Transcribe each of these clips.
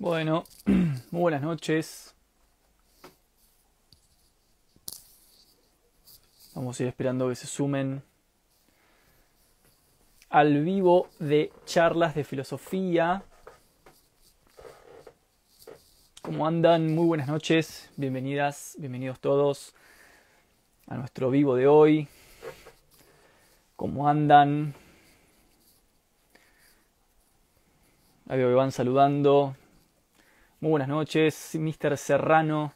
Bueno, muy buenas noches. Vamos a ir esperando que se sumen al vivo de charlas de filosofía. ¿Cómo andan? Muy buenas noches. Bienvenidas, bienvenidos todos a nuestro vivo de hoy. ¿Cómo andan? Ahí van saludando. Muy buenas noches, Mr. Serrano.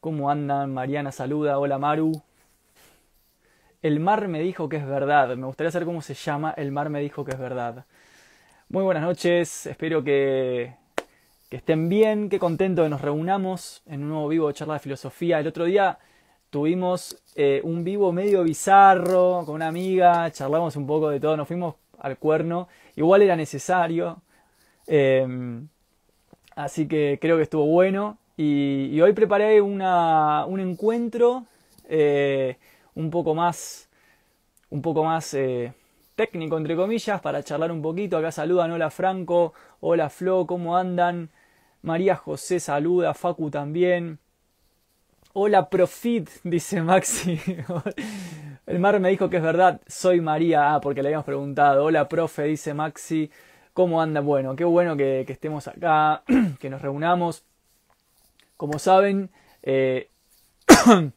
¿Cómo andan? Mariana saluda. Hola Maru. El mar me dijo que es verdad. Me gustaría saber cómo se llama. El mar me dijo que es verdad. Muy buenas noches. Espero que, que estén bien. Qué contento que nos reunamos en un nuevo vivo de charla de filosofía. El otro día tuvimos eh, un vivo medio bizarro con una amiga. Charlamos un poco de todo. Nos fuimos al cuerno. Igual era necesario. Eh, Así que creo que estuvo bueno. Y, hoy preparé un encuentro eh, un poco más, un poco más eh, técnico, entre comillas, para charlar un poquito. Acá saludan, hola Franco, hola Flo, ¿cómo andan? María José saluda, Facu también. Hola Profit, dice Maxi. El mar me dijo que es verdad, soy María, ah, porque le habíamos preguntado. Hola profe, dice Maxi. ¿Cómo anda? Bueno, qué bueno que, estemos acá, que nos reunamos. Como saben, eh,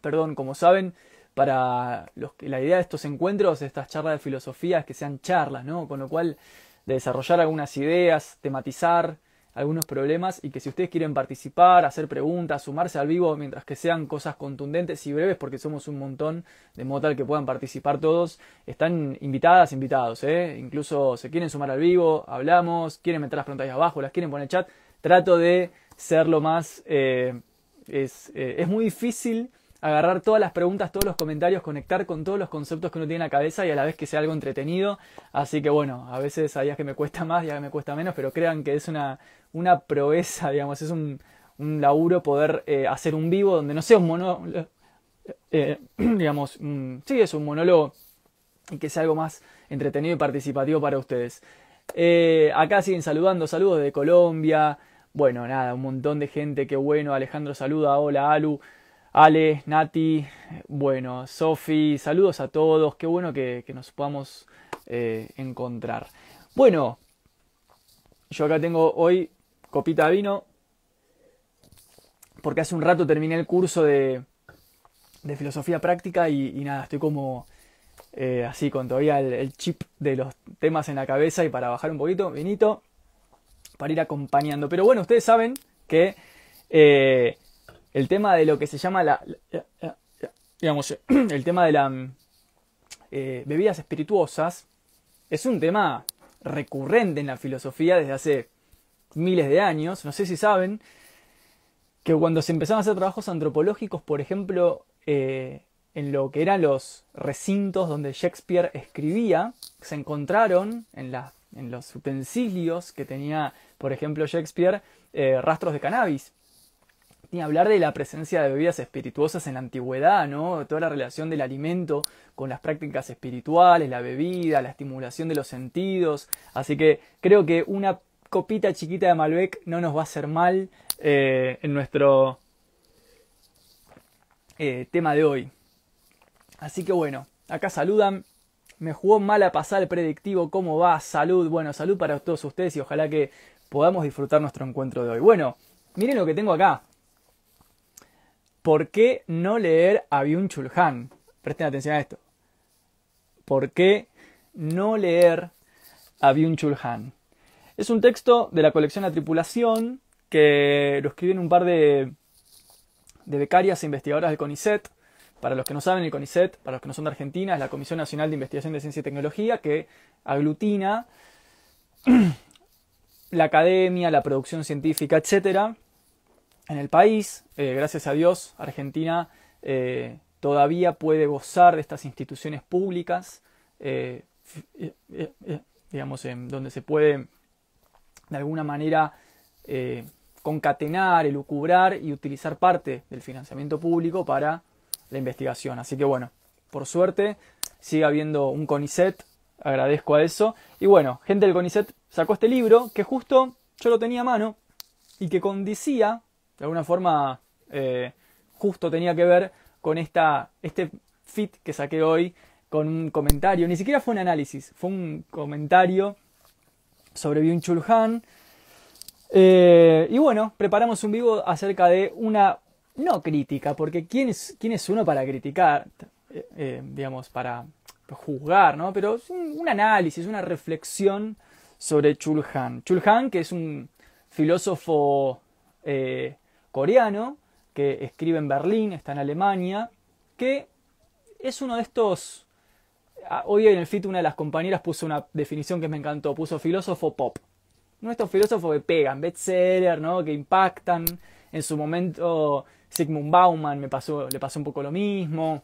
perdón, como saben, para los la idea de estos encuentros, de estas charlas de filosofía, es que sean charlas, ¿no? Con lo cual, de desarrollar algunas ideas, tematizar, algunos problemas y que si ustedes quieren participar, hacer preguntas, sumarse al vivo, mientras que sean cosas contundentes y breves, porque somos un montón, de modo tal que puedan participar todos, están invitadas, invitados, ¿eh? incluso se quieren sumar al vivo, hablamos, quieren meter las preguntas ahí abajo, las quieren poner chat, trato de ser lo más... Eh, es, eh, es muy difícil agarrar todas las preguntas, todos los comentarios, conectar con todos los conceptos que uno tiene en la cabeza y a la vez que sea algo entretenido. Así que bueno, a veces hay días que me cuesta más, días que me cuesta menos, pero crean que es una, una proeza, digamos, es un, un laburo poder eh, hacer un vivo donde no sea un monólogo, eh, digamos, sí, es un monólogo y que sea algo más entretenido y participativo para ustedes. Eh, acá siguen saludando, saludos de Colombia. Bueno, nada, un montón de gente, qué bueno. Alejandro saluda, hola Alu. Ale, Nati, bueno, Sofi, saludos a todos, qué bueno que, nos podamos encontrar. Bueno, yo acá tengo hoy copita de vino, porque hace un rato terminé el curso de, de filosofía práctica y, nada, estoy como eh, así con todavía el, chip de los temas en la cabeza y para bajar un poquito, vinito, para ir acompañando. Pero bueno, ustedes saben que... Eh, el tema de lo que se llama la, digamos, el tema de las eh, bebidas espirituosas es un tema recurrente en la filosofía desde hace miles de años. No sé si saben que cuando se empezaron a hacer trabajos antropológicos, por ejemplo, eh, en lo que eran los recintos donde Shakespeare escribía, se encontraron en, los utensilios que tenía, por ejemplo, Shakespeare, eh, rastros de cannabis ni hablar de la presencia de bebidas espirituosas en la antigüedad, ¿no? Toda la relación del alimento con las prácticas espirituales, la bebida, la estimulación de los sentidos. Así que creo que una copita chiquita de Malbec no nos va a hacer mal eh, en nuestro eh, tema de hoy. Así que bueno, acá saludan. Me jugó mal a pasar el predictivo. ¿Cómo va? Salud. Bueno, salud para todos ustedes y ojalá que podamos disfrutar nuestro encuentro de hoy. Bueno, miren lo que tengo acá. ¿Por qué no leer a Byung Han? Presten atención a esto. ¿Por qué no leer a Byung Han? Es un texto de la colección La Tripulación que lo escriben un par de, becarias e investigadoras del CONICET. Para los que no saben, el CONICET, para los que no son de Argentina, es la Comisión Nacional de Investigación de Ciencia y Tecnología que aglutina la academia, la producción científica, etcétera, en el país. Eh, gracias a Dios, Argentina eh, todavía puede gozar de estas instituciones públicas, eh, digamos, en donde se puede de alguna manera concatenar, elucubrar y utilizar parte del financiamiento público para la investigación. Así que bueno, por suerte sigue habiendo un CONICET, agradezco a eso. Y bueno, gente del CONICET sacó este libro que justo yo lo tenía a mano y que condicía, de alguna forma, eh, justo tenía que ver con esta, este fit que saqué hoy con un comentario, ni siquiera fue un análisis, fue un comentario sobre Byung-Chul Han. Eh, y bueno, preparamos un vivo acerca de una, no crítica, porque ¿quién es, quién es uno para criticar? Eh, eh, digamos, para juzgar, ¿no? Pero es un, análisis, una reflexión sobre Chul Han. Chul Han, que es un filósofo coreano que escribe en Berlín, está en Alemania, que es uno de estos hoy en el FIT una de las compañeras puso una definición que me encantó, puso filósofo pop. Uno de estos filósofos que pegan, bestseller, ¿no? que impactan. En su momento Sigmund Bauman me pasó, le pasó un poco lo mismo.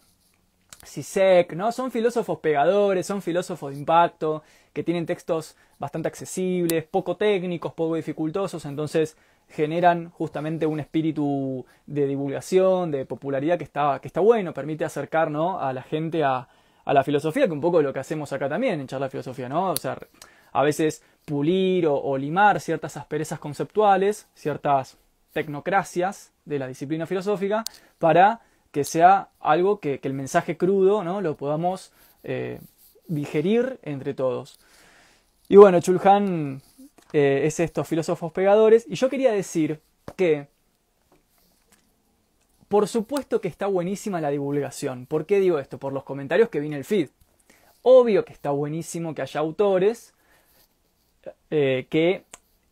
Sisek, ¿no? Son filósofos pegadores, son filósofos de impacto, que tienen textos bastante accesibles, poco técnicos, poco dificultosos, entonces generan justamente un espíritu de divulgación, de popularidad que está, que está bueno, permite acercar a la gente a, a la filosofía, que un poco lo que hacemos acá también en charla de filosofía, ¿no? O sea, a veces pulir o, limar ciertas asperezas conceptuales, ciertas tecnocracias de la disciplina filosófica, para que sea algo que, el mensaje crudo ¿no? lo podamos eh, digerir entre todos. Y bueno, Chulhan eh, es estos filósofos pegadores, y yo quería decir que por supuesto que está buenísima la divulgación. ¿Por qué digo esto? Por los comentarios que vi en el feed. Obvio que está buenísimo que haya autores eh, que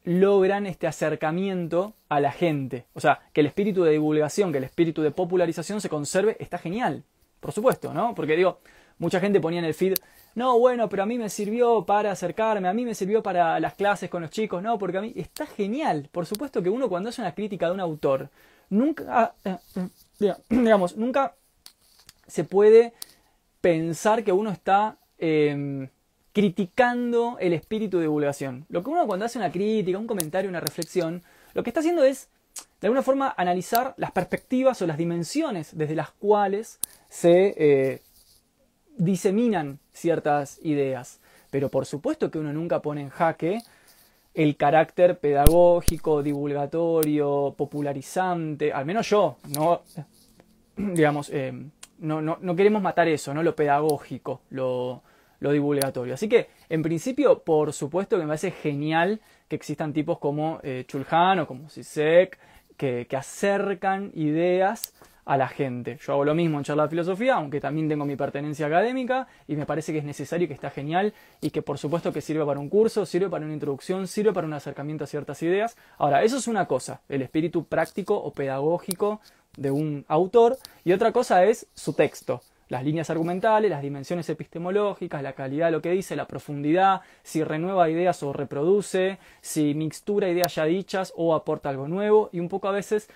logran este acercamiento a la gente. O sea, que el espíritu de divulgación, que el espíritu de popularización se conserve, está genial. Por supuesto, ¿no? Porque digo, mucha gente ponía en el feed, no, bueno, pero a mí me sirvió para acercarme, a mí me sirvió para las clases con los chicos, no, porque a mí está genial. Por supuesto que uno cuando hace una crítica de un autor, nunca, ah, eh, eh, digamos, nunca se puede pensar que uno está em, criticando el espíritu de divulgación. Lo que uno cuando hace una crítica, un comentario, una reflexión, lo que está haciendo es, de alguna forma, analizar las perspectivas o las dimensiones desde las cuales se eh, diseminan ciertas ideas. Pero por supuesto que uno nunca pone en jaque el carácter pedagógico, divulgatorio, popularizante, al menos yo, no, digamos, eh, no, no, queremos matar eso, ¿no? Lo pedagógico, lo, lo, divulgatorio. Así que, en principio, por supuesto que me parece genial que existan tipos como eh, Chulhan o como Sisek, que, que acercan ideas a la gente. Yo hago lo mismo en charla de filosofía, aunque también tengo mi pertenencia académica y me parece que es necesario y que está genial y que por supuesto que sirve para un curso, sirve para una introducción, sirve para un acercamiento a ciertas ideas. Ahora, eso es una cosa, el espíritu práctico o pedagógico de un autor y otra cosa es su texto. Las líneas argumentales, las dimensiones epistemológicas, la calidad de lo que dice, la profundidad, si renueva ideas o reproduce, si mixtura ideas ya dichas o aporta algo nuevo y un poco a veces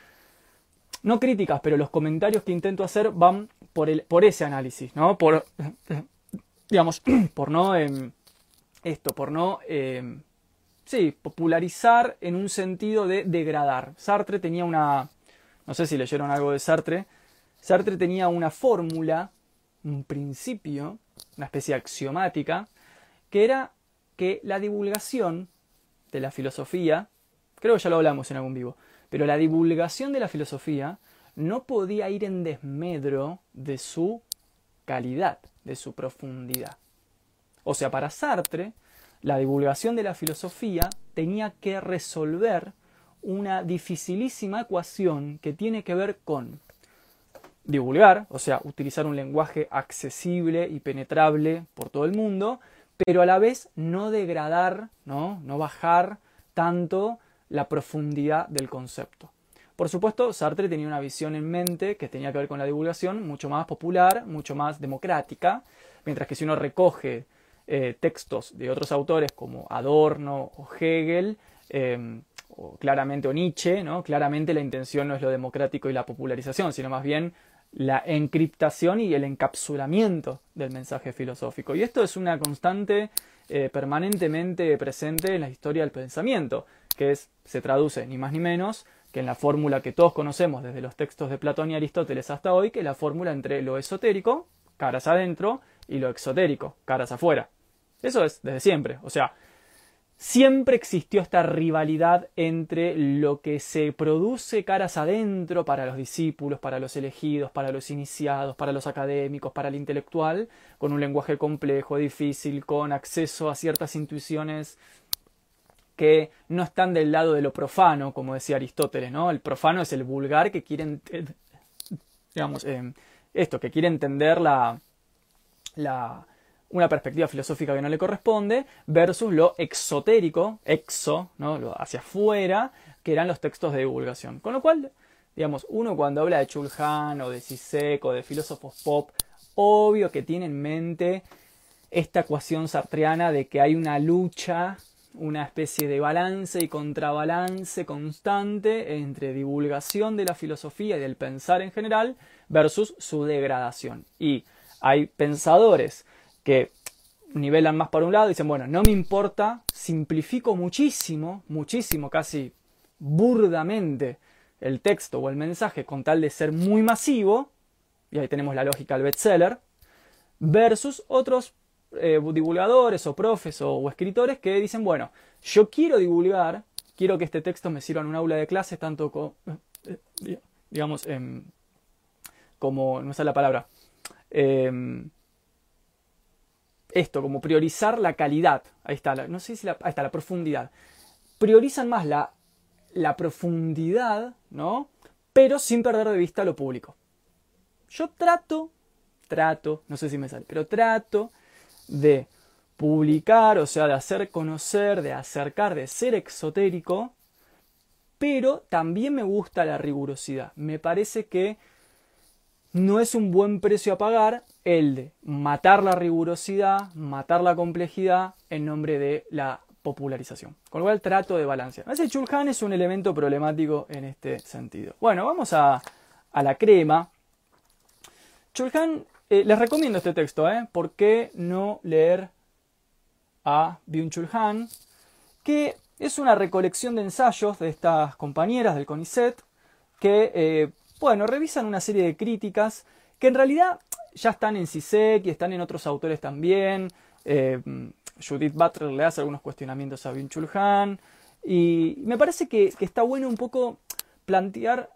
no críticas, pero los comentarios que intento hacer van por, el, por ese análisis, ¿no? Por, digamos, por no, em, esto, por no, em, sí, popularizar en un sentido de degradar. Sartre tenía una, no sé si leyeron algo de Sartre, Sartre tenía una fórmula, un principio, una especie axiomática, que era que la divulgación de la filosofía, creo que ya lo hablamos en algún vivo, pero la divulgación de la filosofía no podía ir en desmedro de su calidad, de su profundidad. O sea, para Sartre, la divulgación de la filosofía tenía que resolver una dificilísima ecuación que tiene que ver con divulgar, o sea, utilizar un lenguaje accesible y penetrable por todo el mundo, pero a la vez no degradar, no, no bajar tanto la profundidad del concepto. Por supuesto, Sartre tenía una visión en mente que tenía que ver con la divulgación mucho más popular, mucho más democrática, mientras que si uno recoge eh, textos de otros autores como Adorno o Hegel, em, o claramente o Nietzsche, ¿no? claramente la intención no es lo democrático y la popularización, sino más bien la encriptación y el encapsulamiento del mensaje filosófico. Y esto es una constante eh, permanentemente presente en la historia del pensamiento que es, se traduce ni más ni menos que en la fórmula que todos conocemos desde los textos de Platón y Aristóteles hasta hoy, que es la fórmula entre lo esotérico, caras adentro, y lo exotérico, caras afuera. Eso es desde siempre. O sea, siempre existió esta rivalidad entre lo que se produce caras adentro para los discípulos, para los elegidos, para los iniciados, para los académicos, para el intelectual, con un lenguaje complejo, difícil, con acceso a ciertas intuiciones que no están del lado de lo profano, como decía Aristóteles, ¿no? El profano es el vulgar que quiere, digamos, eh, esto, que quiere entender la, la, una perspectiva filosófica que no le corresponde, versus lo exotérico, exo, ¿no? lo hacia afuera, que eran los textos de divulgación. Con lo cual, digamos, uno cuando habla de Chulhan o de Sisek o de filósofos pop, obvio que tiene en mente esta ecuación sartreana de que hay una lucha, una especie de balance y contrabalance constante entre divulgación de la filosofía y del pensar en general versus su degradación. Y hay pensadores que nivelan más para un lado y dicen, bueno, no me importa, simplifico muchísimo, muchísimo, casi burdamente el texto o el mensaje con tal de ser muy masivo, y ahí tenemos la lógica del bestseller, versus otros eh, divulgadores o profes o, escritores que dicen, bueno, yo quiero divulgar, quiero que este texto me sirva en un aula de clases, tanto como, eh, digamos, como, no sé la palabra, em, esto, como priorizar la calidad. Ahí está, no sé si la, la profundidad. Priorizan más la, la profundidad, ¿no? Pero sin perder de vista lo público. Yo trato, trato, no sé si me sale, pero trato de publicar, o sea, de hacer conocer, de acercar, de ser exotérico, pero también me gusta la rigurosidad. Me parece que no es un buen precio a pagar el de matar la rigurosidad, matar la complejidad en nombre de la popularización. Con lo cual trato de balancear. Ese Chulhan es un elemento problemático en este sentido. Bueno, vamos a, la crema. Chulhan, eh, les recomiendo este texto, ¿eh? ¿Por qué no leer a Byung Chulhan? Que es una recolección de ensayos de estas compañeras del CONICET que eh, bueno, revisan una serie de críticas que en realidad ya están en CISEC y están en otros autores también. Eh, Judith Butler le hace algunos cuestionamientos a Bin Chulhan. Y me parece que, está bueno un poco plantear,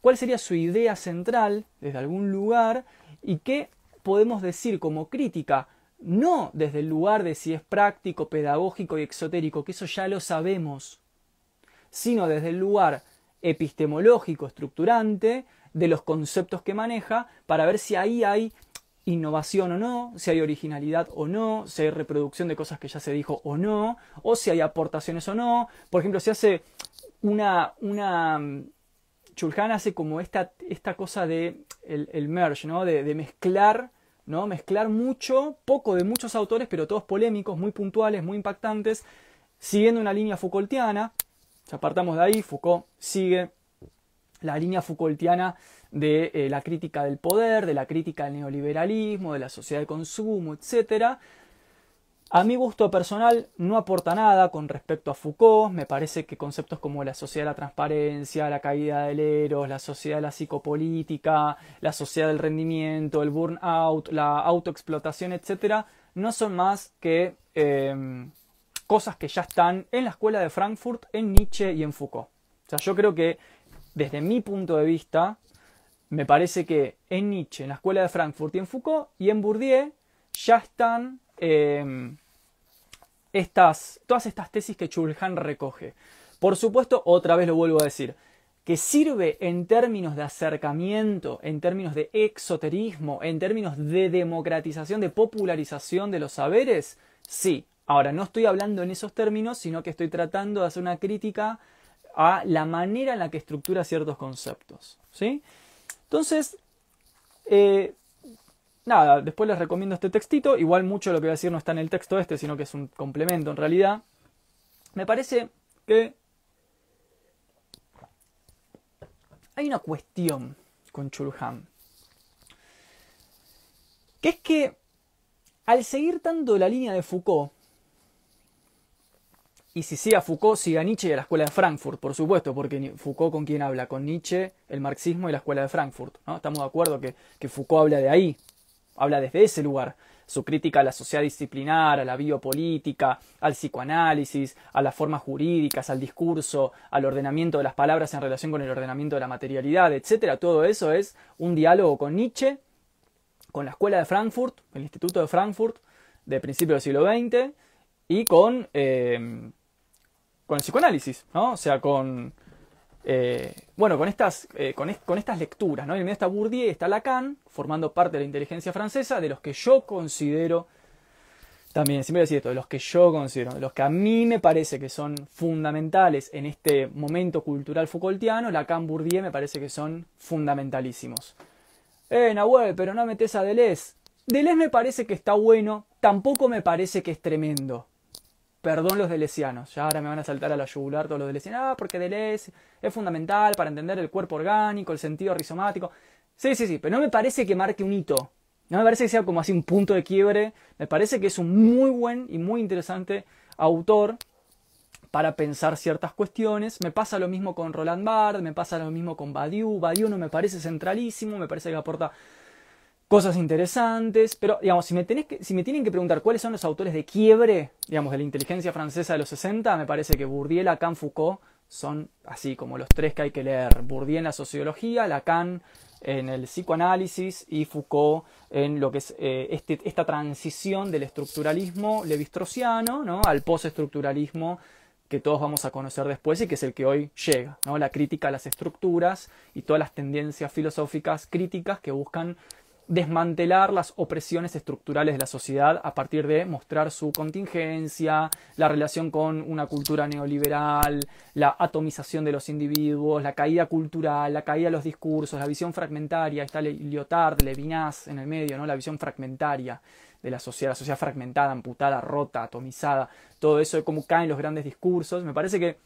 cuál sería su idea central desde algún lugar y qué podemos decir como crítica, no desde el lugar de si es práctico, pedagógico y exotérico, que eso ya lo sabemos, sino desde el lugar epistemológico, estructurante de los conceptos que maneja para ver si ahí hay innovación o no, si hay originalidad o no, si hay reproducción de cosas que ya se dijo o no, o si hay aportaciones o no. Por ejemplo, si hace una, una Chulhan hace como esta, esta cosa de el, merge, ¿no? De, de, mezclar, ¿no? Mezclar mucho, poco de muchos autores, pero todos polémicos, muy puntuales, muy impactantes, siguiendo una línea Foucaultiana, si apartamos de ahí, Foucault sigue la línea Foucaultiana de eh, la crítica del poder, de la crítica del neoliberalismo, de la sociedad de consumo, etc. A mi gusto personal no aporta nada con respecto a Foucault. Me parece que conceptos como la sociedad de la transparencia, la caída del eros, la sociedad de la psicopolítica, la sociedad del rendimiento, el burnout, la autoexplotación, etc., no son más que eh, cosas que ya están en la escuela de Frankfurt, en Nietzsche y en Foucault. O sea, yo creo que desde mi punto de vista, me parece que en Nietzsche, en la escuela de Frankfurt y en Foucault y en Bourdieu ya están em, estas, todas estas tesis que Chulhan recoge. Por supuesto, otra vez lo vuelvo a decir, que sirve en términos de acercamiento, en términos de exoterismo, en términos de democratización, de popularización de los saberes, sí, Ahora, no estoy hablando en esos términos, sino que estoy tratando de hacer una crítica a la manera en la que estructura ciertos conceptos. ¿sí? Entonces, eh, nada, después les recomiendo este textito. Igual mucho lo que voy a decir no está en el texto este, sino que es un complemento en realidad. Me parece que hay una cuestión con Chulhan. Que es que al seguir tanto la línea de Foucault, y si sigue a Foucault, sigue a Nietzsche y a la escuela de Frankfurt, por supuesto, porque Foucault con quién habla, con Nietzsche, el marxismo y la escuela de Frankfurt. ¿no? Estamos de acuerdo que, Foucault habla de ahí, habla desde ese lugar. su crítica a la sociedad disciplinar, a la biopolítica, al psicoanálisis, a las formas jurídicas, al discurso, al ordenamiento de las palabras en relación con el ordenamiento de la materialidad, etcétera, todo eso es un diálogo con Nietzsche, con la escuela de Frankfurt, el Instituto de Frankfurt de principios del siglo XX y con, eh, con el psicoanálisis, ¿no? O sea, con eh, bueno, con estas, eh, con, estas lecturas, ¿no? En medio está Bourdieu, está Lacan, formando parte de la inteligencia francesa, de los que yo considero, también siempre decir esto, de los que yo considero, de los que a mí me parece que son fundamentales en este momento cultural Foucaultiano, Lacan, Bourdieu me parece que son fundamentalísimos. Eh, Nahuel, pero no metes a Deleuze. Deleuze me parece que está bueno, tampoco me parece que es tremendo perdón los delesianos, ya ahora me van a saltar a la yugular todos los delesianos, ah, porque Deleuze es fundamental para entender el cuerpo orgánico, el sentido rizomático. Sí, sí, sí, pero no me parece que marque un hito, no me parece que sea como así un punto de quiebre, me parece que es un muy buen y muy interesante autor para pensar ciertas cuestiones. Me pasa lo mismo con Roland Barthes, me pasa lo mismo con Badiou. Badiou no me parece centralísimo, me parece que aporta cosas interesantes, pero digamos, si me, tenés que, si me tienen que preguntar cuáles son los autores de quiebre, digamos, de la inteligencia francesa de los 60, me parece que Bourdieu, Lacan, Foucault son así como los tres que hay que leer. Bourdieu en la sociología, Lacan en el psicoanálisis y Foucault en lo que es eh, este, esta transición del estructuralismo levistrosiano ¿no? al postestructuralismo que todos vamos a conocer después y que es el que hoy llega, ¿no? la crítica a las estructuras y todas las tendencias filosóficas críticas que buscan desmantelar las opresiones estructurales de la sociedad a partir de mostrar su contingencia, la relación con una cultura neoliberal, la atomización de los individuos, la caída cultural, la caída de los discursos, la visión fragmentaria, está Lyotard, Levinas en el medio, ¿no? la visión fragmentaria de la sociedad, la sociedad fragmentada, amputada, rota, atomizada, todo eso de cómo caen los grandes discursos. Me parece que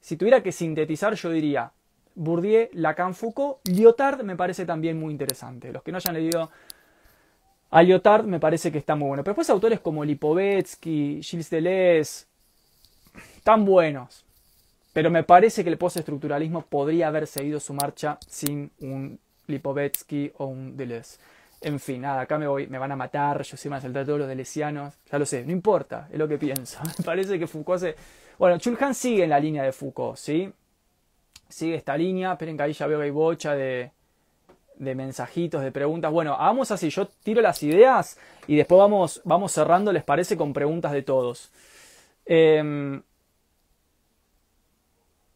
si tuviera que sintetizar yo diría, Bourdieu, Lacan, Foucault. Lyotard me parece también muy interesante. Los que no hayan leído a Lyotard me parece que está muy bueno. Pero después autores como Lipovetsky, Gilles Deleuze, tan buenos. Pero me parece que el postestructuralismo podría haber seguido su marcha sin un Lipovetsky o un Deleuze. En fin, nada, acá me voy, me van a matar, yo sí me van a saltar todos los delesianos, ya lo sé, no importa, es lo que pienso. Me parece que Foucault hace... Bueno, Chulhan sigue en la línea de Foucault, ¿sí? Sigue esta línea. Esperen que ahí ya veo que hay bocha de, de mensajitos, de preguntas. Bueno, hagamos así, yo tiro las ideas y después vamos, vamos cerrando, ¿les parece? Con preguntas de todos. Eh,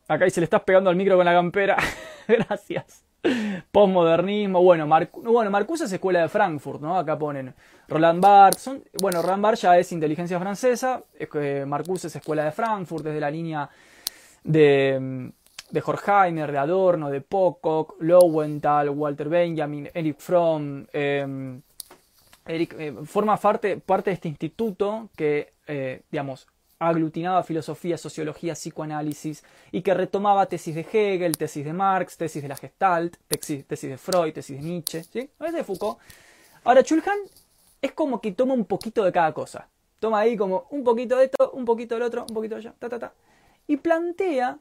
acá se le estás pegando al micro con la campera. Gracias. Postmodernismo. Bueno, bueno, Marcuse es escuela de Frankfurt, ¿no? Acá ponen Roland Barthes. bueno, Roland Barthes ya es inteligencia francesa. Marcuse es escuela de Frankfurt, desde la línea de de Horkheimer, de Adorno, de Pocock, Lowenthal, Walter Benjamin, Eric Fromm. Em, Eric, eh, forma parte, parte, de este instituto que, eh, digamos, aglutinaba filosofía, sociología, psicoanálisis y que retomaba tesis de Hegel, tesis de Marx, tesis de la Gestalt, tesis, tesis de Freud, tesis de Nietzsche, ¿sí? Es de Foucault. Ahora, Chulhan es como que toma un poquito de cada cosa. Toma ahí como un poquito de esto, un poquito del otro, un poquito de allá, ta, ta, ta. Y plantea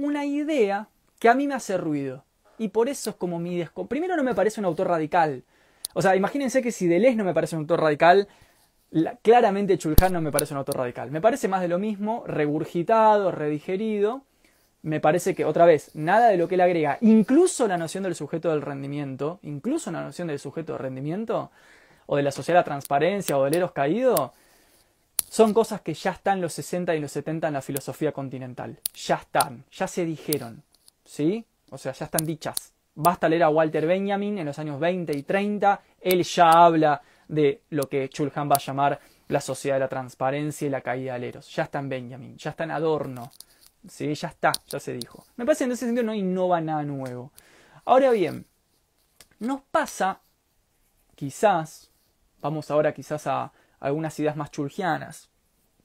una idea que a mí me hace ruido. Y por eso es como mi desco... Primero no me parece un autor radical. O sea, imagínense que si Deleuze no me parece un autor radical, claramente Chulhan no me parece un autor radical. Me parece más de lo mismo, regurgitado, redigerido. Me parece que, otra vez, nada de lo que él agrega, incluso la noción del sujeto del rendimiento, incluso la noción del sujeto de rendimiento, o de la sociedad de transparencia, o del eros caído, son cosas que ya están en los 60 y los 70 en la filosofía continental. Ya están, ya se dijeron. ¿Sí? O sea, ya están dichas. Basta leer a Walter Benjamin en los años 20 y 30. Él ya habla de lo que Chulhan va a llamar la sociedad de la transparencia y la caída de Eros. Ya está en Benjamin, ya está en Adorno. ¿Sí? Ya está, ya se dijo. Me parece que en ese sentido no innova nada nuevo. Ahora bien, nos pasa, quizás, vamos ahora quizás a, algunas ideas más churgianas,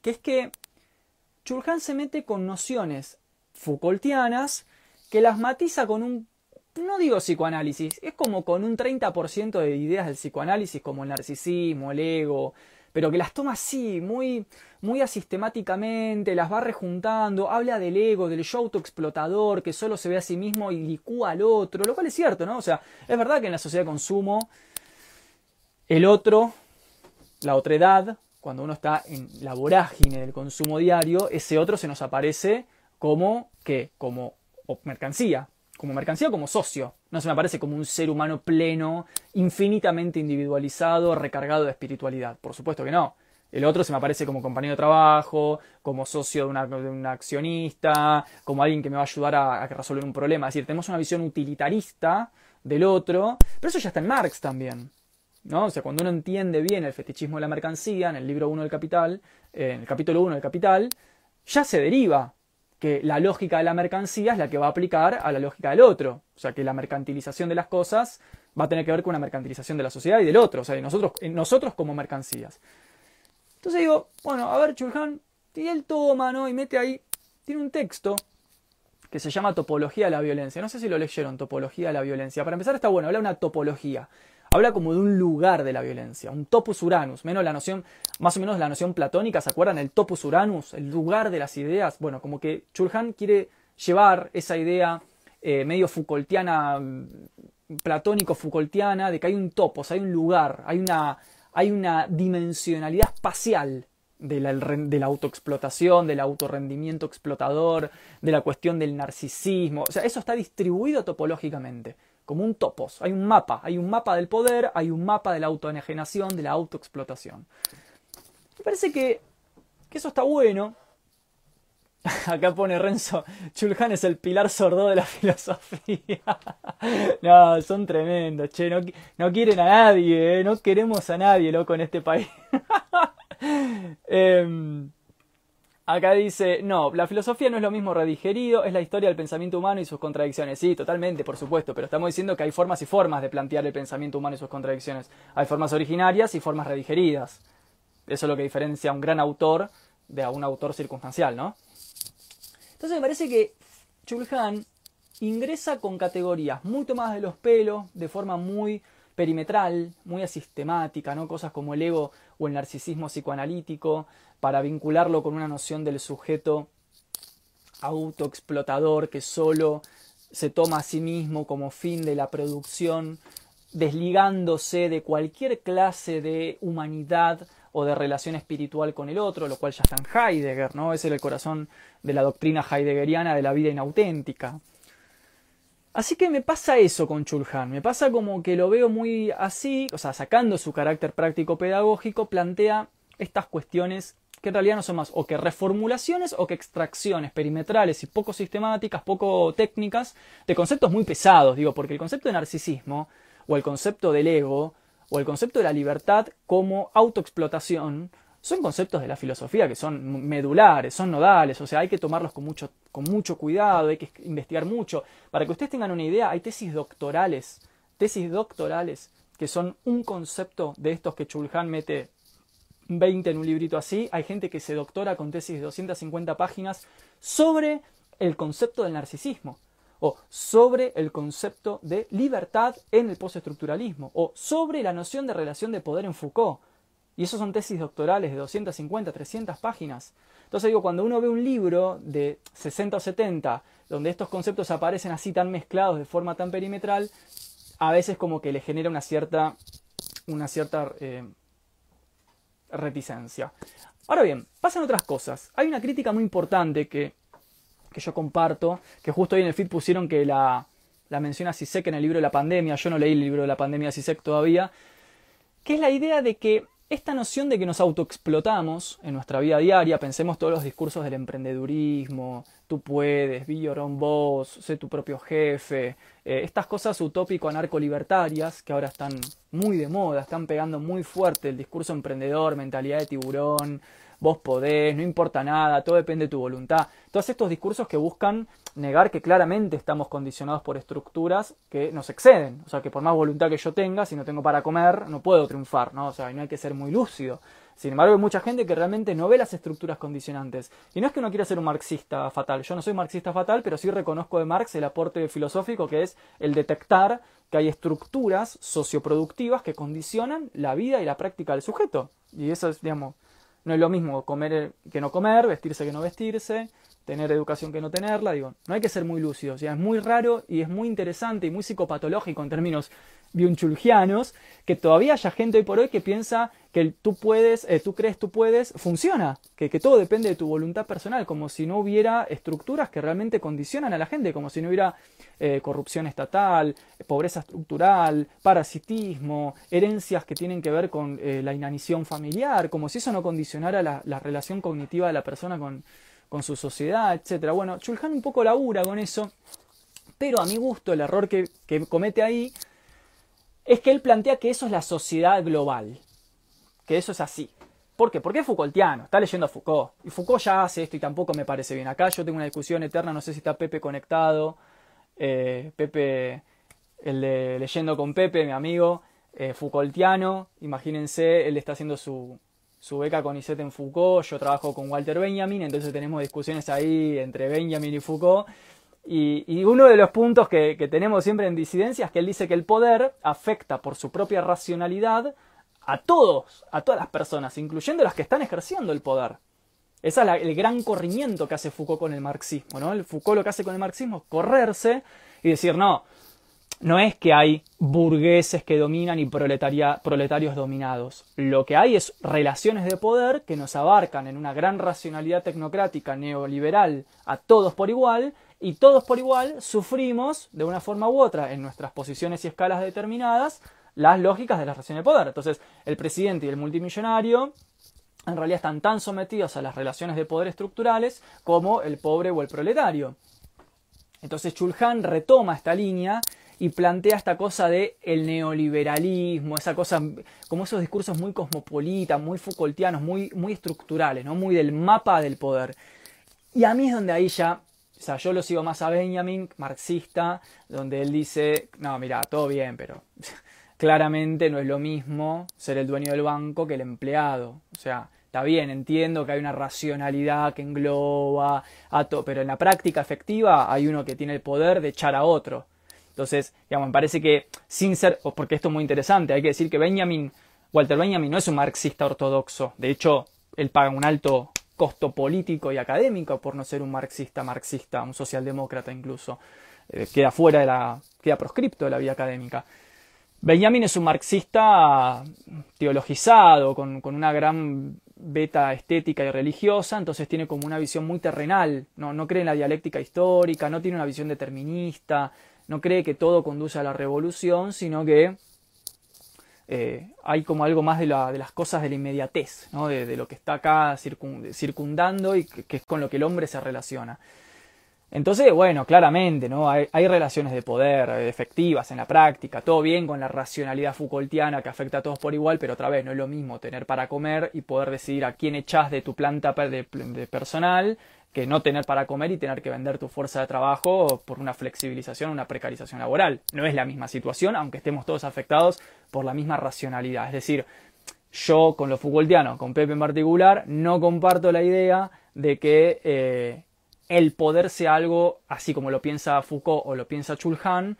que es que Churjan se mete con nociones Foucaultianas que las matiza con un, no digo psicoanálisis, es como con un 30% de ideas del psicoanálisis como el narcisismo, el ego, pero que las toma así, muy, muy asistemáticamente, las va rejuntando, habla del ego, del yo autoexplotador, que solo se ve a sí mismo y licúa al otro, lo cual es cierto, ¿no? O sea, es verdad que en la sociedad de consumo el otro la otredad, cuando uno está en la vorágine del consumo diario, ese otro se nos aparece como ¿qué? Como mercancía, como mercancía como socio. No se me aparece como un ser humano pleno, infinitamente individualizado, recargado de espiritualidad. Por supuesto que no. El otro se me aparece como compañero de trabajo, como socio de, una, un accionista, como alguien que me va a ayudar a, a, resolver un problema. Es decir, tenemos una visión utilitarista del otro, pero eso ya está en Marx también. ¿No? O sea, cuando uno entiende bien el fetichismo de la mercancía, en el libro 1 del Capital, eh, en el capítulo 1 del Capital, ya se deriva que la lógica de la mercancía es la que va a aplicar a la lógica del otro. O sea, que la mercantilización de las cosas va a tener que ver con una mercantilización de la sociedad y del otro, o sea, de nosotros, nosotros como mercancías. Entonces digo, bueno, a ver, Chulhan, y él toma, ¿no? Y mete ahí, tiene un texto que se llama Topología de la Violencia. No sé si lo leyeron, Topología de la Violencia. Para empezar está bueno, habla de una topología. Habla como de un lugar de la violencia, un topus uranus, menos la noción, más o menos la noción platónica, ¿se acuerdan? El topus uranus, el lugar de las ideas. Bueno, como que Chulhan quiere llevar esa idea eh, medio Foucaultiana, mm, platónico-Foucaultiana, de que hay un topos, hay un lugar, hay una, hay una dimensionalidad espacial de la, de la, autoexplotación, del autorrendimiento explotador, de la cuestión del narcisismo. O sea, eso está distribuido topológicamente como un topos. Hay un mapa, hay un mapa del poder, hay un mapa de la autoenajenación, de la autoexplotación. Me parece que, que eso está bueno. Acá pone Renzo, Chulhan es el pilar sordo de la filosofía. no, son tremendos, che, no, quieren a nadie, eh, no queremos a nadie, loco, en este país. eh, Acá dice, no, la filosofía no es lo mismo redigerido, es la historia del pensamiento humano y sus contradicciones. Sí, totalmente, por supuesto, pero estamos diciendo que hay formas y formas de plantear el pensamiento humano y sus contradicciones. Hay formas originarias y formas redigeridas. Eso es lo que diferencia a un gran autor de a un autor circunstancial, ¿no? Entonces me parece que Chulhan ingresa con categorías mucho más de los pelos, de forma muy perimetral, muy asistemática, ¿no? Cosas como el ego o el narcisismo psicoanalítico, para vincularlo con una noción del sujeto autoexplotador que solo se toma a sí mismo como fin de la producción, desligándose de cualquier clase de humanidad o de relación espiritual con el otro, lo cual ya está en Heidegger, ¿no? Es el corazón de la doctrina heideggeriana de la vida inauténtica. Así que me pasa eso con Chulhan, me pasa como que lo veo muy así, o sea, sacando su carácter práctico pedagógico, plantea estas cuestiones que en realidad no son más o que reformulaciones o que extracciones perimetrales y poco sistemáticas, poco técnicas, de conceptos muy pesados, digo, porque el concepto de narcisismo, o el concepto del ego, o el concepto de la libertad como autoexplotación, son conceptos de la filosofía que son medulares, son nodales, o sea, hay que tomarlos con mucho, con mucho cuidado, hay que investigar mucho. Para que ustedes tengan una idea, hay tesis doctorales, tesis doctorales, que son un concepto de estos que Chulhan mete 20 en un librito así. Hay gente que se doctora con tesis de 250 páginas sobre el concepto del narcisismo, o sobre el concepto de libertad en el postestructuralismo, o sobre la noción de relación de poder en Foucault. Y esos son tesis doctorales de 250, 300 páginas. Entonces digo, cuando uno ve un libro de 60 o 70, donde estos conceptos aparecen así tan mezclados de forma tan perimetral, a veces como que le genera una cierta, una cierta eh, reticencia. Ahora bien, pasan otras cosas. Hay una crítica muy importante que, que yo comparto, que justo hoy en el feed pusieron que la, la menciona Sisek en el libro de la pandemia, yo no leí el libro de la pandemia de Sisek todavía, que es la idea de que esta noción de que nos autoexplotamos en nuestra vida diaria, pensemos todos los discursos del emprendedurismo, tú puedes, be your own boss, sé tu propio jefe, eh, estas cosas utópico-anarco-libertarias que ahora están muy de moda, están pegando muy fuerte el discurso emprendedor, mentalidad de tiburón, vos podés, no importa nada, todo depende de tu voluntad. Todos estos discursos que buscan negar que claramente estamos condicionados por estructuras que nos exceden. O sea, que por más voluntad que yo tenga, si no tengo para comer, no puedo triunfar, ¿no? O sea, no hay que ser muy lúcido. Sin embargo, hay mucha gente que realmente no ve las estructuras condicionantes. Y no es que uno quiera ser un marxista fatal. Yo no soy marxista fatal, pero sí reconozco de Marx el aporte filosófico que es el detectar que hay estructuras socioproductivas que condicionan la vida y la práctica del sujeto. Y eso es, digamos, no es lo mismo comer que no comer, vestirse que no vestirse, tener educación que no tenerla, digo, no hay que ser muy lúcido, o es muy raro y es muy interesante y muy psicopatológico en términos biunchulgianos, que todavía haya gente hoy por hoy que piensa que tú puedes, eh, tú crees, tú puedes, funciona, que, que, todo depende de tu voluntad personal, como si no hubiera estructuras que realmente condicionan a la gente, como si no hubiera eh, corrupción estatal, pobreza estructural, parasitismo, herencias que tienen que ver con eh, la inanición familiar, como si eso no condicionara la, la relación cognitiva de la persona con, con su sociedad, etc. Bueno, Chulhan un poco labura con eso, pero a mi gusto el error que, que comete ahí es que él plantea que eso es la sociedad global, que eso es así. ¿Por qué? Porque es Foucaultiano, está leyendo a Foucault. Y Foucault ya hace esto y tampoco me parece bien. Acá yo tengo una discusión eterna, no sé si está Pepe conectado. Eh, Pepe, el de Leyendo con Pepe, mi amigo, eh, Foucaultiano. Imagínense, él está haciendo su, su beca con Isette en Foucault, yo trabajo con Walter Benjamin, entonces tenemos discusiones ahí entre Benjamin y Foucault. Y, uno de los puntos que, tenemos siempre en disidencia es que él dice que el poder afecta por su propia racionalidad a todos, a todas las personas, incluyendo las que están ejerciendo el poder. Ese es el gran corrimiento que hace Foucault con el marxismo. ¿no? El Foucault lo que hace con el marxismo es correrse y decir, no, no es que hay burgueses que dominan y proletarios dominados. Lo que hay es relaciones de poder que nos abarcan en una gran racionalidad tecnocrática neoliberal a todos por igual y todos por igual sufrimos de una forma u otra en nuestras posiciones y escalas determinadas las lógicas de la relación de poder. Entonces, el presidente y el multimillonario en realidad están tan sometidos a las relaciones de poder estructurales como el pobre o el proletario. Entonces Chulhan retoma esta línea y plantea esta cosa de el neoliberalismo, esa cosa, como esos discursos muy cosmopolitas, muy Foucaultianos, muy, muy estructurales, ¿no? muy del mapa del poder. Y a mí es donde ahí ya o sea, yo lo sigo más a Benjamin, marxista, donde él dice, no, mira, todo bien, pero claramente no es lo mismo ser el dueño del banco que el empleado. O sea, está bien, entiendo que hay una racionalidad que engloba a todo, pero en la práctica efectiva hay uno que tiene el poder de echar a otro. Entonces, digamos, me parece que sin ser, porque esto es muy interesante, hay que decir que Benjamin, Walter Benjamin no es un marxista ortodoxo. De hecho, él paga un alto costo político y académico por no ser un marxista, marxista, un socialdemócrata incluso. Eh, queda fuera de la, queda proscripto de la vía académica. Benjamin es un marxista teologizado, con, con, una gran beta estética y religiosa, entonces tiene como una visión muy terrenal, no, no cree en la dialéctica histórica, no tiene una visión determinista, no cree que todo conduce a la revolución, sino que eh, hay como algo más de, la, de, las cosas de la inmediatez, ¿no? de, lo que está acá circundando y que, es con lo que el hombre se relaciona. Entonces, bueno, claramente, ¿no? Hay, relaciones de poder eh, efectivas en la práctica, todo bien con la racionalidad Foucaultiana que afecta a todos por igual, pero otra vez no es lo mismo tener para comer y poder decidir a quién echas de tu planta de, personal que no tener para comer y tener que vender tu fuerza de trabajo por una flexibilización, una precarización laboral. No es la misma situación, aunque estemos todos afectados por la misma racionalidad. Es decir, yo con lo Foucaultiano, con Pepe en particular, no comparto la idea de que eh, el poder sea algo, así como lo piensa Foucault o lo piensa Chulhan,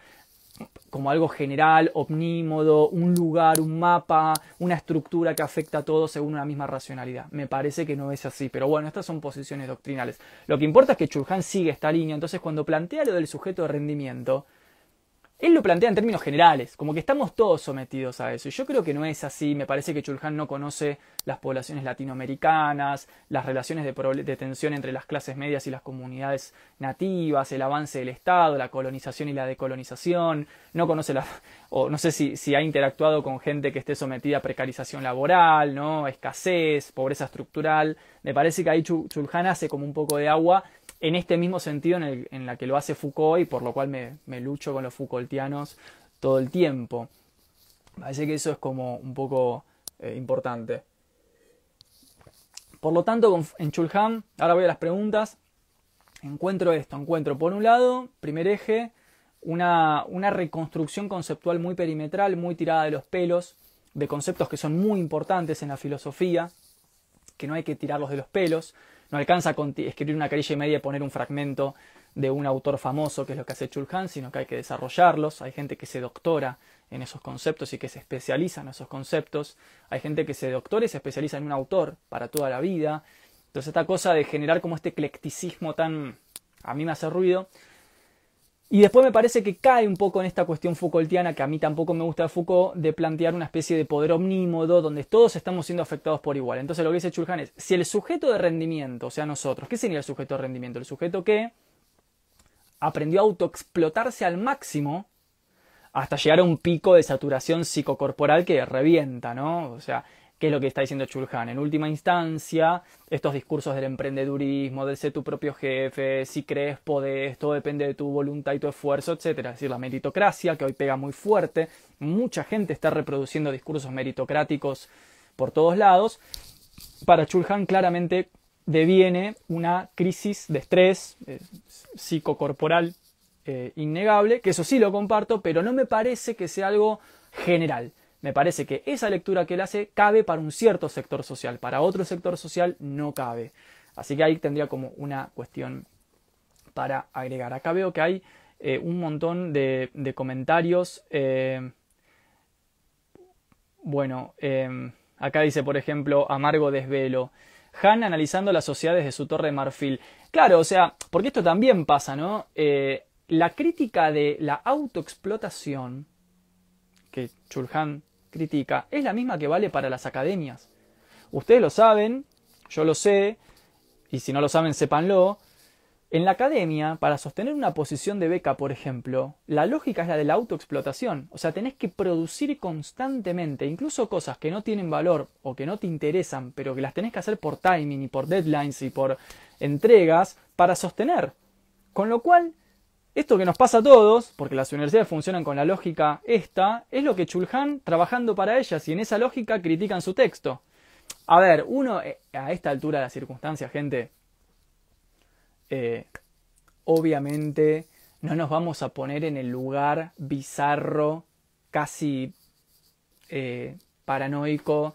como algo general, omnímodo, un lugar, un mapa, una estructura que afecta a todo según una misma racionalidad. Me parece que no es así, pero bueno, estas son posiciones doctrinales. Lo que importa es que Chulhan sigue esta línea, entonces cuando plantea lo del sujeto de rendimiento, él lo plantea en términos generales, como que estamos todos sometidos a eso. Y yo creo que no es así. Me parece que Chulhan no conoce las poblaciones latinoamericanas, las relaciones de, tensión entre las clases medias y las comunidades nativas, el avance del Estado, la colonización y la decolonización. No conoce la, o no sé si, si ha interactuado con gente que esté sometida a precarización laboral, ¿no? escasez, pobreza estructural. Me parece que ahí Chulhan hace como un poco de agua en este mismo sentido en, el, la que lo hace Foucault y por lo cual me, lucho con los Foucaultianos todo el tiempo. Parece que eso es como un poco eh, importante. Por lo tanto, en Chulhan, ahora voy a las preguntas, encuentro esto, encuentro por un lado, primer eje, una reconstrucción conceptual muy perimetral, muy tirada de los pelos, de conceptos que son muy importantes en la filosofía, que no hay que tirarlos de los pelos, no alcanza a escribir una carilla y media y poner un fragmento de un autor famoso, que es lo que hace Chulhan, sino que hay que desarrollarlos. Hay gente que se doctora en esos conceptos y que se especializa en esos conceptos. Hay gente que se doctora y se especializa en un autor para toda la vida. Entonces esta cosa de generar como este eclecticismo tan... a mí me hace ruido. Y después me parece que cae un poco en esta cuestión Foucaultiana, que a mí tampoco me gusta de Foucault, de plantear una especie de poder omnímodo donde todos estamos siendo afectados por igual. Entonces lo que dice Chulhan es, si el sujeto de rendimiento, o sea nosotros, ¿qué sería el sujeto de rendimiento? El sujeto que aprendió a autoexplotarse al máximo hasta llegar a un pico de saturación psicocorporal que revienta, ¿no? O sea, ¿qué es lo que está diciendo Chulhan? En última instancia, estos discursos del emprendedurismo, del ser tu propio jefe, si crees, podés, todo depende de tu voluntad y tu esfuerzo, etc. Es decir, la meritocracia, que hoy pega muy fuerte, mucha gente está reproduciendo discursos meritocráticos por todos lados. Para Chulhan claramente deviene una crisis de estrés eh, psicocorporal eh, innegable, que eso sí lo comparto, pero no me parece que sea algo general. Me parece que esa lectura que él hace cabe para un cierto sector social, para otro sector social no cabe. Así que ahí tendría como una cuestión para agregar. Acá veo que hay eh, un montón de, comentarios. Eh, bueno, acá dice, por ejemplo, Amargo Desvelo. Han analizando las sociedades de su torre de marfil. Claro, o sea, porque esto también pasa, ¿no? la crítica de la autoexplotación que Chulhan critica es la misma que vale para las academias. Ustedes lo saben, yo lo sé, y si no lo saben, sépanlo. En la academia, para sostener una posición de beca, por ejemplo, la lógica es la de la autoexplotación. O sea, tenés que producir constantemente, incluso cosas que no tienen valor o que no te interesan, pero que las tenés que hacer por timing y por deadlines y por entregas para sostener. Con lo cual, esto que nos pasa a todos, porque las universidades funcionan con la lógica esta, es lo que Chulhan, trabajando para ellas y en esa lógica, critican su texto. A ver, uno eh, a esta altura de la circunstancia, gente, eh, obviamente no nos vamos a poner en el lugar bizarro, casi eh, paranoico,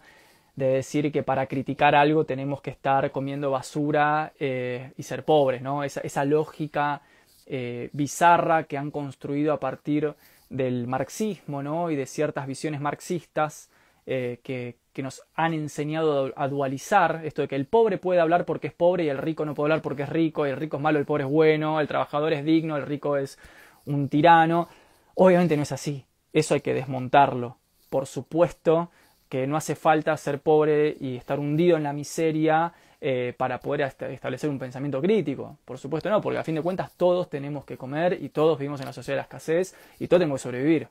de decir que para criticar algo tenemos que estar comiendo basura y ser pobres, ¿no? Esa lógica eh, bizarra que han construido a partir del marxismo ¿no? y de ciertas visiones marxistas eh, que, nos han enseñado a dualizar esto de que el pobre puede hablar porque es pobre y el rico no puede hablar porque es rico, y el rico es malo, el pobre es bueno, el trabajador es digno, el rico es un tirano. Obviamente no es así, eso hay que desmontarlo. Por supuesto que no hace falta ser pobre y estar hundido en la miseria eh, para poder establecer un pensamiento crítico. Por supuesto no, porque a fin de cuentas todos tenemos que comer y todos vivimos en la sociedad de la escasez y todos tenemos que sobrevivir.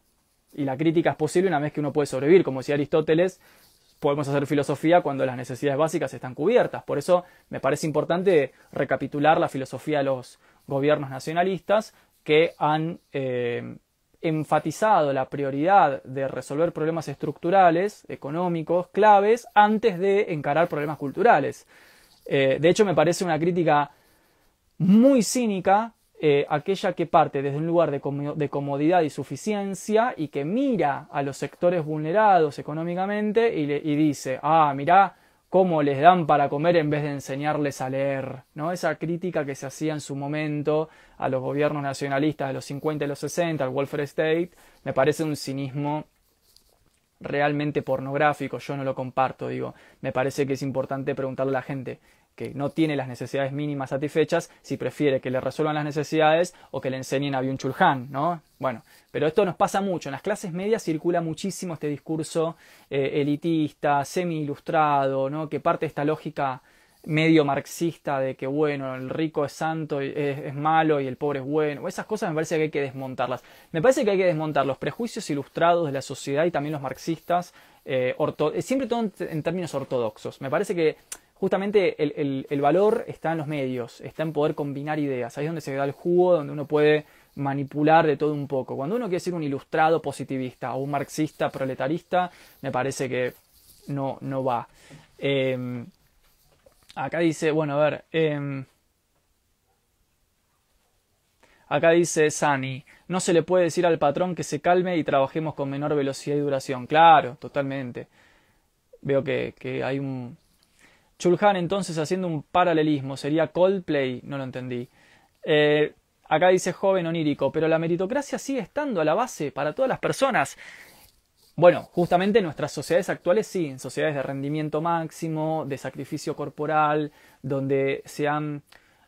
Y la crítica es posible una vez que uno puede sobrevivir. Como decía Aristóteles, podemos hacer filosofía cuando las necesidades básicas están cubiertas. Por eso me parece importante recapitular la filosofía de los gobiernos nacionalistas que han eh, enfatizado la prioridad de resolver problemas estructurales, económicos, claves, antes de encarar problemas culturales. Eh, de hecho, me parece una crítica muy cínica eh, aquella que parte desde un lugar de, comodidad y suficiencia y que mira a los sectores vulnerados económicamente y, y dice, ah, mirá cómo les dan para comer en vez de enseñarles a leer, ¿no? Esa crítica que se hacía en su momento a los gobiernos nacionalistas de los 50 y los 60, al welfare state, me parece un cinismo realmente pornográfico, yo no lo comparto, digo, me parece que es importante preguntarle a la gente que no tiene las necesidades mínimas satisfechas si prefiere que le resuelvan las necesidades o que le enseñen a Byung Chul Han, ¿no? Bueno, pero esto nos pasa mucho, en las clases medias circula muchísimo este discurso eh, elitista, semi-ilustrado, ¿no? Que parte de esta lógica medio marxista de que bueno, el rico es santo, y es, malo y el pobre es bueno. Esas cosas me parece que hay que desmontarlas. Me parece que hay que desmontar los prejuicios ilustrados de la sociedad y también los marxistas, eh, siempre todo en, términos ortodoxos. Me parece que justamente el, valor está en los medios, está en poder combinar ideas. Ahí es donde se da el jugo, donde uno puede manipular de todo un poco. Cuando uno quiere ser un ilustrado positivista o un marxista proletarista, me parece que no, no va. Em, Acá dice, bueno, a ver. Em, acá dice Sani, no se le puede decir al patrón que se calme y trabajemos con menor velocidad y duración. Claro, totalmente. Veo que, hay un... Chulhan entonces haciendo un paralelismo, sería Coldplay, no lo entendí. Eh, acá dice joven onírico, pero la meritocracia sigue estando a la base para todas las personas. Bueno, justamente nuestras sociedades actuales sí, en sociedades de rendimiento máximo, de sacrificio corporal, donde sean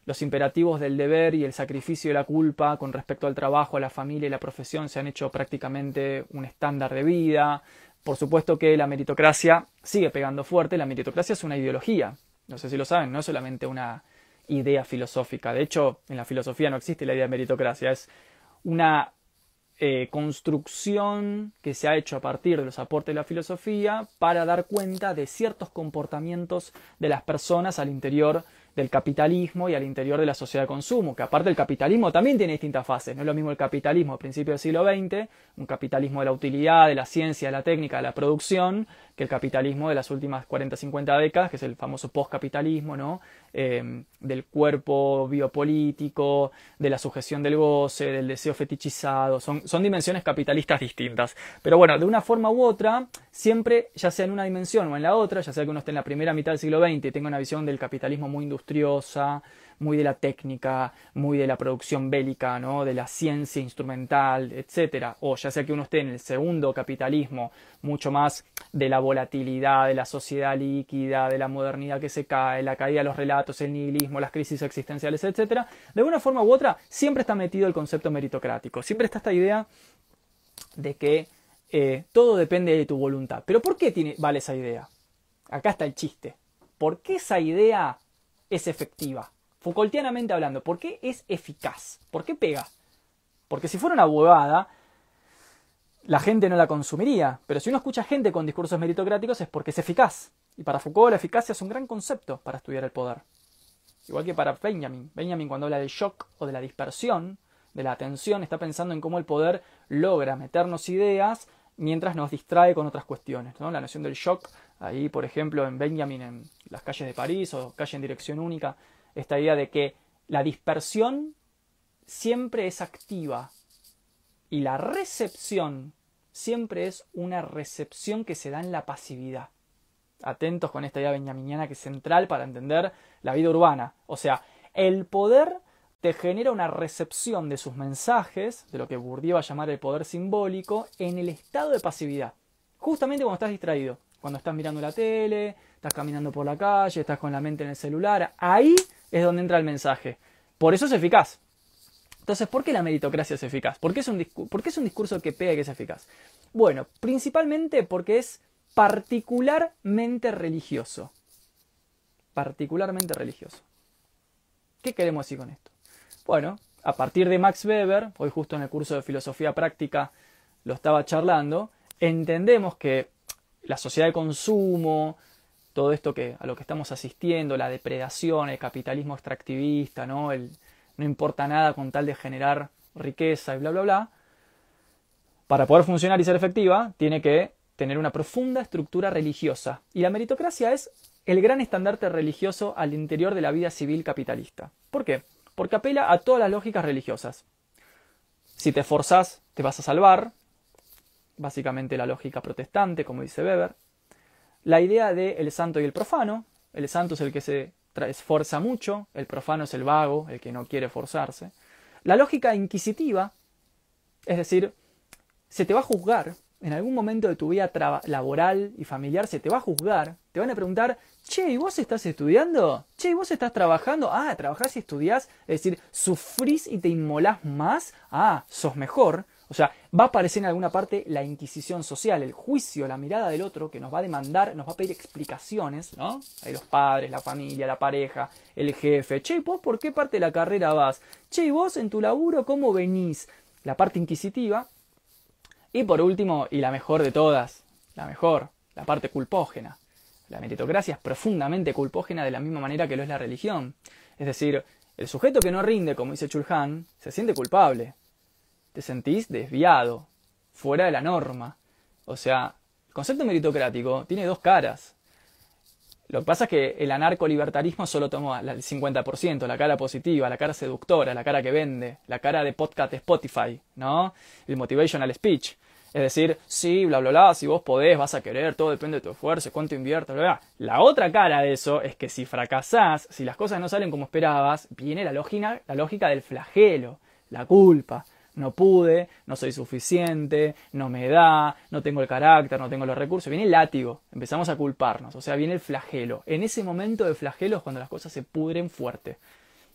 los imperativos del deber y el sacrificio y la culpa con respecto al trabajo, a la familia y la profesión se han hecho prácticamente un estándar de vida. Por supuesto que la meritocracia sigue pegando fuerte, la meritocracia es una ideología, no sé si lo saben, no es solamente una idea filosófica, de hecho en la filosofía no existe la idea de meritocracia, es una eh, construcción que se ha hecho a partir de los aportes de la filosofía para dar cuenta de ciertos comportamientos de las personas al interior del capitalismo y al interior de la sociedad de consumo, que aparte el capitalismo también tiene distintas fases, no es lo mismo el capitalismo a principios del siglo XX, un capitalismo de la utilidad, de la ciencia, de la técnica, de la producción, que el capitalismo de las últimas 40-50 décadas, que es el famoso postcapitalismo, ¿no? Em, del cuerpo biopolítico, de la sujeción del goce, del deseo fetichizado, son, son dimensiones capitalistas distintas. Pero bueno, de una forma u otra, siempre, ya sea en una dimensión o en la otra, ya sea que uno esté en la primera mitad del siglo XX y tenga una visión del capitalismo muy industriosa, muy de la técnica, muy de la producción bélica, ¿no? de la ciencia instrumental, etc. O ya sea que uno esté en el segundo capitalismo, mucho más de la volatilidad, de la sociedad líquida, de la modernidad que se cae, la caída de los relatos, el nihilismo, las crisis existenciales, etc. De una forma u otra, siempre está metido el concepto meritocrático. Siempre está esta idea de que eh, todo depende de tu voluntad. Pero ¿por qué tiene, vale esa idea? Acá está el chiste. ¿Por qué esa idea es efectiva? Foucaultianamente hablando, ¿por qué es eficaz? ¿Por qué pega? Porque si fuera una huevada, la gente no la consumiría. Pero si uno escucha gente con discursos meritocráticos es porque es eficaz. Y para Foucault la eficacia es un gran concepto para estudiar el poder. Igual que para Benjamin. Benjamin cuando habla del shock o de la dispersión, de la atención, está pensando en cómo el poder logra meternos ideas mientras nos distrae con otras cuestiones. ¿no? La noción del shock, ahí por ejemplo en Benjamin en las calles de París o calle en dirección única, esta idea de que la dispersión siempre es activa y la recepción siempre es una recepción que se da en la pasividad. Atentos con esta idea benjaminiana que es central para entender la vida urbana. O sea, el poder te genera una recepción de sus mensajes, de lo que Bourdieu va a llamar el poder simbólico, en el estado de pasividad. Justamente cuando estás distraído, cuando estás mirando la tele, estás caminando por la calle, estás con la mente en el celular, ahí es donde entra el mensaje. Por eso es eficaz. Entonces, ¿por qué la meritocracia es eficaz? ¿Por qué es un, es un discurso que pega y que es eficaz? Bueno, principalmente porque es particularmente religioso. Particularmente religioso. ¿Qué queremos decir con esto? Bueno, a partir de Max Weber, hoy justo en el curso de filosofía práctica lo estaba charlando, entendemos que la sociedad de consumo, todo esto que, a lo que estamos asistiendo, la depredación, el capitalismo extractivista, ¿no? El, no importa nada con tal de generar riqueza y bla, bla, bla, para poder funcionar y ser efectiva, tiene que tener una profunda estructura religiosa. Y la meritocracia es el gran estandarte religioso al interior de la vida civil capitalista. ¿Por qué? Porque apela a todas las lógicas religiosas. Si te esforzas, te vas a salvar, básicamente la lógica protestante, como dice Weber la idea de el santo y el profano. El santo es el que se esfuerza mucho, el profano es el vago, el que no quiere esforzarse. La lógica inquisitiva, es decir, se te va a juzgar, en algún momento de tu vida laboral y familiar se te va a juzgar, te van a preguntar, che, ¿y vos estás estudiando? Che, ¿y vos estás trabajando? Ah, trabajás y estudiás, es decir, sufrís y te inmolás más, ah, sos mejor. O sea, va a aparecer en alguna parte la inquisición social, el juicio, la mirada del otro que nos va a demandar, nos va a pedir explicaciones, ¿no? Hay los padres, la familia, la pareja, el jefe. Che, ¿vos por qué parte de la carrera vas? Che, ¿vos en tu laburo cómo venís? La parte inquisitiva. Y por último, y la mejor de todas, la mejor, la parte culpógena. La meritocracia es profundamente culpógena de la misma manera que lo es la religión. Es decir, el sujeto que no rinde, como dice Chulhan, se siente culpable te sentís desviado, fuera de la norma. O sea, el concepto meritocrático tiene dos caras. Lo que pasa es que el anarco-libertarismo solo toma el 50%, la cara positiva, la cara seductora, la cara que vende, la cara de podcast Spotify, ¿no? El motivational speech. Es decir, sí, bla, bla, bla, si vos podés, vas a querer, todo depende de tu esfuerzo, cuánto inviertes, bla, bla. La otra cara de eso es que si fracasás, si las cosas no salen como esperabas, viene la lógica, la lógica del flagelo, la culpa. No pude, no soy suficiente, no me da, no tengo el carácter, no tengo los recursos. Viene el látigo, empezamos a culparnos, o sea, viene el flagelo. En ese momento de flagelo es cuando las cosas se pudren fuerte.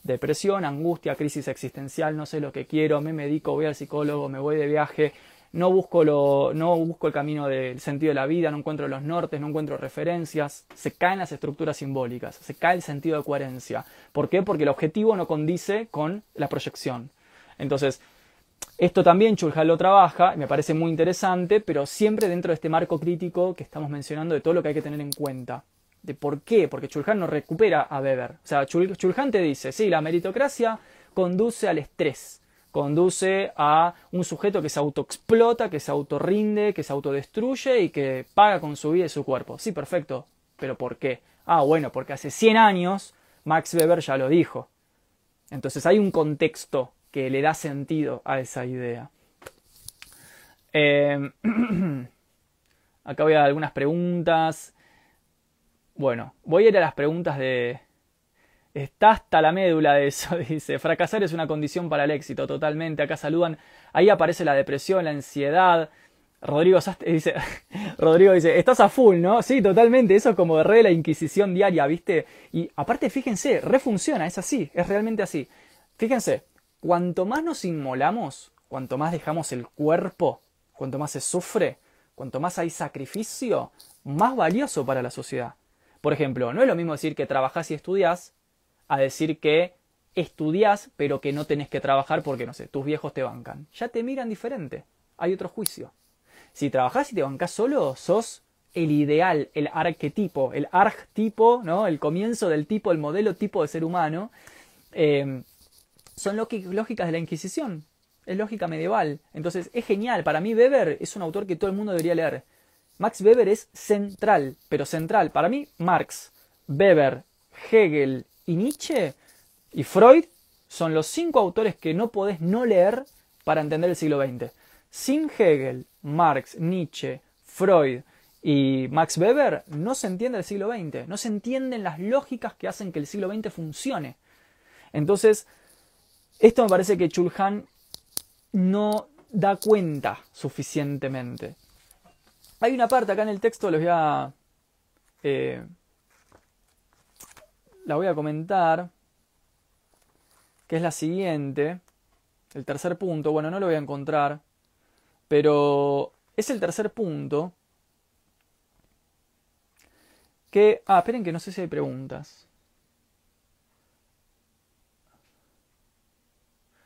Depresión, angustia, crisis existencial, no sé lo que quiero, me medico, voy al psicólogo, me voy de viaje, no busco, lo, no busco el camino del sentido de la vida, no encuentro los nortes, no encuentro referencias, se caen las estructuras simbólicas, se cae el sentido de coherencia. ¿Por qué? Porque el objetivo no condice con la proyección. Entonces, esto también Chulhan lo trabaja, me parece muy interesante, pero siempre dentro de este marco crítico que estamos mencionando de todo lo que hay que tener en cuenta. ¿De por qué? Porque Chulhan no recupera a Weber. O sea, Chulhan te dice, sí, la meritocracia conduce al estrés conduce a un sujeto que se autoexplota, que se autorrinde, que se autodestruye y que paga con su vida y su cuerpo. Sí, perfecto. ¿Pero por qué? Ah, bueno, porque hace 100 años Max Weber ya lo dijo. Entonces hay un contexto que le da sentido a esa idea. Em, acá voy a algunas preguntas. Bueno, voy a ir a las preguntas de, Está hasta la médula de eso, dice. Fracasar es una condición para el éxito, totalmente. Acá saludan. Ahí aparece la depresión, la ansiedad. Rodrigo dice, Rodrigo dice, estás a full, ¿no? Sí, totalmente. Eso es como re la inquisición diaria, ¿viste? Y aparte, fíjense, refunciona, es así, es realmente así. Fíjense, cuanto más nos inmolamos, cuanto más dejamos el cuerpo, cuanto más se sufre, cuanto más hay sacrificio, más valioso para la sociedad. Por ejemplo, no es lo mismo decir que trabajás y estudiás a decir que estudias pero que no tenés que trabajar porque, no sé, tus viejos te bancan. Ya te miran diferente. Hay otro juicio. Si trabajás y te bancás solo, sos el ideal, el arquetipo, el arquetipo, ¿no? El comienzo del tipo, el modelo tipo de ser humano. Eh, son lógicas de la Inquisición. Es lógica medieval. Entonces es genial. Para mí Weber es un autor que todo el mundo debería leer. Max Weber es central, pero central. Para mí Marx, Weber, Hegel y Nietzsche y Freud son los cinco autores que no podés no leer para entender el siglo XX. Sin Hegel, Marx, Nietzsche, Freud y Max Weber no se entiende el siglo XX, no se entienden las lógicas que hacen que el siglo XX funcione. Entonces, esto me parece que Chulhan no da cuenta suficientemente. Hay una parte acá en el texto, les voy a eh, la voy a comentar, que es la siguiente, el tercer punto, bueno, no lo voy a encontrar, pero es el tercer punto que... Ah, esperen que no sé si hay preguntas.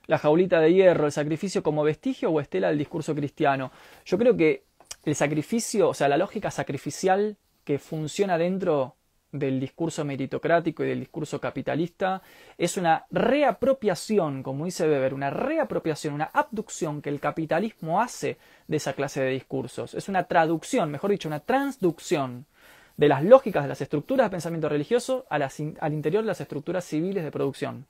La jaulita de hierro, el sacrificio como vestigio o estela del discurso cristiano. Yo creo que el sacrificio, o sea, la lógica sacrificial que funciona dentro del discurso meritocrático y del discurso capitalista es una reapropiación, como dice Weber, una reapropiación, una abducción que el capitalismo hace de esa clase de discursos. Es una traducción, mejor dicho, una transducción de las lógicas de las estructuras de pensamiento religioso al interior de las estructuras civiles de producción.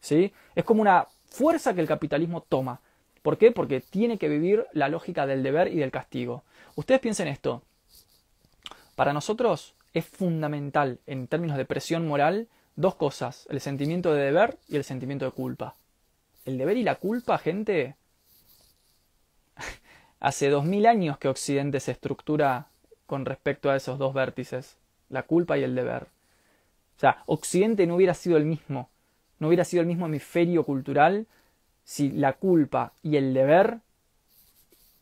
¿sí? Es como una fuerza que el capitalismo toma. ¿Por qué? Porque tiene que vivir la lógica del deber y del castigo. Ustedes piensen esto. Para nosotros, es fundamental en términos de presión moral dos cosas, el sentimiento de deber y el sentimiento de culpa. El deber y la culpa, gente, hace dos mil años que Occidente se estructura con respecto a esos dos vértices, la culpa y el deber. O sea, Occidente no hubiera sido el mismo, no hubiera sido el mismo hemisferio cultural si la culpa y el deber,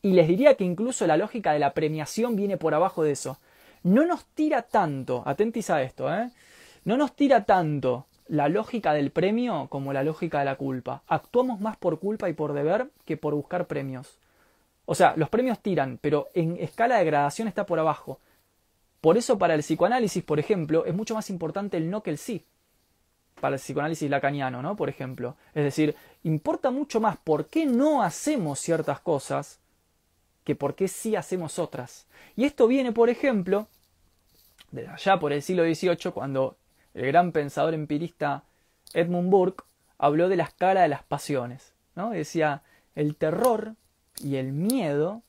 y les diría que incluso la lógica de la premiación viene por abajo de eso no nos tira tanto, atentis a esto, ¿eh? no nos tira tanto la lógica del premio como la lógica de la culpa. Actuamos más por culpa y por deber que por buscar premios. O sea, los premios tiran, pero en escala de gradación está por abajo. Por eso para el psicoanálisis, por ejemplo, es mucho más importante el no que el sí. Para el psicoanálisis lacaniano, ¿no? Por ejemplo. Es decir, importa mucho más por qué no hacemos ciertas cosas que por qué sí hacemos otras. Y esto viene, por ejemplo, de allá por el siglo XVIII, cuando el gran pensador empirista Edmund Burke habló de la escala de las pasiones. ¿no? Decía, el terror y el miedo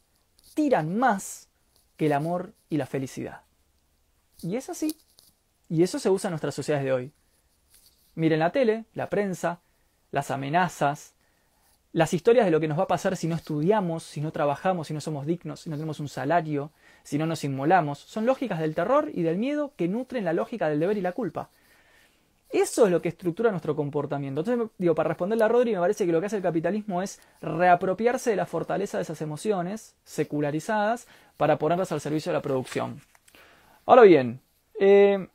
tiran más que el amor y la felicidad. Y es así. Y eso se usa en nuestras sociedades de hoy. Miren la tele, la prensa, las amenazas, las historias de lo que nos va a pasar si no estudiamos, si no trabajamos, si no somos dignos, si no tenemos un salario, si no nos inmolamos, son lógicas del terror y del miedo que nutren la lógica del deber y la culpa. Eso es lo que estructura nuestro comportamiento. Entonces, digo, para responderle a Rodri, me parece que lo que hace el capitalismo es reapropiarse de la fortaleza de esas emociones secularizadas para ponerlas al servicio de la producción. Ahora bien, eh,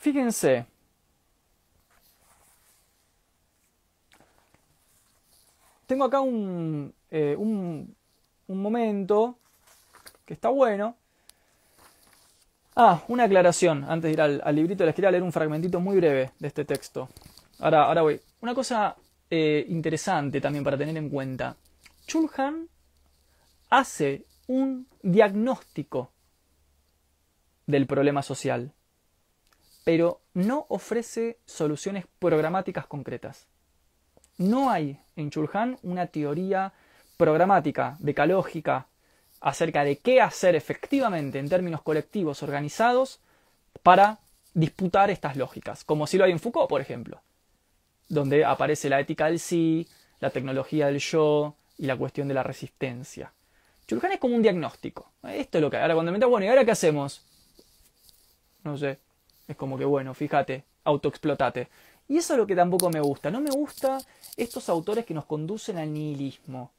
fíjense, tengo acá un, eh, un, un momento que está bueno, Ah, una aclaración antes de ir al, librito. Les quería leer un fragmentito muy breve de este texto. Ahora, ahora voy. Una cosa eh, interesante también para tener en cuenta. Chulhan hace un diagnóstico del problema social, pero no ofrece soluciones programáticas concretas. No hay en Chulhan una teoría programática, decalógica, acerca de qué hacer efectivamente en términos colectivos organizados para disputar estas lógicas, como si lo hay en Foucault, por ejemplo, donde aparece la ética del sí, la tecnología del yo y la cuestión de la resistencia. Chulhan es como un diagnóstico. Esto es lo que. Ahora, cuando me metas, bueno, ¿y ahora qué hacemos? No sé. Es como que, bueno, fíjate, autoexplotate. Y eso es lo que tampoco me gusta. No me gusta estos autores que nos conducen al nihilismo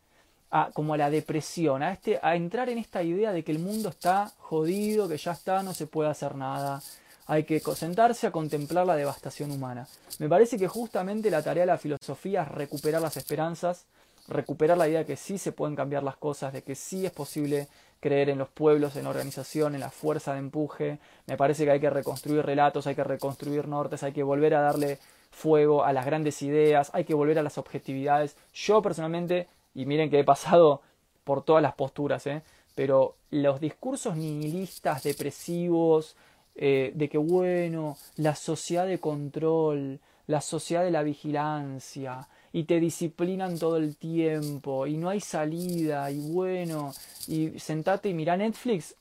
a, como a la depresión, a, este, a entrar en esta idea de que el mundo está jodido, que ya está, no se puede hacer nada. Hay que sentarse a contemplar la devastación humana. Me parece que justamente la tarea de la filosofía es recuperar las esperanzas, recuperar la idea de que sí se pueden cambiar las cosas, de que sí es posible creer en los pueblos, en la organización, en la fuerza de empuje. Me parece que hay que reconstruir relatos, hay que reconstruir nortes, hay que volver a darle fuego a las grandes ideas, hay que volver a las objetividades. Yo personalmente y miren que he pasado por todas las posturas, ¿eh? pero los discursos nihilistas, depresivos, eh, de que bueno, la sociedad de control, la sociedad de la vigilancia, y te disciplinan todo el tiempo, y no hay salida, y bueno, y sentate y mira Netflix,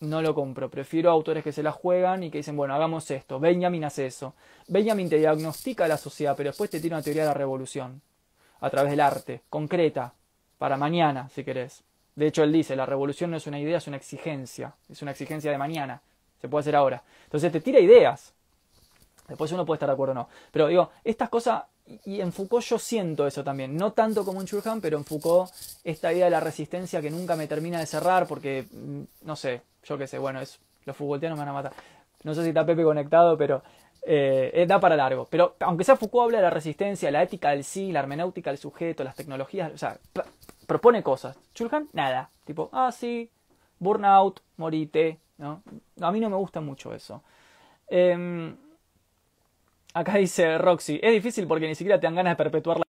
no lo compro. Prefiero autores que se la juegan y que dicen, bueno, hagamos esto. Benjamin hace eso. Benjamin te diagnostica la sociedad, pero después te tiene una teoría de la revolución a través del arte, concreta, para mañana, si querés. De hecho, él dice, la revolución no es una idea, es una exigencia, es una exigencia de mañana, se puede hacer ahora. Entonces te tira ideas. Después uno puede estar de acuerdo o no. Pero digo, estas cosas, y en Foucault yo siento eso también, no tanto como en Churhan, pero en Foucault esta idea de la resistencia que nunca me termina de cerrar porque, mm, no sé, yo qué sé, bueno, es, los Foucaultianos me van a matar. No sé si está Pepe conectado, pero eh, da para largo. Pero aunque sea Foucault habla de la resistencia, la ética del sí, la hermenéutica del sujeto, las tecnologías, o sea, propone cosas. Chulhan, nada. Tipo, ah, sí, burnout, morite, ¿no? A mí no me gusta mucho eso. Em, acá dice Roxy, es difícil porque ni siquiera te dan ganas de perpetuar la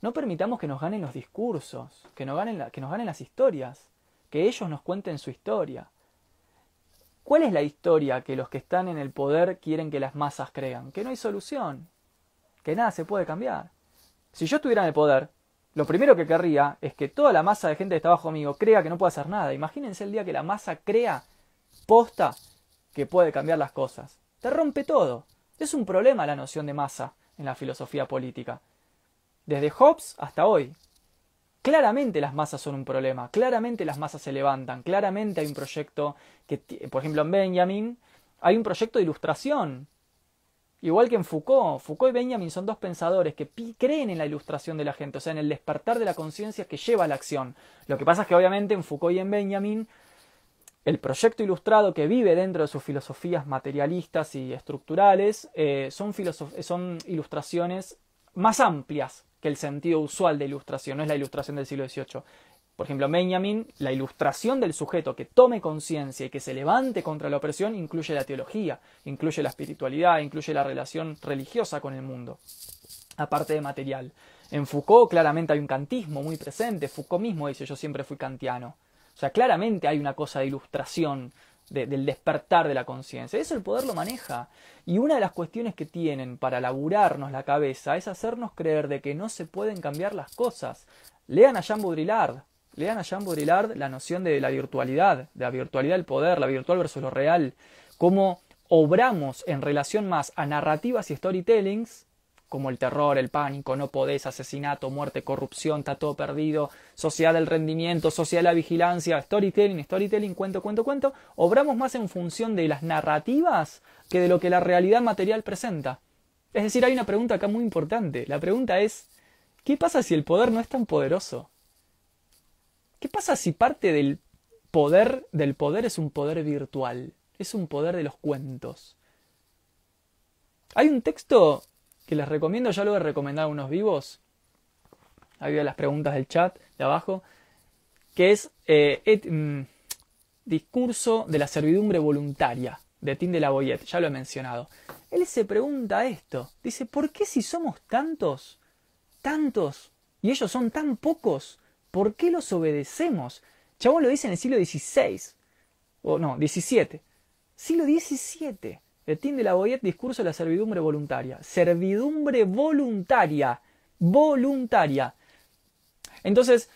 No permitamos que nos ganen los discursos, que nos ganen, que nos ganen las historias, que ellos nos cuenten su historia. ¿Cuál es la historia que los que están en el poder quieren que las masas crean? Que no hay solución, que nada se puede cambiar. Si yo estuviera en el poder, lo primero que querría es que toda la masa de gente que está bajo mío crea que no puede hacer nada. Imagínense el día que la masa crea posta que puede cambiar las cosas. Te rompe todo. Es un problema la noción de masa en la filosofía política desde Hobbes hasta hoy. Claramente las masas son un problema, claramente las masas se levantan, claramente hay un proyecto que, por ejemplo, en Benjamin hay un proyecto de ilustración. Igual que en Foucault, Foucault y Benjamin son dos pensadores que creen en la ilustración de la gente, o sea, en el despertar de la conciencia que lleva a la acción. Lo que pasa es que obviamente en Foucault y en Benjamin el proyecto ilustrado que vive dentro de sus filosofías materialistas y estructurales eh, son, son ilustraciones más amplias el sentido usual de ilustración, no es la ilustración del siglo XVIII. Por ejemplo, Benjamin, la ilustración del sujeto que tome conciencia y que se levante contra la opresión incluye la teología, incluye la espiritualidad, incluye la relación religiosa con el mundo, aparte de material. En Foucault claramente hay un kantismo muy presente, Foucault mismo dice yo siempre fui kantiano. O sea, claramente hay una cosa de ilustración del despertar de la conciencia. Eso el poder lo maneja. Y una de las cuestiones que tienen para laburarnos la cabeza es hacernos creer de que no se pueden cambiar las cosas. Lean a Jean Baudrillard. Lean a Jean Baudrillard la noción de la virtualidad, de la virtualidad del poder, la virtual versus lo real. Cómo obramos en relación más a narrativas y storytellings como el terror, el pánico, no podés, asesinato, muerte, corrupción, está todo perdido, sociedad del rendimiento, sociedad de la vigilancia, storytelling, storytelling, cuento, cuento, cuento, obramos más en función de las narrativas que de lo que la realidad material presenta. Es decir, hay una pregunta acá muy importante. La pregunta es, ¿qué pasa si el poder no es tan poderoso? ¿Qué pasa si parte del poder del poder es un poder virtual? Es un poder de los cuentos. Hay un texto que les recomiendo, ya lo he recomendado unos vivos, había las preguntas del chat de abajo, que es eh, mm, Discurso de la servidumbre voluntaria de Tim de la Boyette, ya lo he mencionado. Él se pregunta esto, dice, ¿por qué si somos tantos, tantos, y ellos son tan pocos, ¿por qué los obedecemos? Chabón lo dice en el siglo XVI, o no, XVII, siglo XVII. El de la Boyette, discurso de la servidumbre voluntaria. Servidumbre voluntaria. Voluntaria. Entonces,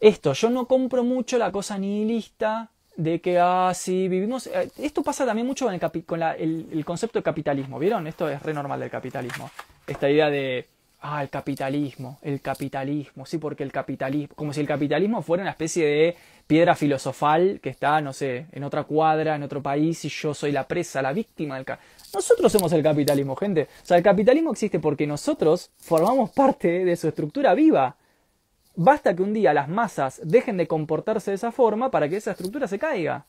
esto, yo no compro mucho la cosa nihilista de que, ah, sí, vivimos... Eh, esto pasa también mucho con, el, con el, concepto de capitalismo, ¿vieron? Esto es re normal del capitalismo. Esta idea de, ah, el capitalismo, el capitalismo, sí, porque el capitalismo, como si el capitalismo fuera una especie de piedra filosofal que está, no sé, en otra cuadra, en otro país y yo soy la presa, la víctima del capitalismo. Nosotros somos el capitalismo, gente. O sea, el capitalismo existe porque nosotros formamos parte de su estructura viva. Basta que un día las masas dejen de comportarse de esa forma para que esa estructura se caiga.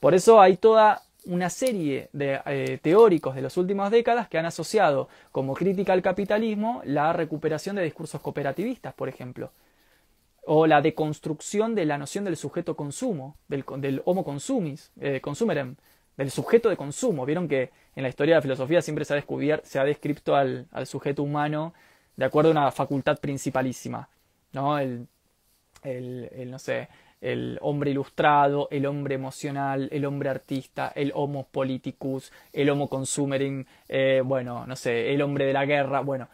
Por eso hay toda una serie de eh, teóricos de las últimas décadas que han asociado como crítica al capitalismo la recuperación de discursos cooperativistas, por ejemplo o la deconstrucción de la noción del sujeto consumo, del, homo consumis, eh, consumerem, del sujeto de consumo. Vieron que en la historia de la filosofía siempre se ha, descubierto, se ha descrito al, al, sujeto humano de acuerdo a una facultad principalísima, ¿no? El, el, no sé, el hombre ilustrado, el hombre emocional, el hombre artista, el homo politicus, el homo consumerim, eh, bueno, no sé, el hombre de la guerra, bueno,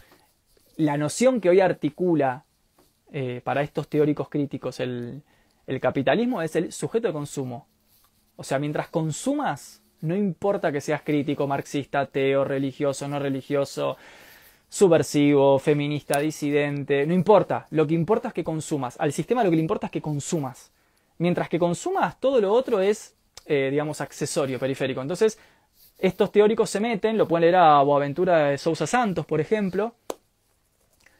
la noción que hoy articula eh, para estos teóricos críticos el, capitalismo es el sujeto de consumo. O sea, mientras consumas, no importa que seas crítico, marxista, ateo, religioso, no religioso, subversivo, feminista, disidente, no importa. Lo que importa es que consumas. Al sistema lo que le importa es que consumas. Mientras que consumas, todo lo otro es, eh, digamos, accesorio, periférico. Entonces, estos teóricos se meten, lo pueden leer a Boaventura de Sousa Santos, por ejemplo,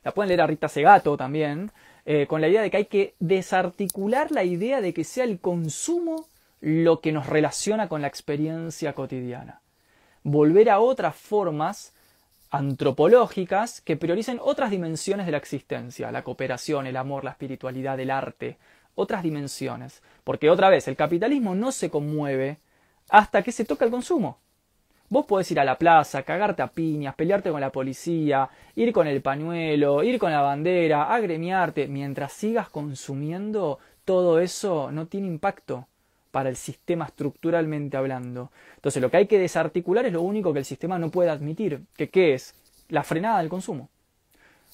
la pueden leer a Rita Segato también, eh, con la idea de que hay que desarticular la idea de que sea el consumo lo que nos relaciona con la experiencia cotidiana. Volver a otras formas antropológicas que prioricen otras dimensiones de la existencia, la cooperación, el amor, la espiritualidad, el arte, otras dimensiones. Porque otra vez, el capitalismo no se conmueve hasta que se toca el consumo. Vos podés ir a la plaza, cagarte a piñas, pelearte con la policía, ir con el pañuelo, ir con la bandera, agremiarte. Mientras sigas consumiendo, todo eso no tiene impacto para el sistema estructuralmente hablando. Entonces lo que hay que desarticular es lo único que el sistema no puede admitir, que qué es la frenada del consumo.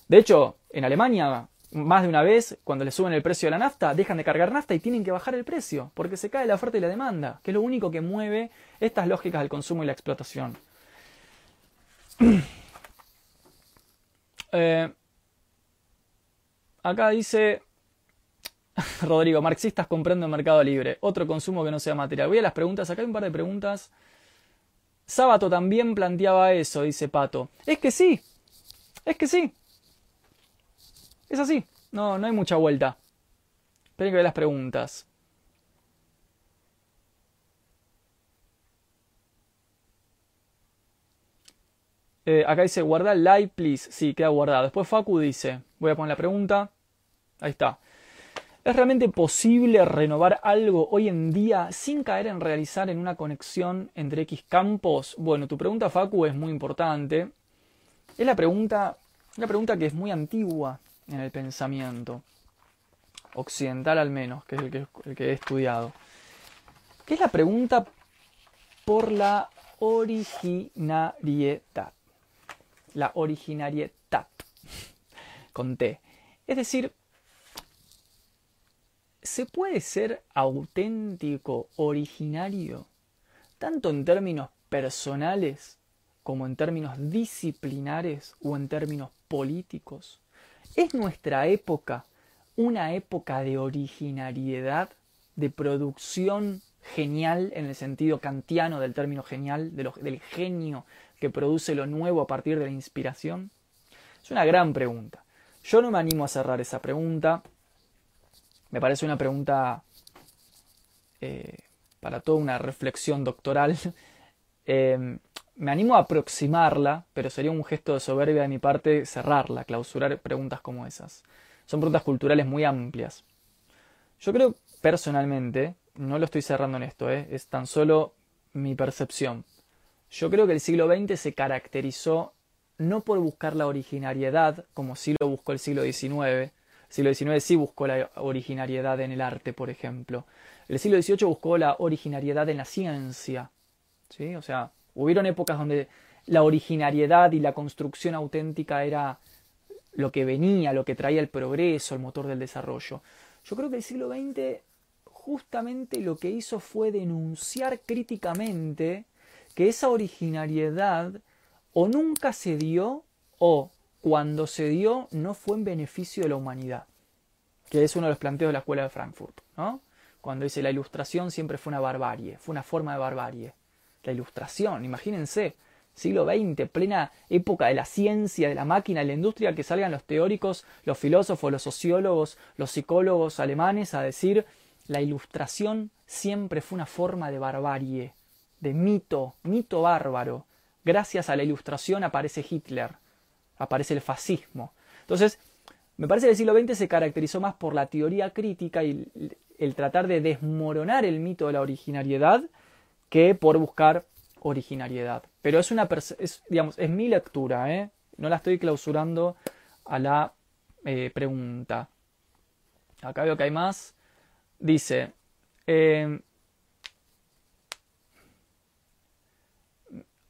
De hecho, en Alemania más de una vez, cuando le suben el precio de la nafta, dejan de cargar nafta y tienen que bajar el precio, porque se cae la oferta y la demanda, que es lo único que mueve estas lógicas del consumo y la explotación. Eh, acá dice Rodrigo, marxistas comprando en Mercado Libre, otro consumo que no sea material. Voy a las preguntas, acá hay un par de preguntas. Sábato también planteaba eso, dice Pato. Es que sí, es que sí. Es así, no, no hay mucha vuelta. Esperen que ver las preguntas. Eh, acá dice guardar like, please. Sí, queda guardado. Después Facu dice, voy a poner la pregunta. Ahí está. ¿Es realmente posible renovar algo hoy en día sin caer en realizar en una conexión entre X campos? Bueno, tu pregunta, Facu, es muy importante. Es la pregunta, una pregunta que es muy antigua en el pensamiento occidental al menos, que es el que, he estudiado. que es la pregunta por la originariedad. La originariedad, con T. Es decir, ¿se puede ser auténtico, originario, tanto en términos personales como en términos disciplinares o en términos políticos? ¿Es nuestra época una época de originariedad, de producción genial en el sentido kantiano del término genial, del genio que produce lo nuevo a partir de la inspiración? Es una gran pregunta. Yo no me animo a cerrar esa pregunta. Me parece una pregunta eh, para toda una reflexión doctoral. Eh, me animo a aproximarla, pero sería un gesto de soberbia de mi parte cerrarla, clausurar preguntas como esas. Son preguntas culturales muy amplias. Yo creo personalmente no lo estoy cerrando en esto, ¿eh? es tan solo mi percepción. Yo creo que el siglo XX se caracterizó no por buscar la originariedad, como sí lo buscó el siglo XIX. El siglo XIX sí buscó la originariedad en el arte, por ejemplo. El siglo XVIII buscó la originariedad en la ciencia. ¿sí? O sea, hubieron épocas donde la originariedad y la construcción auténtica era lo que venía, lo que traía el progreso, el motor del desarrollo. Yo creo que el siglo XX justamente lo que hizo fue denunciar críticamente que esa originariedad o nunca se dio o cuando se dio no fue en beneficio de la humanidad, que es uno de los planteos de la Escuela de Frankfurt, ¿no? Cuando dice la ilustración siempre fue una barbarie, fue una forma de barbarie. La ilustración, imagínense, siglo XX, plena época de la ciencia, de la máquina, de la industria, que salgan los teóricos, los filósofos, los sociólogos, los psicólogos alemanes a decir la ilustración siempre fue una forma de barbarie, de mito, mito bárbaro. Gracias a la ilustración aparece Hitler, aparece el fascismo. Entonces, me parece que el siglo XX se caracterizó más por la teoría crítica y el, tratar de desmoronar el mito de la originariedad que por buscar originariedad. Pero es una es, digamos, es mi lectura, ¿eh? no la estoy clausurando a la eh, pregunta. Acá veo que hay más. Dice, em,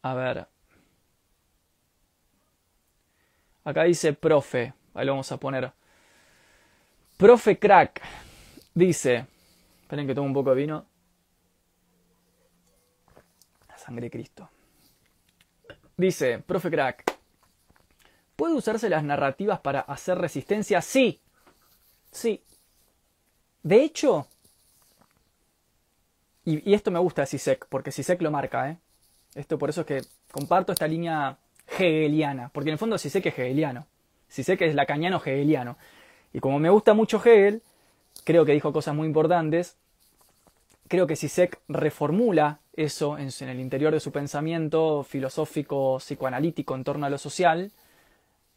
a ver, acá dice profe, ahí lo vamos a poner. Profe crack, dice, esperen que tomo un poco de vino. Sangre Cristo. Dice, profe crack, ¿puede usarse las narrativas para hacer resistencia? Sí, sí, de hecho, y, esto me gusta de Sisek, porque Sisek lo marca, ¿eh? Esto por eso es que comparto esta línea hegeliana, porque en el fondo Sisek es hegeliano. Sisek es lacaniano hegeliano. Y como me gusta mucho Hegel, creo que dijo cosas muy importantes, creo que Sisek reformula eso en, el interior de su pensamiento filosófico, psicoanalítico en torno a lo social.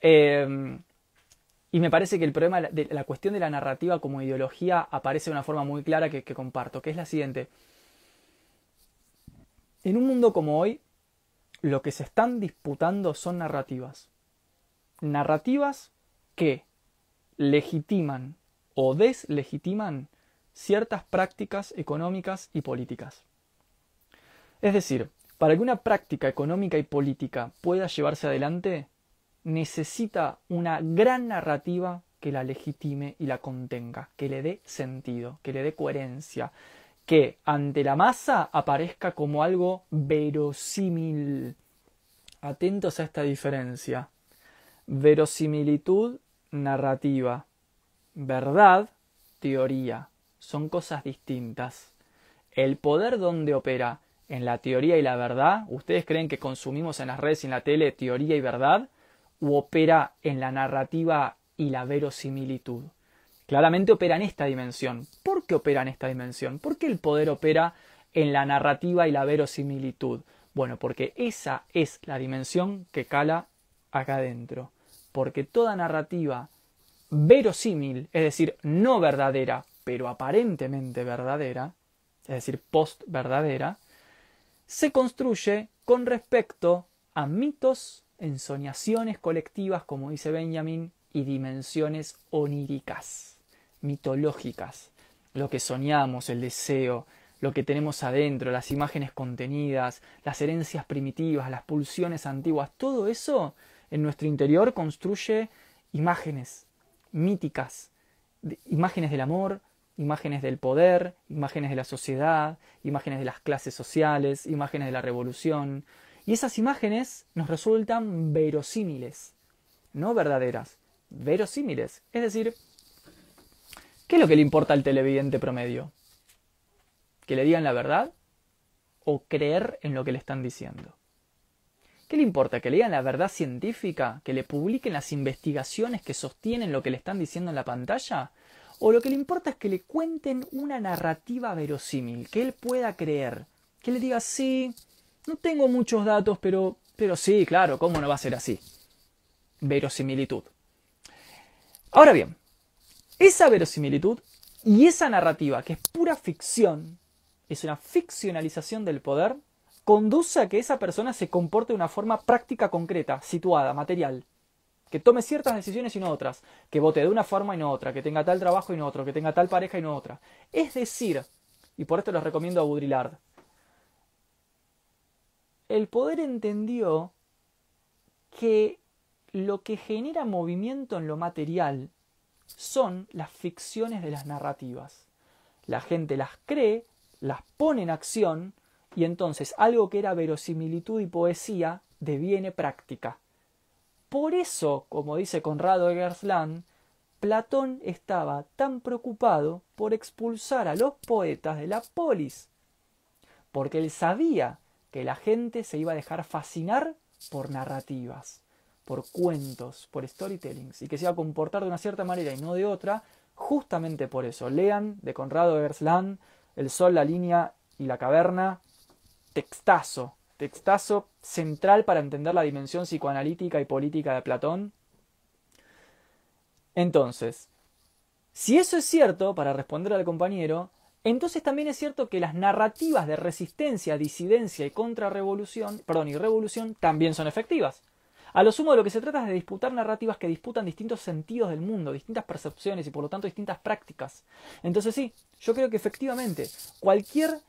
Eh, y me parece que el problema la cuestión de la narrativa como ideología aparece de una forma muy clara que, comparto, que es la siguiente. En un mundo como hoy, lo que se están disputando son narrativas. Narrativas que legitiman o deslegitiman ciertas prácticas económicas y políticas. Es decir, para que una práctica económica y política pueda llevarse adelante, necesita una gran narrativa que la legitime y la contenga, que le dé sentido, que le dé coherencia, que ante la masa aparezca como algo verosímil. Atentos a esta diferencia. Verosimilitud, narrativa. Verdad, teoría. Son cosas distintas. El poder donde opera en la teoría y la verdad, ¿ustedes creen que consumimos en las redes y en la tele teoría y verdad? u opera en la narrativa y la verosimilitud. Claramente opera en esta dimensión. ¿Por qué opera en esta dimensión? ¿Por qué el poder opera en la narrativa y la verosimilitud? Bueno, porque esa es la dimensión que cala acá adentro. Porque toda narrativa verosímil, es decir, no verdadera, pero aparentemente verdadera, es decir, post verdadera, se construye con respecto a mitos ensoñaciones colectivas, como dice Benjamin, y dimensiones oníricas, mitológicas. Lo que soñamos, el deseo, lo que tenemos adentro, las imágenes contenidas, las herencias primitivas, las pulsiones antiguas, todo eso en nuestro interior construye imágenes míticas, imágenes del amor, imágenes del poder, imágenes de la sociedad, imágenes de las clases sociales, imágenes de la revolución. Y esas imágenes nos resultan verosímiles, no verdaderas, verosímiles. Es decir, ¿qué es lo que le importa al televidente promedio? ¿Que le digan la verdad o creer en lo que le están diciendo? ¿Qué le importa? ¿Que le digan la verdad científica? ¿Que le publiquen las investigaciones que sostienen lo que le están diciendo en la pantalla? ¿O lo que le importa es que le cuenten una narrativa verosímil, que él pueda creer? Que le diga, sí, no tengo muchos datos, pero, pero sí, claro, ¿cómo no va a ser así? Verosimilitud. Ahora bien, esa verosimilitud y esa narrativa, que es pura ficción, es una ficcionalización del poder, conduce a que esa persona se comporte de una forma práctica concreta, situada, material. Que tome ciertas decisiones y no otras. Que vote de una forma y no otra. Que tenga tal trabajo y no otro. Que tenga tal pareja y no otra. Es decir, y por esto les recomiendo a Baudrillard, el poder entendió que lo que genera movimiento en lo material son las ficciones de las narrativas. La gente las cree, las pone en acción y entonces algo que era verosimilitud y poesía deviene práctica. Por eso, como dice Conrado Eggersland, Platón estaba tan preocupado por expulsar a los poetas de la polis, porque él sabía que la gente se iba a dejar fascinar por narrativas, por cuentos, por storytellings, y que se iba a comportar de una cierta manera y no de otra, justamente por eso. Lean de Conrado Eggersland, El Sol, la línea y la caverna, textazo, textazo central para entender la dimensión psicoanalítica y política de Platón. Entonces, si eso es cierto, para responder al compañero, entonces también es cierto que las narrativas de resistencia, disidencia y contrarrevolución, perdón, y revolución también son efectivas. A lo sumo de lo que se trata es de disputar narrativas que disputan distintos sentidos del mundo, distintas percepciones y por lo tanto distintas prácticas. Entonces sí, yo creo que efectivamente cualquier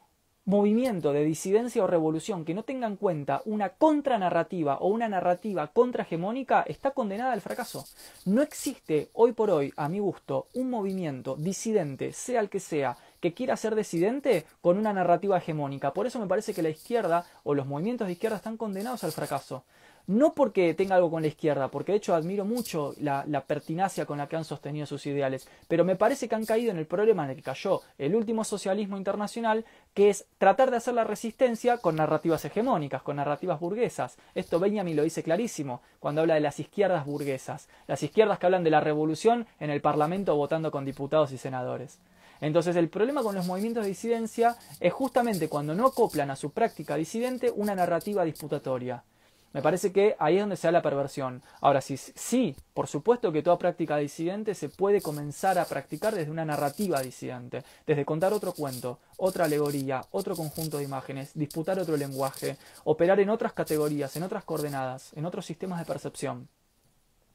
movimiento de disidencia o revolución que no tenga en cuenta una contranarrativa o una narrativa contrahegemónica está condenada al fracaso. No existe hoy por hoy, a mi gusto, un movimiento disidente, sea el que sea, que quiera ser disidente con una narrativa hegemónica. Por eso me parece que la izquierda o los movimientos de izquierda están condenados al fracaso no porque tenga algo con la izquierda, porque de hecho admiro mucho la, pertinacia con la que han sostenido sus ideales, pero me parece que han caído en el problema en el que cayó el último socialismo internacional, que es tratar de hacer la resistencia con narrativas hegemónicas, con narrativas burguesas. Esto Benjamin lo dice clarísimo cuando habla de las izquierdas burguesas, las izquierdas que hablan de la revolución en el Parlamento votando con diputados y senadores. Entonces el problema con los movimientos de disidencia es justamente cuando no acoplan a su práctica disidente una narrativa disputatoria. Me parece que ahí es donde se da la perversión. Ahora, sí, sí, por supuesto que toda práctica disidente se puede comenzar a practicar desde una narrativa disidente, desde contar otro cuento, otra alegoría, otro conjunto de imágenes, disputar otro lenguaje, operar en otras categorías, en otras coordenadas, en otros sistemas de percepción.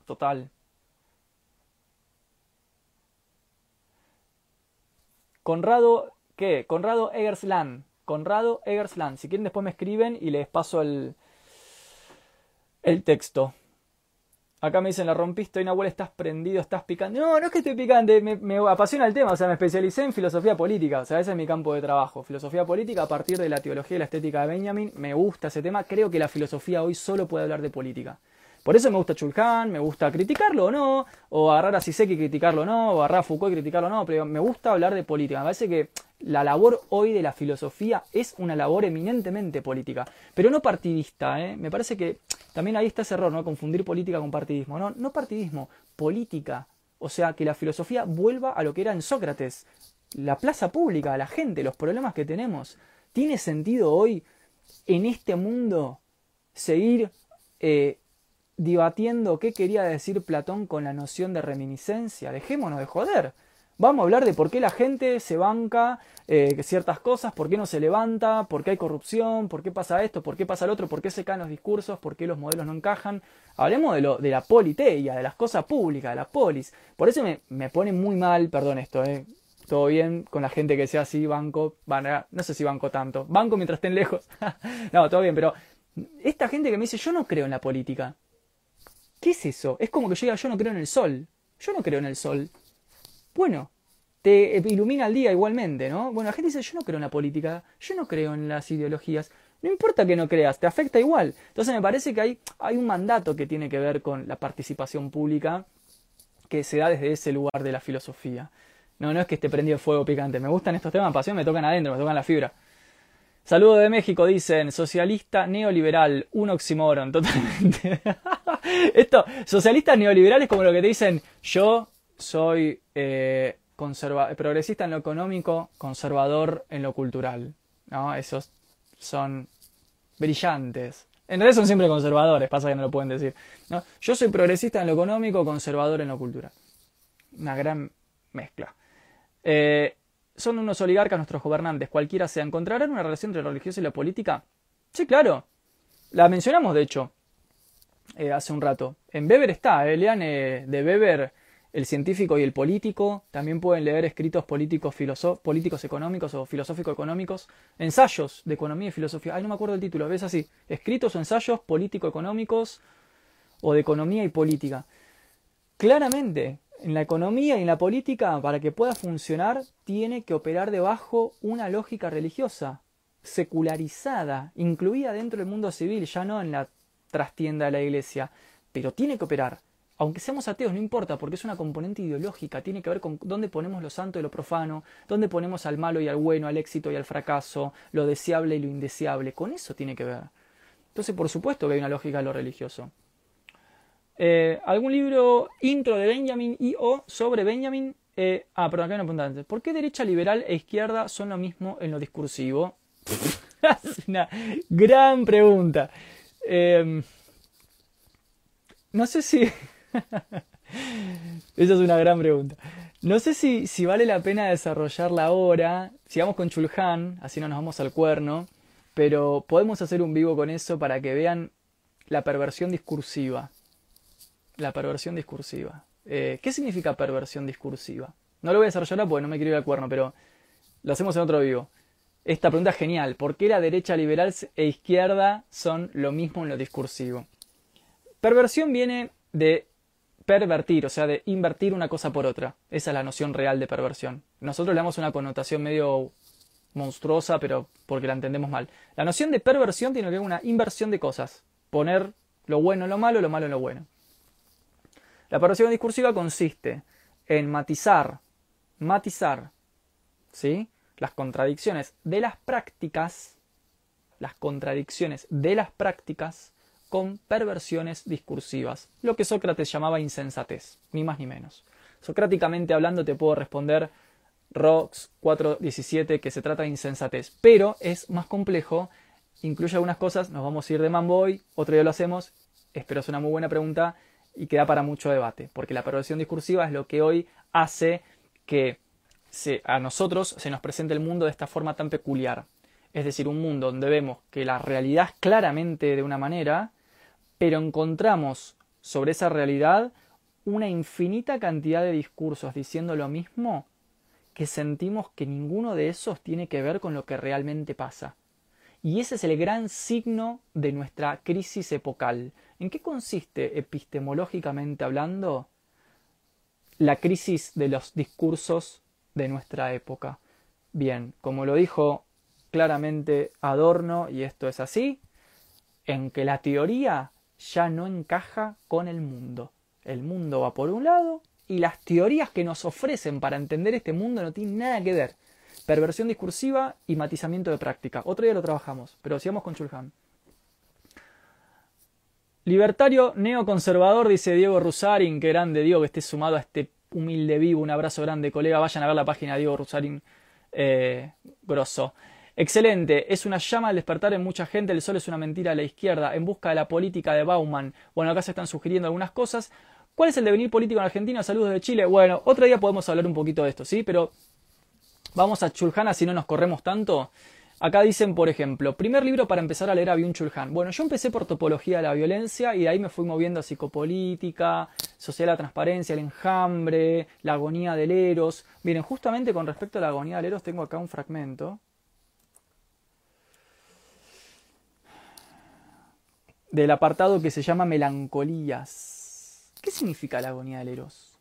Total. Conrado, ¿qué? Conrado Eggersland. Conrado Eggersland. Si quieren después me escriben y les paso el, el texto. Acá me dicen, la rompiste, hoy abuela estás prendido, estás picante. No, no es que estoy picante, me, apasiona el tema, o sea, me especialicé en filosofía política, o sea, ese es mi campo de trabajo. Filosofía política a partir de la teología y la estética de Benjamin, me gusta ese tema, creo que la filosofía hoy solo puede hablar de política. Por eso me gusta Chulhan, me gusta criticarlo o no, o agarrar a Sisek y criticarlo o no, o agarrar a Foucault y criticarlo o no, pero me gusta hablar de política. Me parece que la labor hoy de la filosofía es una labor eminentemente política, pero no partidista. ¿eh? Me parece que también ahí está ese error, ¿no? Confundir política con partidismo. No, no partidismo, política. O sea, que la filosofía vuelva a lo que era en Sócrates. La plaza pública, la gente, los problemas que tenemos. ¿Tiene sentido hoy en este mundo seguir eh, debatiendo qué quería decir Platón con la noción de reminiscencia. Dejémonos de joder. Vamos a hablar de por qué la gente se banca eh, ciertas cosas, por qué no se levanta, por qué hay corrupción, por qué pasa esto, por qué pasa lo otro, por qué se caen los discursos, por qué los modelos no encajan. Hablemos de, lo, de la politeia, de las cosas públicas, de la polis. Por eso me, me pone muy mal, perdón esto, eh, todo bien con la gente que sea así, banco, no sé si banco tanto, banco mientras estén lejos, no, todo bien, pero esta gente que me dice, yo no creo en la política, ¿qué es eso? Es como que yo diga, yo no creo en el sol, yo no creo en el sol. Bueno, te ilumina el día igualmente, ¿no? Bueno, la gente dice, yo no creo en la política, yo no creo en las ideologías, no importa que no creas, te afecta igual. Entonces me parece que hay, hay un mandato que tiene que ver con la participación pública que se da desde ese lugar de la filosofía. No, no es que esté prendido fuego picante. Me gustan estos temas, pasión, me tocan adentro, me tocan la fibra. Saludo de México, dicen, socialista neoliberal, un oxímoron, totalmente. Esto, socialista neoliberal es como lo que te dicen, yo soy eh, progresista en lo económico, conservador en lo cultural. ¿no? Esos son brillantes. En realidad son siempre conservadores, pasa que no lo pueden decir. ¿no? Yo soy progresista en lo económico, conservador en lo cultural. Una gran mezcla. Eh, ¿Son unos oligarcas nuestros gobernantes? Cualquiera sea. ¿Encontrarán una relación entre lo religioso y la política? Sí, claro. La mencionamos, de hecho, eh, hace un rato. En Weber está, eh, lean eh, de Weber el científico y el político. También pueden leer escritos políticos, políticos económicos o filosófico-económicos. Ensayos de economía y filosofía. Ay, no me acuerdo el título, ves así. Escritos o ensayos político-económicos o de economía y política. Claramente, en la economía y en la política, para que pueda funcionar, tiene que operar debajo una lógica religiosa, secularizada, incluida dentro del mundo civil, ya no en la trastienda de la iglesia, pero tiene que operar. Aunque seamos ateos, no importa, porque es una componente ideológica, tiene que ver con dónde ponemos lo santo y lo profano, dónde ponemos al malo y al bueno, al éxito y al fracaso, lo deseable y lo indeseable, con eso tiene que ver. Entonces, por supuesto que hay una lógica de lo religioso. Eh, ¿Algún libro intro de Benjamin y o sobre Benjamin? Eh, ah, perdón, acá hay una pregunta antes. ¿Por qué derecha liberal e izquierda son lo mismo en lo discursivo? es una gran pregunta. Em, no sé si... Esa es una gran pregunta. No sé si, si, vale la pena desarrollarla ahora. Sigamos con Chulhan, así no nos vamos al cuerno. Pero podemos hacer un vivo con eso para que vean la perversión discursiva la perversión discursiva. Eh, ¿Qué significa perversión discursiva? No lo voy a desarrollar ahora porque no me quiero ir al cuerno, pero lo hacemos en otro vivo. Esta pregunta es genial. ¿Por qué la derecha liberal e izquierda son lo mismo en lo discursivo? Perversión viene de pervertir, o sea, de invertir una cosa por otra. Esa es la noción real de perversión. Nosotros le damos una connotación medio monstruosa, pero porque la entendemos mal. La noción de perversión tiene que ver con una inversión de cosas. Poner lo bueno en lo malo, lo malo en lo bueno. La perversión discursiva consiste en matizar, matizar, ¿sí? Las contradicciones de las prácticas, las contradicciones de las prácticas con perversiones discursivas, lo que Sócrates llamaba insensatez, ni más ni menos. Socráticamente hablando te puedo responder Rox 4.17 que se trata de insensatez, pero es más complejo, incluye algunas cosas, nos vamos a ir de Manboy, otro día lo hacemos, espero es una muy buena pregunta y queda para mucho debate, porque la perversión discursiva es lo que hoy hace que a nosotros se nos presente el mundo de esta forma tan peculiar. Es decir, un mundo donde vemos que la realidad es claramente de una manera, pero encontramos sobre esa realidad una infinita cantidad de discursos diciendo lo mismo que sentimos que ninguno de esos tiene que ver con lo que realmente pasa. Y ese es el gran signo de nuestra crisis epocal. ¿En qué consiste epistemológicamente hablando la crisis de los discursos de nuestra época? Bien, como lo dijo claramente Adorno, y esto es así, en que la teoría ya no encaja con el mundo. El mundo va por un lado y las teorías que nos ofrecen para entender este mundo no tienen nada que ver Perversión discursiva y matizamiento de práctica. Otro día lo trabajamos, pero sigamos con Chulhan. Libertario neoconservador, dice Diego Rusarin. Qué grande, Diego, que esté sumado a este humilde vivo. Un abrazo grande, colega. Vayan a ver la página de Diego Rusarin. Eh, grosso. Excelente, es una llama al despertar en mucha gente, el sol es una mentira a la izquierda, en busca de la política de Bauman. Bueno, acá se están sugiriendo algunas cosas. ¿Cuál es el devenir político en Argentina? Saludos de Chile. Bueno, otro día podemos hablar un poquito de esto, ¿sí? Pero Vamos a Chulhana si no nos corremos tanto. Acá dicen, por ejemplo, primer libro para empezar a leer a Byung-Chul Han. Bueno, yo empecé por topología de la violencia y de ahí me fui moviendo a psicopolítica, social la transparencia, el enjambre, la agonía del Eros. Miren, justamente con respecto a la agonía del Eros tengo acá un fragmento. Del apartado que se llama Melancolías. ¿Qué significa la agonía del Eros?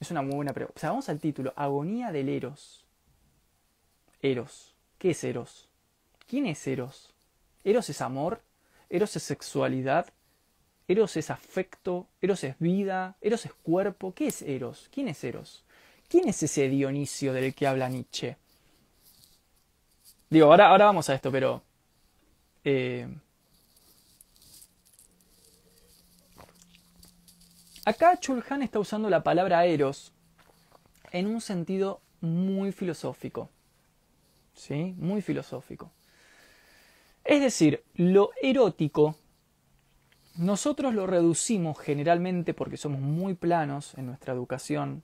Es una muy buena pregunta. O sea, vamos al título. Agonía del Eros. Eros. ¿Qué es Eros? ¿Quién es Eros? Eros es amor, Eros es sexualidad, Eros es afecto, Eros es vida, Eros es cuerpo. ¿Qué es Eros? ¿Quién es Eros? ¿Quién es ese Dionisio del que habla Nietzsche? Digo, ahora, ahora vamos a esto, pero... Eh, acá Chulhan está usando la palabra Eros en un sentido muy filosófico. ¿sí? Muy filosófico. Es decir, lo erótico nosotros lo reducimos generalmente porque somos muy planos en nuestra educación,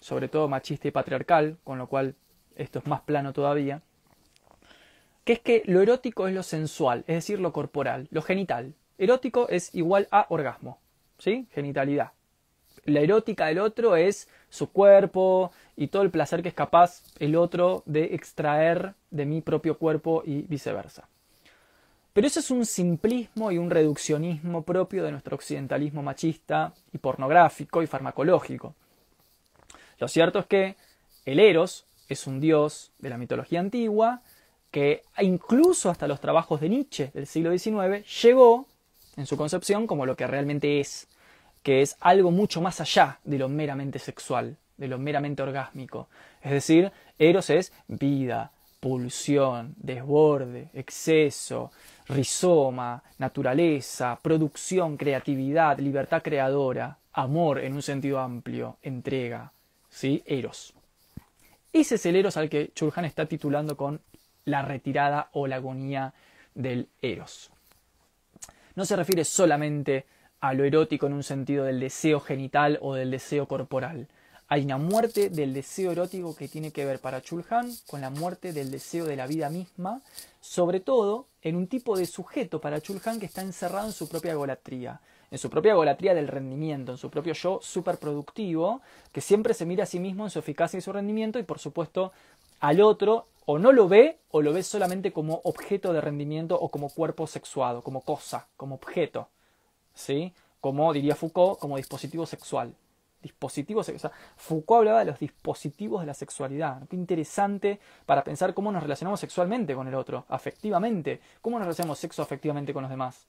sobre todo machista y patriarcal, con lo cual esto es más plano todavía, que es que lo erótico es lo sensual, es decir, lo corporal, lo genital. Erótico es igual a orgasmo, ¿sí? Genitalidad. La erótica del otro es su cuerpo, y todo el placer que es capaz el otro de extraer de mi propio cuerpo y viceversa. Pero eso es un simplismo y un reduccionismo propio de nuestro occidentalismo machista y pornográfico y farmacológico. Lo cierto es que el Eros es un dios de la mitología antigua que incluso hasta los trabajos de Nietzsche del siglo XIX llegó en su concepción como lo que realmente es, que es algo mucho más allá de lo meramente sexual, de lo meramente orgásmico. Es decir, eros es vida, pulsión, desborde, exceso, rizoma, naturaleza, producción, creatividad, libertad creadora, amor en un sentido amplio, entrega, ¿sí? Eros. Ese es el Eros al que Chulhan está titulando con la retirada o la agonía del Eros. No se refiere solamente a lo erótico en un sentido del deseo genital o del deseo corporal, hay una muerte del deseo erótico que tiene que ver para Chulhan con la muerte del deseo de la vida misma, sobre todo en un tipo de sujeto para Chulhan que está encerrado en su propia golatría, en su propia golatría del rendimiento, en su propio yo superproductivo, que siempre se mira a sí mismo en su eficacia y su rendimiento y por supuesto al otro o no lo ve o lo ve solamente como objeto de rendimiento o como cuerpo sexuado, como cosa, como objeto, ¿sí? Como diría Foucault, como dispositivo sexual dispositivos. Foucault hablaba de los dispositivos de la sexualidad. Qué interesante para pensar cómo nos relacionamos sexualmente con el otro, afectivamente. ¿Cómo nos relacionamos sexo afectivamente con los demás?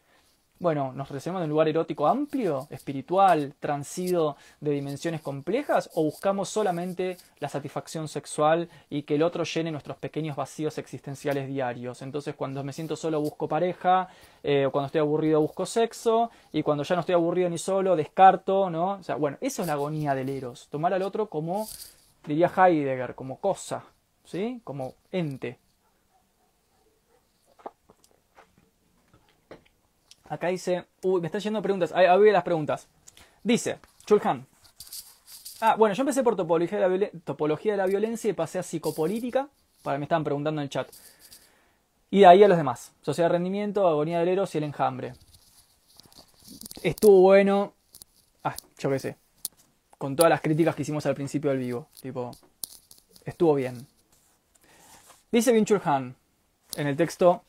Bueno, ¿nos relacionamos en un lugar erótico amplio, espiritual, transido de dimensiones complejas o buscamos solamente la satisfacción sexual y que el otro llene nuestros pequeños vacíos existenciales diarios? Entonces cuando me siento solo busco pareja, eh, o cuando estoy aburrido busco sexo y cuando ya no estoy aburrido ni solo descarto, ¿no? O sea, bueno, eso es la agonía del eros, tomar al otro como, diría Heidegger, como cosa, ¿sí? Como ente. Acá dice, uy, me están yendo preguntas. Ahí, ahí las preguntas. Dice, Chulhan. Ah, bueno, yo empecé por topología de, la topología de la violencia y pasé a psicopolítica. Para me estaban preguntando en el chat. Y de ahí a los demás. Sociedad de rendimiento, agonía del eros y el enjambre. Estuvo bueno. Ah, yo qué sé. Con todas las críticas que hicimos al principio del vivo. Tipo, estuvo bien. Dice Bin Chulhan en el texto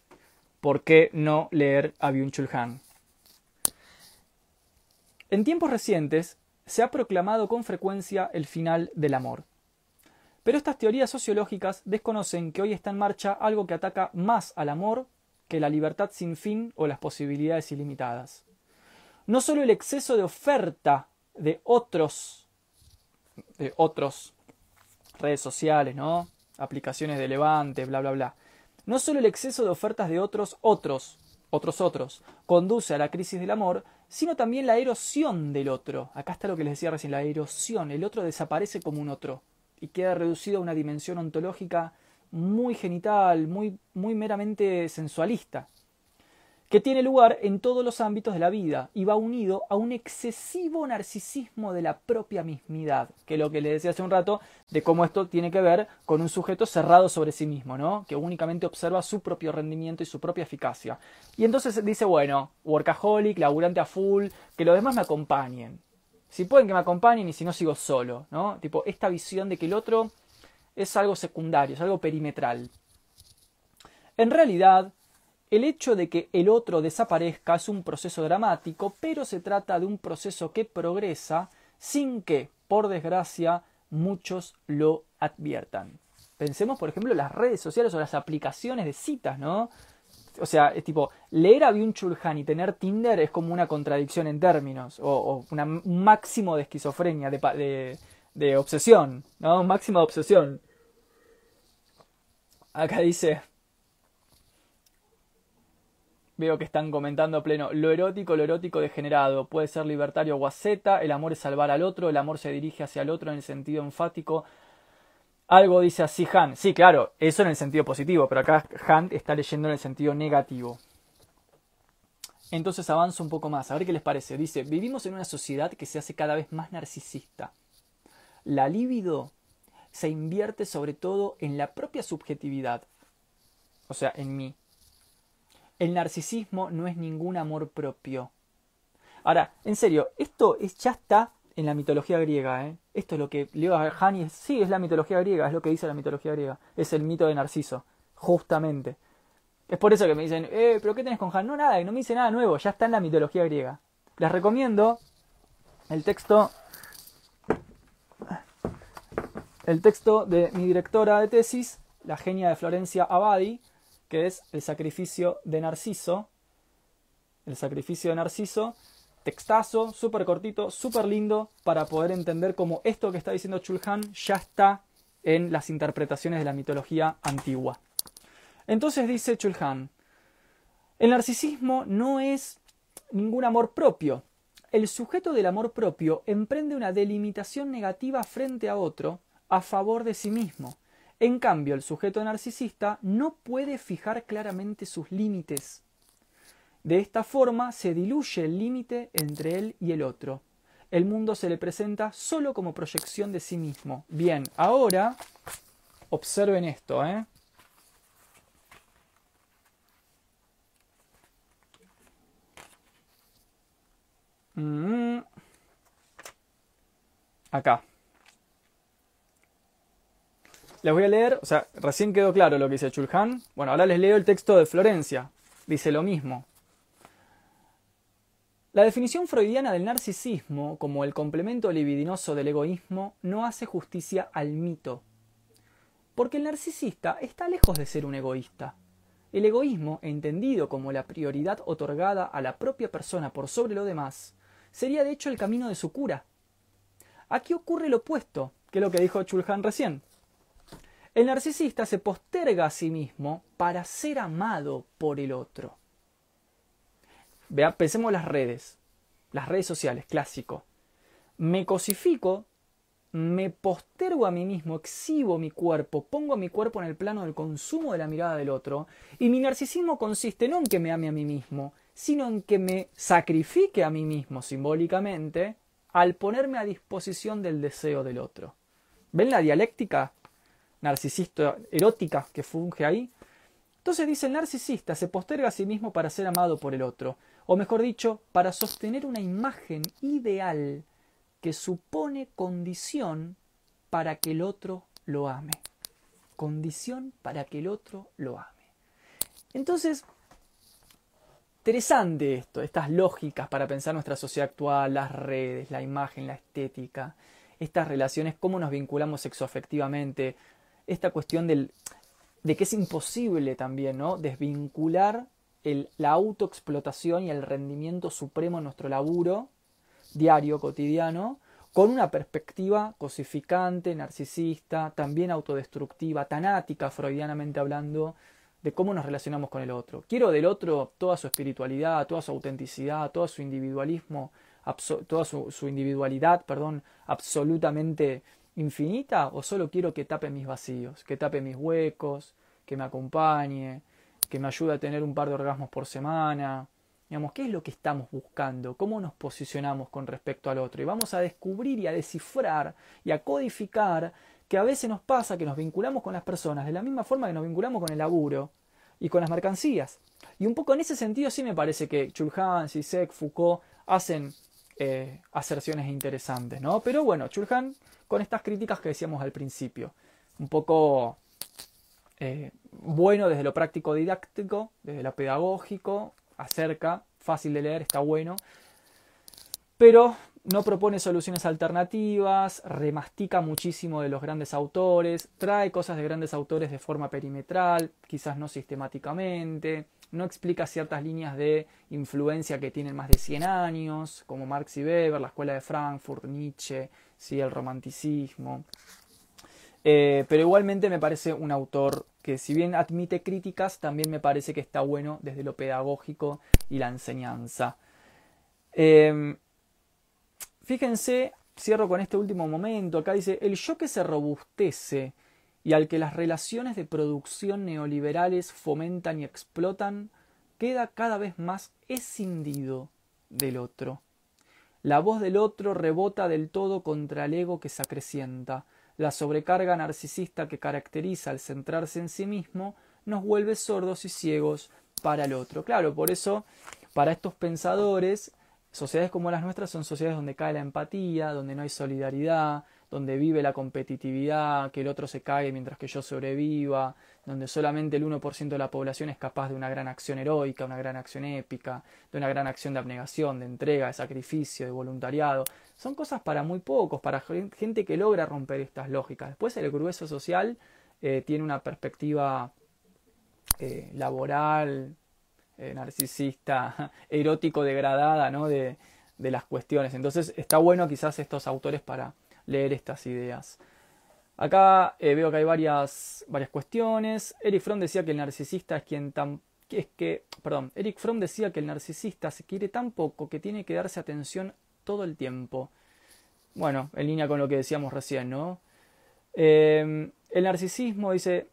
¿por qué no leer a Byung-Chul Han? En tiempos recientes se ha proclamado con frecuencia el final del amor. Pero estas teorías sociológicas desconocen que hoy está en marcha algo que ataca más al amor que la libertad sin fin o las posibilidades ilimitadas. No solo el exceso de oferta de otros, de otros redes sociales, ¿no? aplicaciones de levante, bla, bla, bla, no solo el exceso de ofertas de otros otros, otros otros, conduce a la crisis del amor, sino también la erosión del otro. Acá está lo que les decía recién, la erosión. El otro desaparece como un otro y queda reducido a una dimensión ontológica muy genital, muy, muy meramente sensualista. Que tiene lugar en todos los ámbitos de la vida y va unido a un excesivo narcisismo de la propia mismidad, que es lo que le decía hace un rato, de cómo esto tiene que ver con un sujeto cerrado sobre sí mismo, ¿no? que únicamente observa su propio rendimiento y su propia eficacia. Y entonces dice, bueno, workaholic, laburante a full, que los demás me acompañen. Si pueden que me acompañen y si no sigo solo, ¿no? Tipo, esta visión de que el otro es algo secundario, es algo perimetral. En realidad, el hecho de que el otro desaparezca es un proceso dramático, pero se trata de un proceso que progresa sin que, por desgracia, muchos lo adviertan. Pensemos, por ejemplo, las redes sociales o las aplicaciones de citas, ¿no? O sea, es tipo, leer a Byung Chul Han y tener Tinder es como una contradicción en términos, o, un máximo de esquizofrenia, de, de obsesión, ¿no? Un máximo de obsesión. Acá dice, Veo que están comentando pleno. Lo erótico, lo erótico degenerado. Puede ser libertario o asceta. El amor es salvar al otro. El amor se dirige hacia el otro en el sentido enfático. Algo dice así Han. Sí, claro, eso en el sentido positivo. Pero acá Han está leyendo en el sentido negativo. Entonces avanzo un poco más. A ver qué les parece. Dice: Vivimos en una sociedad que se hace cada vez más narcisista. La libido se invierte sobre todo en la propia subjetividad. O sea, en mí el narcisismo no es ningún amor propio. Ahora, en serio, esto es, ya está en la mitología griega. ¿eh? Esto es lo que leo a Hani. Sí, es la mitología griega, es lo que dice la mitología griega. Es el mito de Narciso, justamente. Es por eso que me dicen, eh, pero ¿qué tenés con Han? No, nada, no me dice nada nuevo, ya está en la mitología griega. Les recomiendo el texto. El texto de mi directora de tesis, la genia de Florencia Abadi, que es el sacrificio de Narciso. El sacrificio de Narciso, textazo, súper cortito, súper lindo, para poder entender cómo esto que está diciendo Chulhan ya está en las interpretaciones de la mitología antigua. Entonces dice Chulhan, el narcisismo no es ningún amor propio. El sujeto del amor propio emprende una delimitación negativa frente a otro a favor de sí mismo. En cambio, el sujeto narcisista no puede fijar claramente sus límites. De esta forma se diluye el límite entre él y el otro. El mundo se le presenta solo como proyección de sí mismo. Bien, ahora observen esto, ¿eh? Mm. Acá. Les voy a leer, o sea, recién quedó claro lo que dice Chulhan. Bueno, ahora les leo el texto de Florencia. Dice lo mismo. La definición freudiana del narcisismo como el complemento libidinoso del egoísmo no hace justicia al mito. Porque el narcisista está lejos de ser un egoísta. El egoísmo, entendido como la prioridad otorgada a la propia persona por sobre lo demás, sería de hecho el camino de su cura. Aquí ocurre lo opuesto, que es lo que dijo Chulhan recién. El narcisista se posterga a sí mismo para ser amado por el otro. Vea, pensemos las redes, las redes sociales, clásico. Me cosifico, me postergo a mí mismo, exhibo mi cuerpo, pongo mi cuerpo en el plano del consumo de la mirada del otro, y mi narcisismo consiste no en que me ame a mí mismo, sino en que me sacrifique a mí mismo simbólicamente al ponerme a disposición del deseo del otro. ¿Ven la dialéctica narcisista erótica que funge ahí. Entonces dice, el narcisista se posterga a sí mismo para ser amado por el otro, o mejor dicho, para sostener una imagen ideal que supone condición para que el otro lo ame. Condición para que el otro lo ame. Entonces, interesante esto, estas lógicas para pensar nuestra sociedad actual, las redes, la imagen, la estética, estas relaciones, cómo nos vinculamos sexoafectivamente, esta cuestión del, de que es imposible también ¿no? desvincular el, la autoexplotación y el rendimiento supremo en nuestro laburo diario, cotidiano, con una perspectiva cosificante, narcisista, también autodestructiva, tanática, freudianamente hablando, de cómo nos relacionamos con el otro. Quiero del otro toda su espiritualidad, toda su autenticidad, todo su individualismo, toda su, su individualidad, perdón, absolutamente infinita o solo quiero que tape mis vacíos, que tape mis huecos, que me acompañe, que me ayude a tener un par de orgasmos por semana. Digamos, ¿qué es lo que estamos buscando? ¿Cómo nos posicionamos con respecto al otro? Y vamos a descubrir y a descifrar y a codificar que a veces nos pasa que nos vinculamos con las personas de la misma forma que nos vinculamos con el laburo y con las mercancías. Y un poco en ese sentido sí me parece que Chulhan, Zizek, Foucault hacen eh, aserciones interesantes, ¿no? Pero bueno, Chulhan con estas críticas que decíamos al principio, un poco eh, bueno desde lo práctico didáctico, desde lo pedagógico, acerca, fácil de leer, está bueno, pero no propone soluciones alternativas, remastica muchísimo de los grandes autores, trae cosas de grandes autores de forma perimetral, quizás no sistemáticamente, no explica ciertas líneas de influencia que tienen más de 100 años, como Marx y Weber, la Escuela de Frankfurt, Nietzsche, ¿sí? el romanticismo. Eh, pero igualmente me parece un autor que si bien admite críticas, también me parece que está bueno desde lo pedagógico y la enseñanza. Em, fíjense, cierro con este último momento, acá dice, el yo que se robustece y al que las relaciones de producción neoliberales fomentan y explotan, queda cada vez más escindido del otro. La voz del otro rebota del todo contra el ego que se acrecienta. La sobrecarga narcisista que caracteriza al centrarse en sí mismo nos vuelve sordos y ciegos para el otro. Claro, por eso, para estos pensadores, sociedades como las nuestras son sociedades donde cae la empatía, donde no hay solidaridad, donde vive la competitividad, que el otro se cae mientras que yo sobreviva, donde solamente el 1% de la población es capaz de una gran acción heroica, una gran acción épica, de una gran acción de abnegación, de entrega, de sacrificio, de voluntariado. Son cosas para muy pocos, para gente que logra romper estas lógicas. Después el grueso social eh, tiene una perspectiva eh, laboral, eh, narcisista, erótico, degradada, ¿no? De, de las cuestiones. Entonces está bueno quizás estos autores para leer estas ideas. Acá eh, veo que hay varias, varias cuestiones. Eric Fromm decía que el narcisista es quien tan es que, perdón, Eric Fromm decía que el narcisista se quiere tan poco que tiene que darse atención todo el tiempo. Bueno, en línea con lo que decíamos recién, ¿no? Em, el narcisismo dice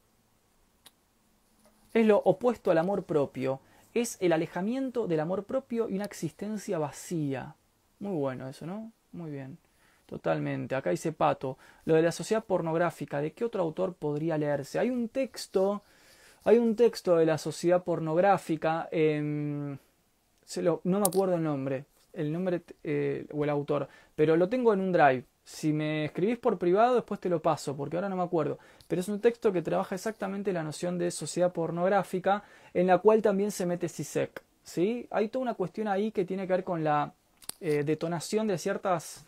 es lo opuesto al amor propio, es el alejamiento del amor propio y una existencia vacía. Muy bueno eso, ¿no? Muy bien. Totalmente. Acá dice Pato, lo de la sociedad pornográfica, ¿de qué otro autor podría leerse? Hay un texto, hay un texto de la sociedad pornográfica, se lo, no me acuerdo el nombre, el nombre eh, o el autor, pero lo tengo en un drive. Si me escribís por privado, después te lo paso, porque ahora no me acuerdo. Pero es un texto que trabaja exactamente la noción de sociedad pornográfica, en la cual también se mete CISEC. ¿sí? Hay toda una cuestión ahí que tiene que ver con la eh, detonación de ciertas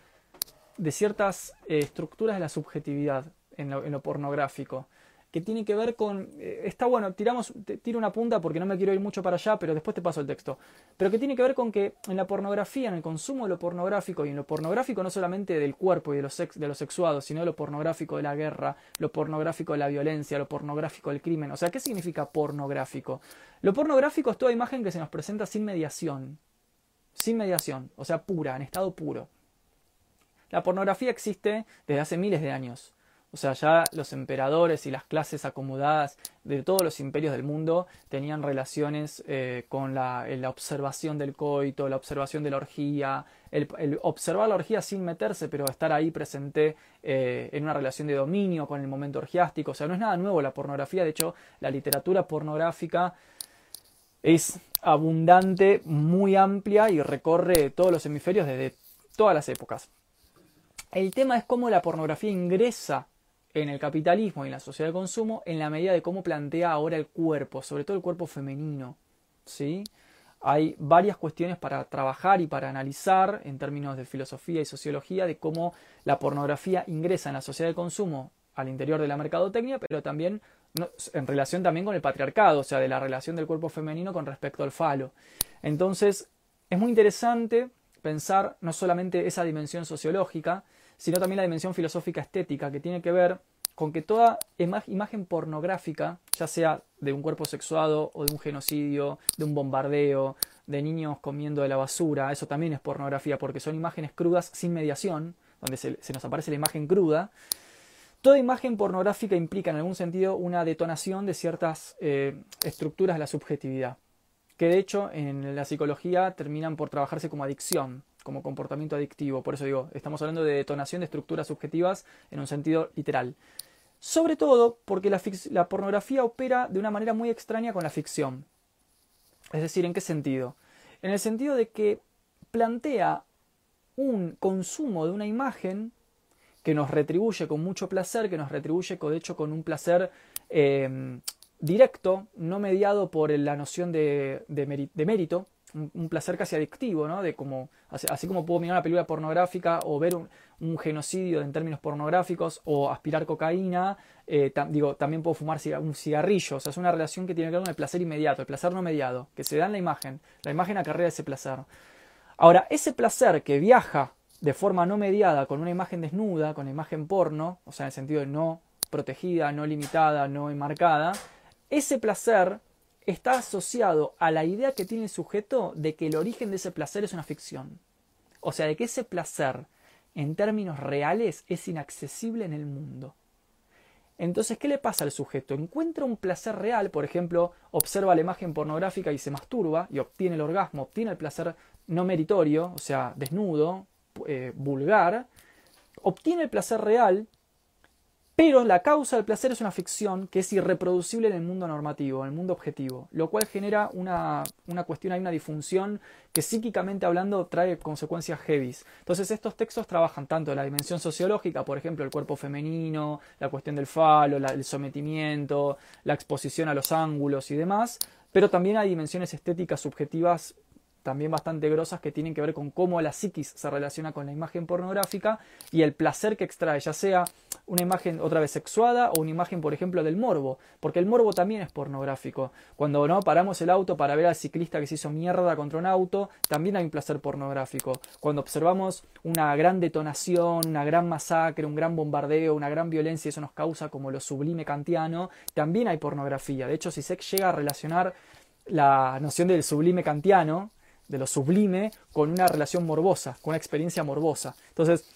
de ciertas eh, estructuras de la subjetividad en lo, pornográfico, que tiene que ver con... Eh, está bueno, tiramos, tiro una punta porque no me quiero ir mucho para allá, pero después te paso el texto. Pero que tiene que ver con que en la pornografía, en el consumo de lo pornográfico, y en lo pornográfico no solamente del cuerpo y de lo, sex, de lo sexuado, sino de lo pornográfico de la guerra, lo pornográfico de la violencia, lo pornográfico del crimen. O sea, ¿qué significa pornográfico? Lo pornográfico es toda imagen que se nos presenta sin mediación. Sin mediación, o sea, pura, en estado puro. La pornografía existe desde hace miles de años. O sea, ya los emperadores y las clases acomodadas de todos los imperios del mundo tenían relaciones eh, con la, observación del coito, la observación de la orgía, el, observar la orgía sin meterse, pero estar ahí presente eh, en una relación de dominio con el momento orgiástico. O sea, no es nada nuevo la pornografía. De hecho, la literatura pornográfica es abundante, muy amplia y recorre todos los hemisferios desde todas las épocas. El tema es cómo la pornografía ingresa en el capitalismo y en la sociedad de consumo en la medida de cómo plantea ahora el cuerpo, sobre todo el cuerpo femenino. ¿sí? Hay varias cuestiones para trabajar y para analizar en términos de filosofía y sociología de cómo la pornografía ingresa en la sociedad de consumo al interior de la mercadotecnia, pero también en relación también con el patriarcado, o sea, de la relación del cuerpo femenino con respecto al falo. Entonces, es muy interesante pensar no solamente esa dimensión sociológica, sino también la dimensión filosófica estética, que tiene que ver con que toda imagen pornográfica, ya sea de un cuerpo sexuado o de un genocidio, de un bombardeo, de niños comiendo de la basura, eso también es pornografía, porque son imágenes crudas sin mediación, donde se, nos aparece la imagen cruda, Toda imagen pornográfica implica en algún sentido una detonación de ciertas eh, estructuras de la subjetividad, que de hecho en la psicología terminan por trabajarse como adicción, como comportamiento adictivo. Por eso digo, estamos hablando de detonación de estructuras subjetivas en un sentido literal. Sobre todo porque la, la pornografía opera de una manera muy extraña con la ficción. Es decir, ¿en qué sentido? En el sentido de que plantea un consumo de una imagen que nos retribuye con mucho placer, que nos retribuye de hecho con un placer em, directo, no mediado por la noción de, mérito, un, placer casi adictivo, ¿no? De como, así, como puedo mirar una película pornográfica o ver un, genocidio en términos pornográficos o aspirar cocaína, eh, digo, también puedo fumar un cigarrillo, o sea, es una relación que tiene que ver con el placer inmediato, el placer no mediado, que se da en la imagen, la imagen acarrea ese placer. Ahora, ese placer que viaja de forma no mediada con una imagen desnuda, con una imagen porno, o sea, en el sentido de no protegida, no limitada, no enmarcada, ese placer está asociado a la idea que tiene el sujeto de que el origen de ese placer es una ficción. O sea, de que ese placer, en términos reales, es inaccesible en el mundo. Entonces, ¿qué le pasa al sujeto? Encuentra un placer real, por ejemplo, observa la imagen pornográfica y se masturba y obtiene el orgasmo, obtiene el placer no meritorio, o sea, desnudo, eh, vulgar, obtiene el placer real, pero la causa del placer es una ficción que es irreproducible en el mundo normativo, en el mundo objetivo, lo cual genera una, una cuestión, hay una disfunción que psíquicamente hablando trae consecuencias heavies. Entonces estos textos trabajan tanto la dimensión sociológica, por ejemplo, el cuerpo femenino, la cuestión del falo, el sometimiento, la exposición a los ángulos y demás, pero también hay dimensiones estéticas subjetivas también bastante grosas que tienen que ver con cómo la psiquis se relaciona con la imagen pornográfica y el placer que extrae, ya sea una imagen otra vez sexuada o una imagen, por ejemplo, del morbo, porque el morbo también es pornográfico. Cuando no paramos el auto para ver al ciclista que se hizo mierda contra un auto, también hay un placer pornográfico. Cuando observamos una gran detonación, una gran masacre, un gran bombardeo, una gran violencia, eso nos causa como lo sublime kantiano, también hay pornografía. De hecho, si se llega a relacionar la noción del sublime kantiano, de lo sublime con una relación morbosa, con una experiencia morbosa. Entonces,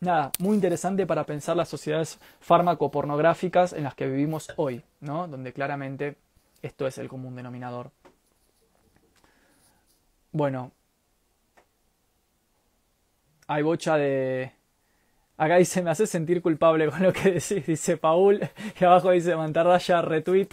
nada, muy interesante para pensar las sociedades fármaco-pornográficas en las que vivimos hoy, ¿no? Donde claramente esto es el común denominador. Bueno, hay bocha de, Acá dice, me hace sentir culpable con lo que decís, dice Paul. Y abajo dice, mantarraya, retweet.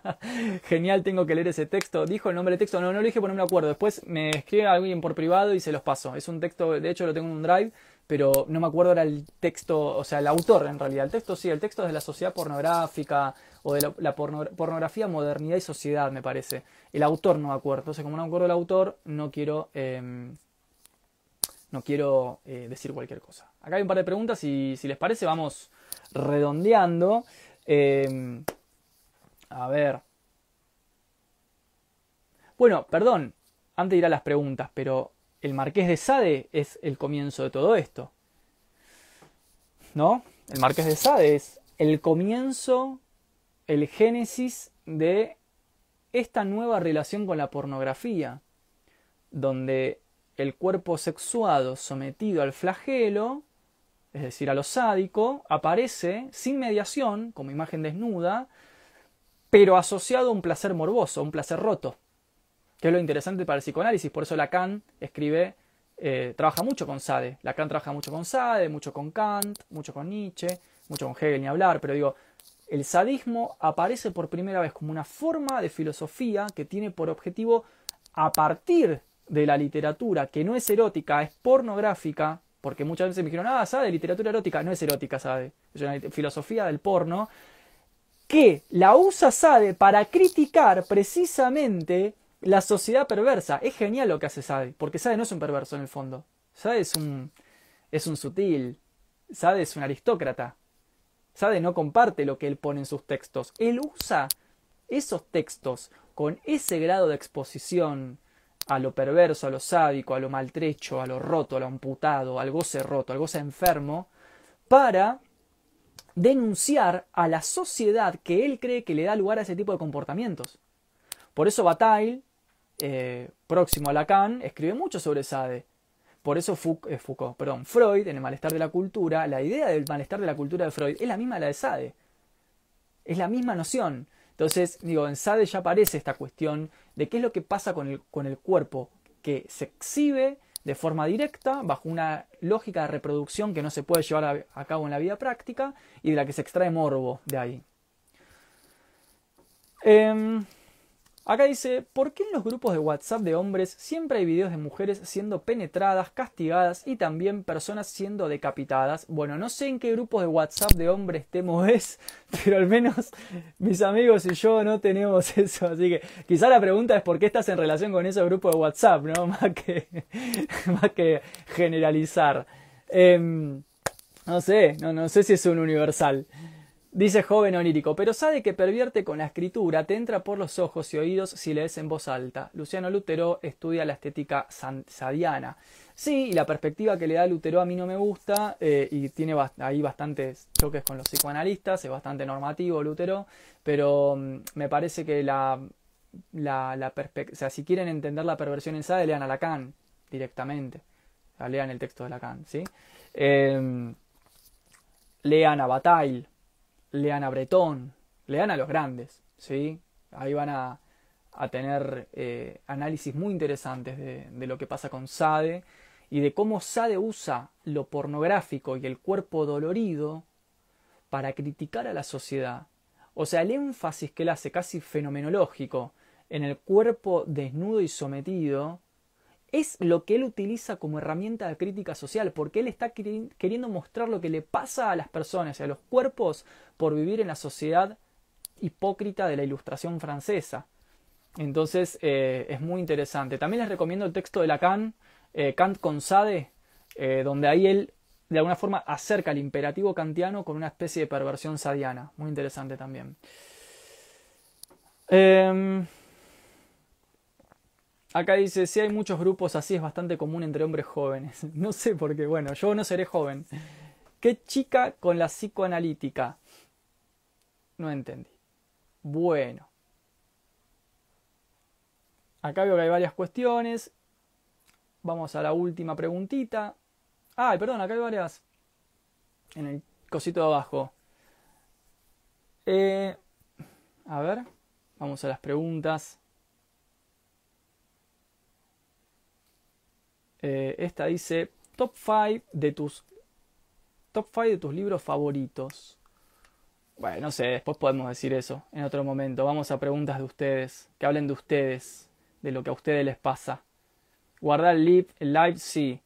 Genial, tengo que leer ese texto. Dijo el nombre del texto, no, no lo dije porque no me acuerdo. Después me escribe alguien por privado y se los paso. Es un texto, de hecho lo tengo en un drive, pero no me acuerdo era el texto, o sea, el autor en realidad. El texto sí, el texto es de la sociedad pornográfica o de la, pornografía, modernidad y sociedad, me parece. El autor no me acuerdo. Entonces, como no me acuerdo el autor, no quiero... Em, no quiero eh, decir cualquier cosa. Acá hay un par de preguntas y si les parece vamos redondeando. Em, a ver. Bueno, perdón, antes de ir a las preguntas, pero el Marqués de Sade es el comienzo de todo esto. ¿No? El Marqués de Sade es el comienzo, el génesis de esta nueva relación con la pornografía, donde el cuerpo sexuado sometido al flagelo, es decir, a lo sádico, aparece sin mediación, como imagen desnuda, pero asociado a un placer morboso, un placer roto, que es lo interesante para el psicoanálisis. Por eso Lacan escribe, eh, trabaja mucho con Sade. Lacan trabaja mucho con Sade, mucho con Kant, mucho con Nietzsche, mucho con Hegel, ni hablar, pero digo, el sadismo aparece por primera vez como una forma de filosofía que tiene por objetivo, a partir de la literatura que no es erótica, es pornográfica, porque muchas veces me dijeron, ah, sabe, literatura erótica, no es erótica, sabe, es una filosofía del porno, que la usa Sade para criticar precisamente la sociedad perversa. Es genial lo que hace Sade, porque Sade no es un perverso en el fondo. Sade es un, es un sutil, Sade es un aristócrata. Sade no comparte lo que él pone en sus textos. Él usa esos textos con ese grado de exposición, a lo perverso, a lo sádico, a lo maltrecho, a lo roto, a lo amputado, al goce roto, al goce enfermo, para denunciar a la sociedad que él cree que le da lugar a ese tipo de comportamientos. Por eso Bataille, eh, próximo a Lacan, escribe mucho sobre Sade, por eso eh, Foucault, perdón, Freud, en el malestar de la cultura, la idea del malestar de la cultura de Freud es la misma la de Sade. Es la misma noción. Entonces, digo, en Sade ya aparece esta cuestión de qué es lo que pasa con el, con el cuerpo que se exhibe de forma directa, bajo una lógica de reproducción que no se puede llevar a, cabo en la vida práctica y de la que se extrae morbo de ahí. Em, Acá dice, ¿por qué en los grupos de WhatsApp de hombres siempre hay videos de mujeres siendo penetradas, castigadas y también personas siendo decapitadas? Bueno, no sé en qué grupos de WhatsApp de hombres temo es, pero al menos mis amigos y yo no tenemos eso. Así que quizá la pregunta es por qué estás en relación con esos grupos de WhatsApp, ¿no? Más que, más que generalizar. Em, no sé, no, no sé si es un universal. Dice joven onírico, pero sabe que pervierte con la escritura, te entra por los ojos y oídos si lees en voz alta. Luciano Lutero estudia la estética sadiana. Sí, y la perspectiva que le da Lutero a mí no me gusta eh, y tiene ahí bastantes choques con los psicoanalistas, es bastante normativo Lutero, pero mm, me parece que la, la, o sea, si quieren entender la perversión en Sade, lean a Lacan directamente, lean el texto de Lacan, ¿sí? Em, lean a Bataille, lean a Bretón, lean a los grandes, ¿sí? Ahí van a, tener eh, análisis muy interesantes de, lo que pasa con Sade y de cómo Sade usa lo pornográfico y el cuerpo dolorido para criticar a la sociedad. O sea, el énfasis que él hace casi fenomenológico en el cuerpo desnudo y sometido es lo que él utiliza como herramienta de crítica social, porque él está queriendo mostrar lo que le pasa a las personas y a los cuerpos por vivir en la sociedad hipócrita de la ilustración francesa. Entonces eh, es muy interesante. También les recomiendo el texto de Lacan, eh, Kant con Sade, eh, donde ahí él de alguna forma acerca el imperativo kantiano con una especie de perversión sadiana. Muy interesante también. Em, Acá dice, si hay muchos grupos así es bastante común entre hombres jóvenes. No sé por qué, bueno, yo no seré joven. ¿Qué chica con la psicoanalítica? No entendí. Bueno. Acá veo que hay varias cuestiones. Vamos a la última preguntita. Ay, perdón, acá hay varias. En el cosito de abajo. Eh, a ver, vamos a las preguntas. Eh, esta dice top 5 de tus top 5 de tus libros favoritos. Bueno, no sé, después podemos decir eso en otro momento. Vamos a preguntas de ustedes, que hablen de ustedes, de lo que a ustedes les pasa. Guardar el live, el live, sí.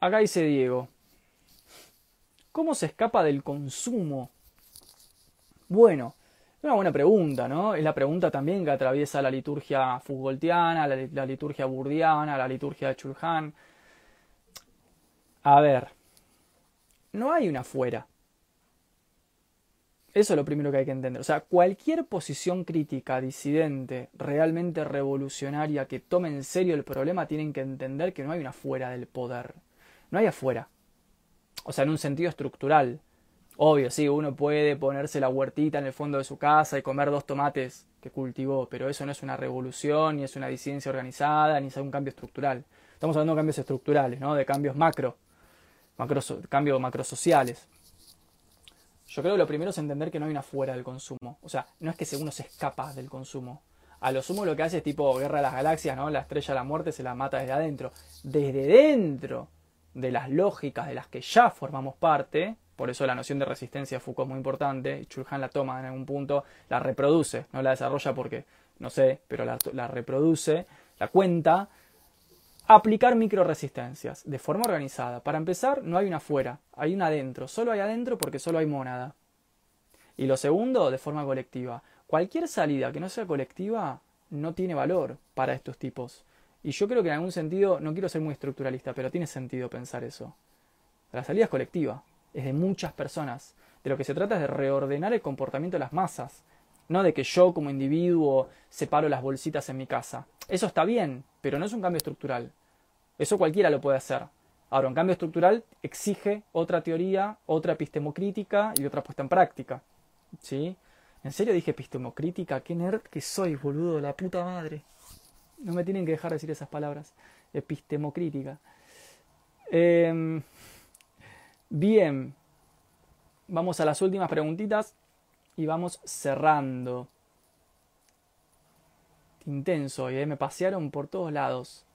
Acá dice Diego. ¿Cómo se escapa del consumo? Bueno, una buena pregunta, ¿no? Es la pregunta también que atraviesa la liturgia Foucaultiana, la, liturgia burdiana, la liturgia de Chulhan. A ver, no hay una fuera. Eso es lo primero que hay que entender. O sea, cualquier posición crítica, disidente, realmente revolucionaria, que tome en serio el problema, tienen que entender que no hay una fuera del poder. No hay afuera. O sea, en un sentido estructural. Obvio, sí, uno puede ponerse la huertita en el fondo de su casa y comer dos tomates que cultivó, pero eso no es una revolución, ni es una disidencia organizada, ni es un cambio estructural. Estamos hablando de cambios estructurales, ¿no? De cambios macro, macro cambios macrosociales. Yo creo que lo primero es entender que no hay una fuera del consumo. O sea, no es que uno se escapa del consumo. A lo sumo lo que hace es tipo Guerra de las Galaxias, ¿no? La estrella de la muerte se la mata desde adentro. Desde dentro de las lógicas de las que ya formamos parte, por eso la noción de resistencia Foucault es muy importante. Chulhan la toma en algún punto, la reproduce, no la desarrolla porque no sé, pero la, reproduce, la cuenta. Aplicar microresistencias de forma organizada. Para empezar, no hay una afuera, hay una adentro. Solo hay adentro porque solo hay mónada. Y lo segundo, de forma colectiva. Cualquier salida que no sea colectiva no tiene valor para estos tipos. Y yo creo que en algún sentido, no quiero ser muy estructuralista, pero tiene sentido pensar eso. La salida es colectiva es de muchas personas. De lo que se trata es de reordenar el comportamiento de las masas, no de que yo como individuo separo las bolsitas en mi casa. Eso está bien, pero no es un cambio estructural. Eso cualquiera lo puede hacer. Ahora, un cambio estructural exige otra teoría, otra epistemocrítica y otra puesta en práctica. ¿Sí? ¿En serio dije epistemocrítica? ¿Qué nerd que soy, boludo? La puta madre. No me tienen que dejar decir esas palabras. epistemocrítica. Em, bien, vamos a las últimas preguntitas y vamos cerrando. Intenso, y ¿eh? me pasearon por todos lados.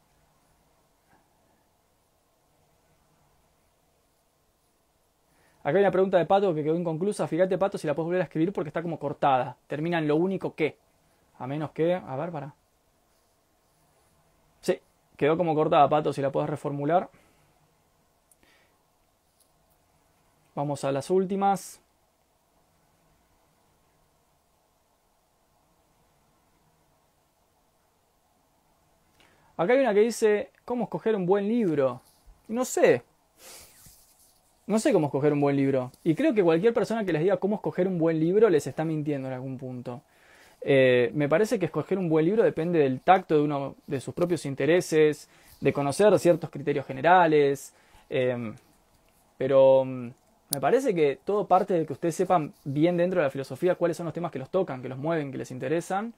Acá hay una pregunta de Pato que quedó inconclusa. Fíjate, Pato, si la puedes volver a escribir porque está como cortada. Termina en lo único que. A menos que. A ver, para. Sí, quedó como cortada, Pato, si la puedes reformular. Vamos a las últimas. Acá hay una que dice, ¿cómo escoger un buen libro? No sé. No sé cómo escoger un buen libro. Y creo que cualquier persona que les diga cómo escoger un buen libro les está mintiendo en algún punto. Eh, me parece que escoger un buen libro depende del tacto de uno de sus propios intereses, de conocer ciertos criterios generales. Em, pero mm, me parece que todo parte de que ustedes sepan bien dentro de la filosofía cuáles son los temas que los tocan, que los mueven, que les interesan.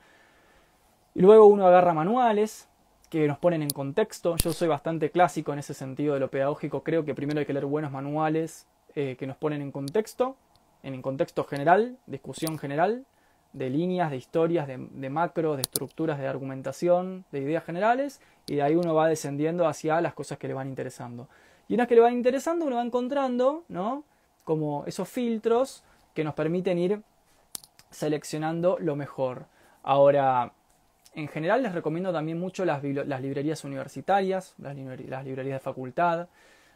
Y luego uno agarra manuales, que nos ponen en contexto. Yo soy bastante clásico en ese sentido de lo pedagógico. Creo que primero hay que leer buenos manuales eh, que nos ponen en contexto, en contexto general, discusión general, de líneas, de historias, de, de macros, de estructuras de argumentación, de ideas generales, y de ahí uno va descendiendo hacia las cosas que le van interesando. Y unas que le van interesando, uno va encontrando, ¿no? Como esos filtros que nos permiten ir seleccionando lo mejor. Ahora, en general les recomiendo también mucho las, librerías universitarias, las, librerías de facultad.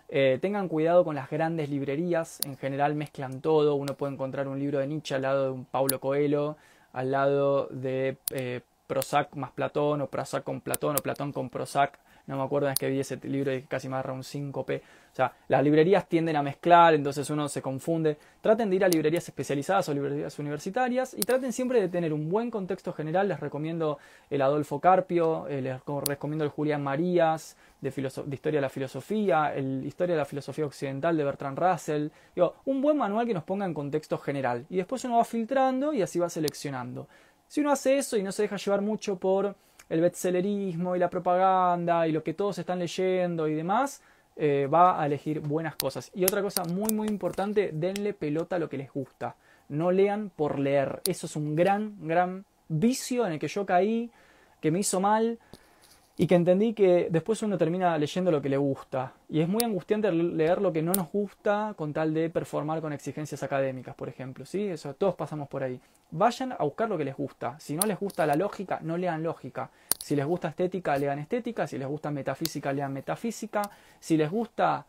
Eh, tengan cuidado con las grandes librerías, en general mezclan todo. Uno puede encontrar un libro de Nietzsche al lado de un Paulo Coelho, al lado de eh, Prozac más Platón, o Prozac con Platón, o Platón con Prozac no me acuerdo es que vi ese libro y casi me agarra un 5P. O sea, las librerías tienden a mezclar, entonces uno se confunde. Traten de ir a librerías especializadas o librerías universitarias y traten siempre de tener un buen contexto general. Les recomiendo el Adolfo Carpio, eh, les recomiendo el Julián Marías, de, de, Historia de la Filosofía, el Historia de la Filosofía Occidental de Bertrand Russell. Digo, un buen manual que nos ponga en contexto general. Y después uno va filtrando y así va seleccionando. Si uno hace eso y no se deja llevar mucho por el bestsellerismo y la propaganda y lo que todos están leyendo y demás, eh, va a elegir buenas cosas. Y otra cosa muy muy importante, denle pelota a lo que les gusta. No lean por leer. Eso es un gran, gran vicio en el que yo caí, que me hizo mal y que entendí que después uno termina leyendo lo que le gusta. Y es muy angustiante leer lo que no nos gusta con tal de performar con exigencias académicas, por ejemplo. ¿sí? Eso, todos pasamos por ahí. Vayan a buscar lo que les gusta. Si no les gusta la lógica, no lean lógica. Si les gusta estética, lean estética. Si les gusta metafísica, lean metafísica. Si les gusta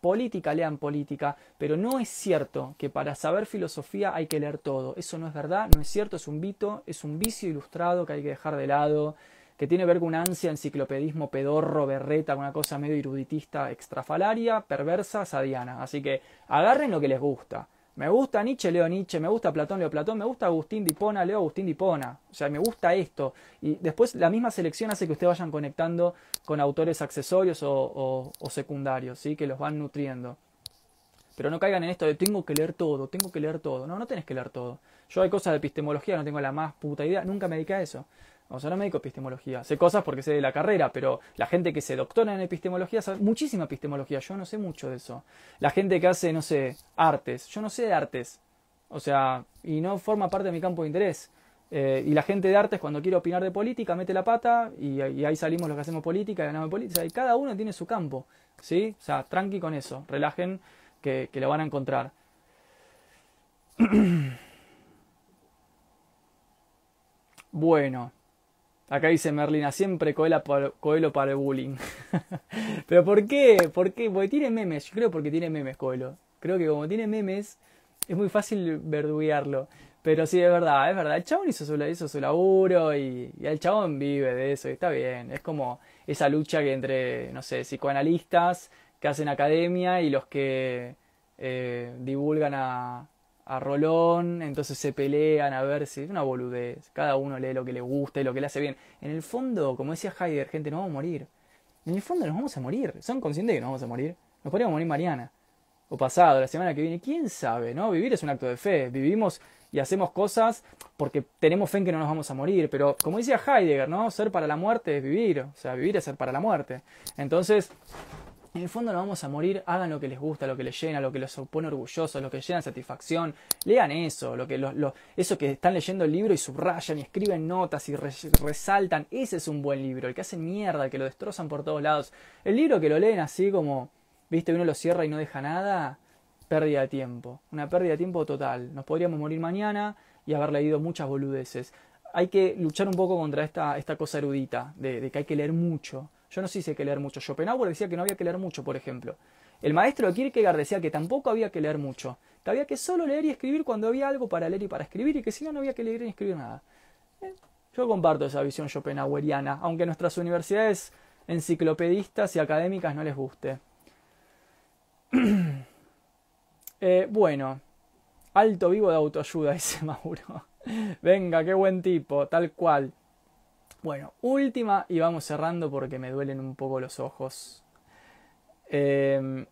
política, lean política. Pero no es cierto que para saber filosofía hay que leer todo. Eso no es verdad, no es cierto, es un vito, es un vicio ilustrado que hay que dejar de lado que tiene que ver con una ansia enciclopedismo pedorro, berreta, una cosa medio eruditista, extrafalaria, perversa, sadiana. Así que agarren lo que les gusta. Me gusta Nietzsche, leo Nietzsche, me gusta Platón, leo Platón, me gusta Agustín Dipona, leo Agustín Dipona. O sea, me gusta esto. Y después la misma selección hace que ustedes vayan conectando con autores accesorios o, secundarios, ¿sí? que los van nutriendo. Pero no caigan en esto de tengo que leer todo, tengo que leer todo. No, no tenés que leer todo. Yo hay cosas de epistemología, no tengo la más puta idea, nunca me dediqué a eso. O sea, no me dedico epistemología. Sé cosas porque sé de la carrera, pero la gente que se doctora en epistemología sabe muchísima epistemología. Yo no sé mucho de eso. La gente que hace, no sé, artes. Yo no sé de artes. O sea, y no forma parte de mi campo de interés. Eh, y la gente de artes, cuando quiere opinar de política, mete la pata y, ahí salimos los que hacemos política y ganamos política. Y cada uno tiene su campo. ¿Sí? O sea, tranqui con eso. Relajen que lo van a encontrar. bueno. Acá dice Merlina, siempre Coelho para, el bullying. ¿Pero por qué? ¿Por qué? Porque tiene memes. Yo creo porque tiene memes Coelho. Creo que como tiene memes, es muy fácil verduguearlo. Pero sí, es verdad, es verdad. El chabón hizo su, hizo laburo y, el chabón vive de eso y está bien. Es como esa lucha que entre, no sé, psicoanalistas que hacen academia y los que eh, divulgan a, a Rolón, entonces se pelean a ver si es una boludez. Cada uno lee lo que le gusta y lo que le hace bien. En el fondo, como decía Heidegger, gente, nos vamos a morir. En el fondo nos vamos a morir. ¿Son conscientes de que nos vamos a morir? Nos podríamos morir mañana. o pasado, la semana que viene, quién sabe, ¿no? Vivir es un acto de fe, vivimos y hacemos cosas porque tenemos fe en que no nos vamos a morir, pero como decía Heidegger, ¿no? Ser para la muerte es vivir, o sea, vivir es ser para la muerte. Entonces, en el fondo no vamos a morir, hagan lo que les gusta, lo que les llena, lo que los pone orgullosos, lo que llena satisfacción, lean eso, lo que lo, eso que están leyendo el libro y subrayan y escriben notas y resaltan, ese es un buen libro, el que hacen mierda, el que lo destrozan por todos lados. El libro que lo leen así como, viste, uno lo cierra y no deja nada, pérdida de tiempo, una pérdida de tiempo total. Nos podríamos morir mañana y haber leído muchas boludeces. Hay que luchar un poco contra esta, esta cosa erudita, de que hay que leer mucho yo no sé si hay que leer mucho. Schopenhauer decía que no había que leer mucho, por ejemplo. El maestro Kierkegaard decía que tampoco había que leer mucho, que había que solo leer y escribir cuando había algo para leer y para escribir y que si no, no había que leer ni escribir nada. Eh, yo comparto esa visión schopenhaueriana, aunque nuestras universidades enciclopedistas y académicas no les guste. Eh, bueno, alto vivo de autoayuda, dice Mauro. Venga, qué buen tipo, tal cual. Bueno, última y vamos cerrando porque me duelen un poco los ojos. Em,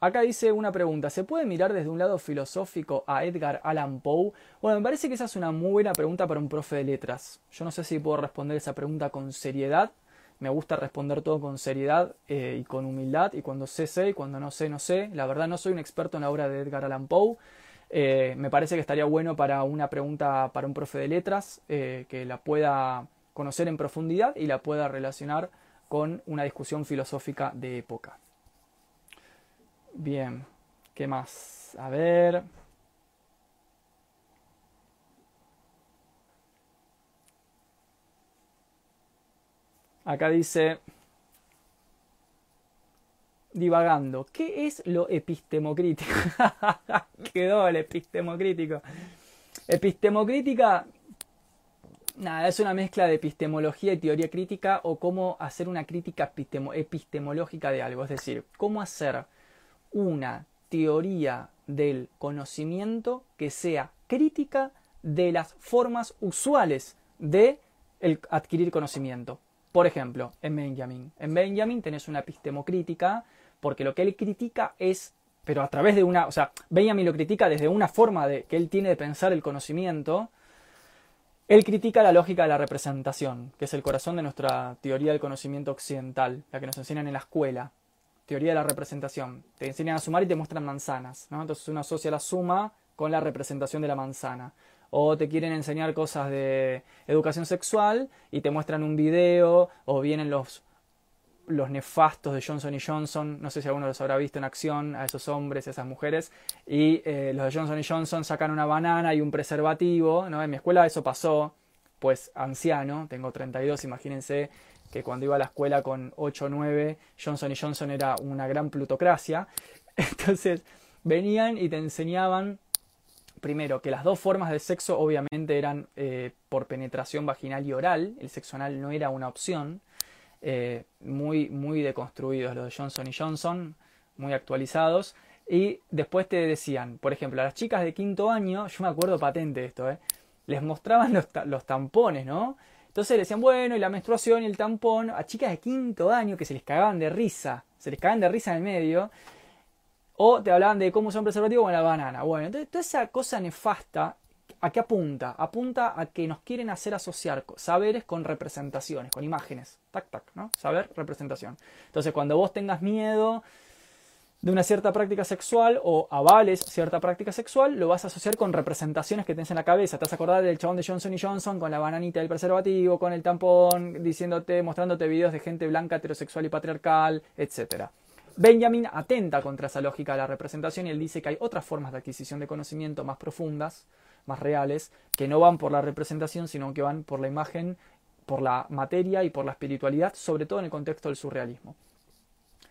acá dice una pregunta, ¿se puede mirar desde un lado filosófico a Edgar Allan Poe? Bueno, me parece que esa es una muy buena pregunta para un profe de letras. Yo no sé si puedo responder esa pregunta con seriedad. Me gusta responder todo con seriedad eh, y con humildad. Y cuando sé, sé. Y cuando no sé, no sé. La verdad no soy un experto en la obra de Edgar Allan Poe. Eh, me parece que estaría bueno para una pregunta para un profe de letras eh, que la pueda conocer en profundidad y la pueda relacionar con una discusión filosófica de época. Bien, ¿qué más? A ver. Acá dice, divagando. ¿Qué es lo epistemocrítico? Quedó el epistemocrítico. Epistemocrítica, nada, es una mezcla de epistemología y teoría crítica o cómo hacer una crítica epistemológica de algo. Es decir, cómo hacer una teoría del conocimiento que sea crítica de las formas usuales de adquirir conocimiento. Por ejemplo, en Benjamin. En Benjamin tenés una epistemocrítica porque lo que él critica es, pero a través de una, o sea, Benjamin lo critica desde una forma de, que él tiene de pensar el conocimiento, él critica la lógica de la representación, que es el corazón de nuestra teoría del conocimiento occidental, la que nos enseñan en la escuela. Teoría de la representación. Te enseñan a sumar y te muestran manzanas, ¿no? Entonces uno asocia la suma con la representación de la manzana. O te quieren enseñar cosas de educación sexual y te muestran un video o vienen los los nefastos de Johnson y Johnson, no sé si alguno los habrá visto en acción, a esos hombres, a esas mujeres, y eh, los de Johnson y Johnson sacan una banana y un preservativo, ¿no? En mi escuela eso pasó, pues anciano, tengo 32, imagínense que cuando iba a la escuela con 8 o 9, Johnson y Johnson era una gran plutocracia, entonces venían y te enseñaban primero, que las dos formas de sexo obviamente eran eh, por penetración vaginal y oral, el sexo anal no era una opción, eh, muy, muy deconstruidos, los de Johnson y Johnson, muy actualizados. Y después te decían, por ejemplo, a las chicas de quinto año, yo me acuerdo patente esto, ¿eh? les mostraban los, los tampones, ¿no? Entonces le decían, bueno, y la menstruación y el tampón, a chicas de quinto año que se les cagaban de risa, se les cagaban de risa en el medio, o te hablaban de cómo usar un preservativo con la banana. Bueno, entonces toda esa cosa nefasta ¿A qué apunta? Apunta a que nos quieren hacer asociar saberes con representaciones, con imágenes. Tac, tac, ¿no? Saber, representación. Entonces, cuando vos tengas miedo de una cierta práctica sexual o avales cierta práctica sexual, lo vas a asociar con representaciones que tenés en la cabeza. Te vas a acordar del chabón de Johnson y Johnson con la bananita del preservativo, con el tampón, diciéndote, mostrándote videos de gente blanca, heterosexual y patriarcal, etc. Benjamin atenta contra esa lógica de la representación y él dice que hay otras formas de adquisición de conocimiento más profundas, más reales, que no van por la representación, sino que van por la imagen, por la materia y por la espiritualidad, sobre todo en el contexto del surrealismo.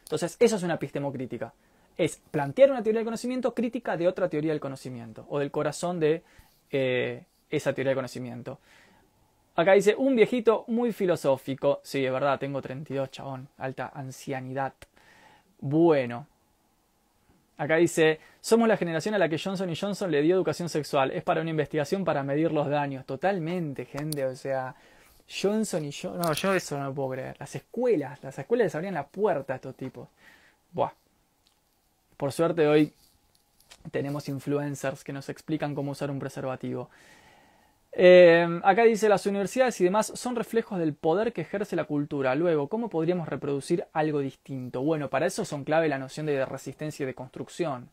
Entonces, eso es una epistemocrítica. Es plantear una teoría del conocimiento crítica de otra teoría del conocimiento, o del corazón de eh, esa teoría del conocimiento. Acá dice, un viejito muy filosófico. Sí, es verdad, tengo 32, chabón. Alta ancianidad. Bueno, Acá dice, somos la generación a la que Johnson y Johnson le dio educación sexual. Es para una investigación para medir los daños. Totalmente, gente. O sea, Johnson y Johnson... No, yo eso no lo puedo creer. Las escuelas, las escuelas les abrían la puerta a estos tipos. Buah. por suerte hoy tenemos influencers que nos explican cómo usar un preservativo. Eh, acá dice, las universidades y demás son reflejos del poder que ejerce la cultura. Luego, ¿cómo podríamos reproducir algo distinto? Bueno, para eso son clave la noción de resistencia y de construcción.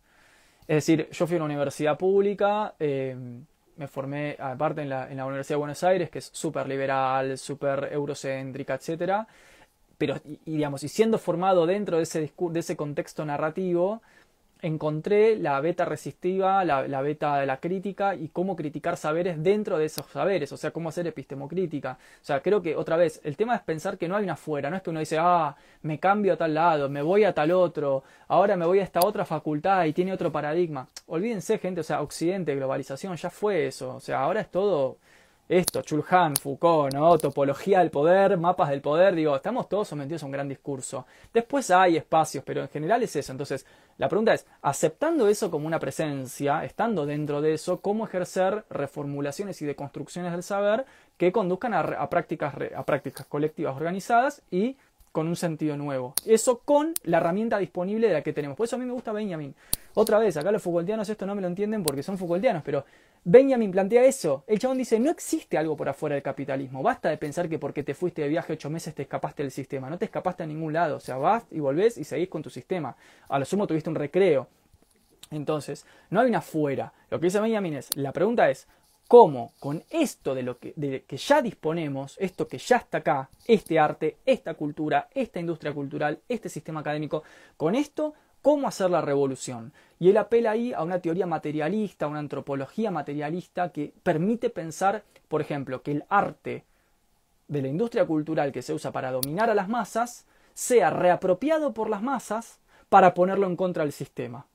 Es decir, yo fui a una universidad pública, eh, me formé aparte en la, Universidad de Buenos Aires, que es súper liberal, súper eurocéntrica, etc. Pero, y, digamos, y siendo formado dentro de ese, de ese contexto narrativo, encontré la beta resistiva, la, beta de la crítica y cómo criticar saberes dentro de esos saberes, o sea, cómo hacer epistemocrítica. O sea, creo que otra vez, el tema es pensar que no hay una afuera, no es que uno dice, ah, me cambio a tal lado, me voy a tal otro, ahora me voy a esta otra facultad y tiene otro paradigma. Olvídense, gente, o sea, Occidente, globalización, ya fue eso, o sea, ahora es todo esto, Chulhan, Foucault, ¿no? Topología del poder, mapas del poder, digo, estamos todos sometidos a un gran discurso. Después hay espacios, pero en general es eso. Entonces, la pregunta es, aceptando eso como una presencia, estando dentro de eso, ¿cómo ejercer reformulaciones y deconstrucciones del saber que conduzcan a, prácticas, a prácticas colectivas organizadas y con un sentido nuevo. Eso con la herramienta disponible de la que tenemos. Por eso a mí me gusta Benjamin. Otra vez, acá los Foucaultianos esto no me lo entienden porque son Foucaultianos, pero Benjamin plantea eso. El chabón dice, no existe algo por afuera del capitalismo. Basta de pensar que porque te fuiste de viaje ocho meses te escapaste del sistema. No te escapaste a ningún lado. O sea, vas y volvés y seguís con tu sistema. A lo sumo tuviste un recreo. Entonces, no hay una afuera. Lo que dice Benjamin es, la pregunta es, ¿cómo con esto de lo que, de que ya disponemos, esto que ya está acá, este arte, esta cultura, esta industria cultural, este sistema académico, con esto cómo hacer la revolución. Y él apela ahí a una teoría materialista, a una antropología materialista que permite pensar, por ejemplo, que el arte de la industria cultural que se usa para dominar a las masas sea reapropiado por las masas para ponerlo en contra del sistema.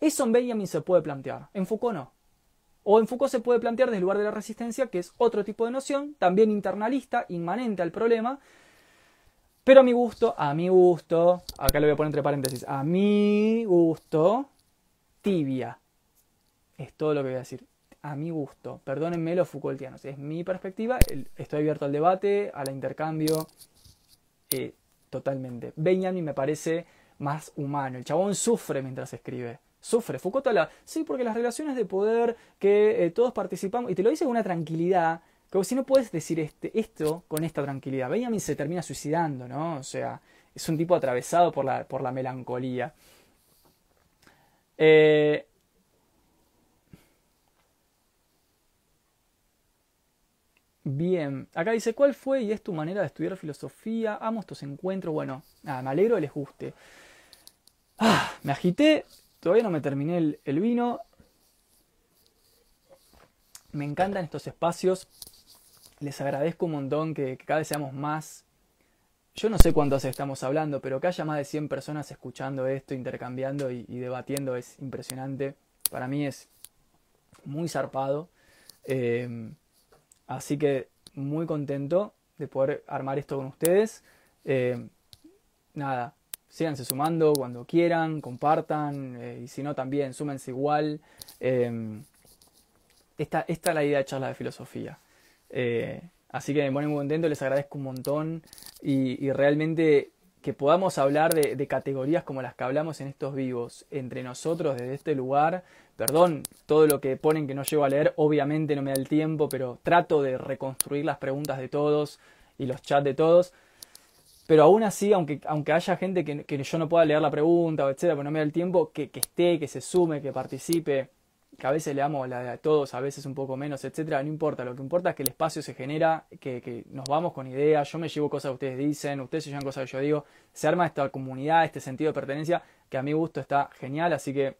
Eso en Benjamin se puede plantear, en Foucault no. O en Foucault se puede plantear desde el lugar de la resistencia, que es otro tipo de noción, también internalista, inmanente al problema, pero a mi gusto, a mi gusto, acá lo voy a poner entre paréntesis, a mi gusto, tibia. Es todo lo que voy a decir. A mi gusto. Perdónenme los Foucaultianos. Es mi perspectiva. Estoy abierto al debate, al intercambio. Eh, totalmente. Benjamin me parece más humano. El chabón sufre mientras escribe. Sufre. Foucault habla, sí, porque las relaciones de poder que eh, todos participamos, y te lo dice con una tranquilidad como si no puedes decir este, esto con esta tranquilidad. Benjamin se termina suicidando, ¿no? O sea, es un tipo atravesado por la, por la melancolía. Eh, bien, acá dice, ¿cuál fue y es tu manera de estudiar filosofía? Amo estos encuentros. Bueno, nada, me alegro que les guste. Ah, me agité, todavía no me terminé el, el vino. Me encantan estos espacios les agradezco un montón que, cada vez seamos más. Yo no sé cuántos estamos hablando, pero que haya más de 100 personas escuchando esto, intercambiando y, debatiendo es impresionante. Para mí es muy zarpado. Eh, así que muy contento de poder armar esto con ustedes. Eh, nada, síganse sumando cuando quieran, compartan, eh, y si no también, súmense igual. esta, esta es la idea de charla de filosofía. Eh, así que me pone muy contento, les agradezco un montón y, realmente que podamos hablar de, categorías como las que hablamos en estos vivos entre nosotros desde este lugar. Perdón, todo lo que ponen que no llego a leer, obviamente no me da el tiempo, pero trato de reconstruir las preguntas de todos y los chats de todos. Pero aún así, aunque, aunque haya gente que, yo no pueda leer la pregunta o etcétera, pero no me da el tiempo, que, que esté, que se sume, que participe que a veces le damos la de a todos, a veces un poco menos, etcétera, no importa, lo que importa es que el espacio se genera, que, nos vamos con ideas, yo me llevo cosas que ustedes dicen, ustedes se llevan cosas que yo digo, se arma esta comunidad, este sentido de pertenencia, que a mi gusto está genial, así que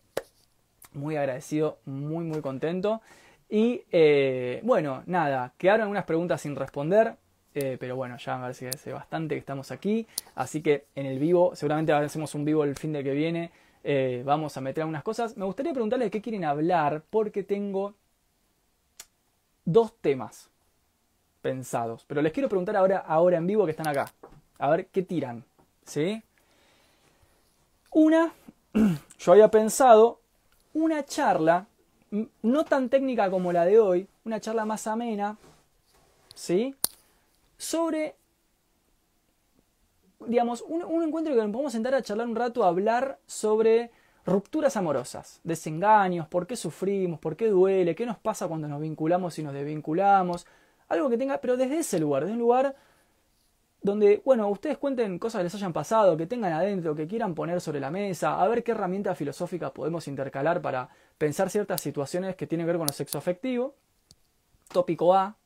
muy agradecido, muy muy contento. Y eh, bueno, nada, quedaron algunas preguntas sin responder, eh, pero bueno, ya me parece que hace bastante que estamos aquí, así que en el vivo, seguramente hacemos un vivo el fin de que viene, eh, vamos a meter algunas cosas. Me gustaría preguntarles de qué quieren hablar porque tengo dos temas pensados. Pero les quiero preguntar ahora, ahora en vivo que están acá. A ver qué tiran. ¿Sí? Una, yo había pensado una charla, no tan técnica como la de hoy, una charla más amena, ¿sí? Sobre digamos, un, encuentro que nos podemos sentar a charlar un rato, a hablar sobre rupturas amorosas, desengaños, por qué sufrimos, por qué duele, qué nos pasa cuando nos vinculamos y nos desvinculamos, algo que tenga, pero desde ese lugar, desde un lugar donde, bueno, ustedes cuenten cosas que les hayan pasado, que tengan adentro, que quieran poner sobre la mesa, a ver qué herramientas filosóficas podemos intercalar para pensar ciertas situaciones que tienen que ver con lo sexo afectivo. Tópico A,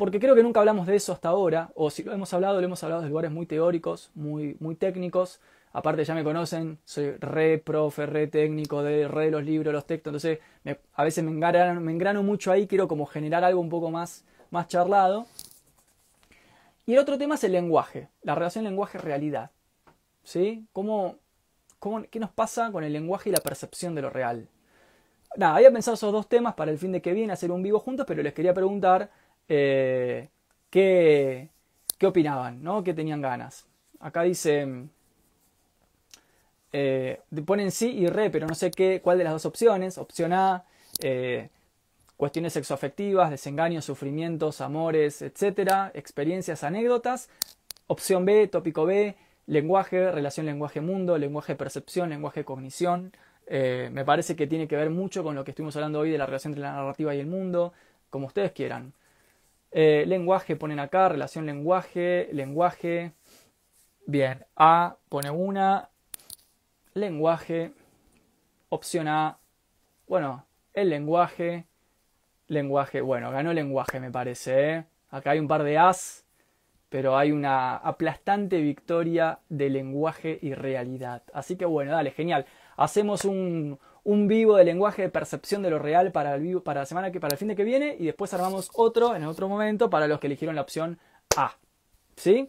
porque creo que nunca hablamos de eso hasta ahora, o si lo hemos hablado, lo hemos hablado de lugares muy teóricos, muy, muy técnicos. Aparte ya me conocen, soy re profe, re técnico de re los libros, los textos, entonces a veces me engrano, me mucho ahí, quiero como generar algo un poco más, más charlado. Y el otro tema es el lenguaje, la relación lenguaje-realidad. ¿Sí? ¿Cómo, cómo, qué nos pasa con el lenguaje y la percepción de lo real? Nada, había pensado esos dos temas para el fin de que viene hacer un vivo juntos, pero les quería preguntar eh, qué, qué opinaban, ¿no? ¿Qué tenían ganas? Acá dice, eh, ponen sí y re, pero no sé qué, cuál de las dos opciones. Opción A, eh, cuestiones sexoafectivas, desengaños, sufrimientos, amores, etcétera, experiencias, anécdotas. Opción B, tópico B, lenguaje, relación lenguaje-mundo, lenguaje percepción, lenguaje cognición. Eh, me parece que tiene que ver mucho con lo que estuvimos hablando hoy de la relación entre la narrativa y el mundo, como ustedes quieran. Eh, lenguaje ponen acá, relación lenguaje, lenguaje. Bien, A pone una, lenguaje, opción A, bueno, el lenguaje, lenguaje, bueno, ganó lenguaje me parece. ¿eh? Acá hay un par de as, pero hay una aplastante victoria de lenguaje y realidad. Así que bueno, dale, genial. Hacemos un, un vivo de lenguaje de percepción de lo real para el, vivo, para la semana que para el fin de que viene y después armamos otro en otro momento para los que eligieron la opción A. ¿Sí?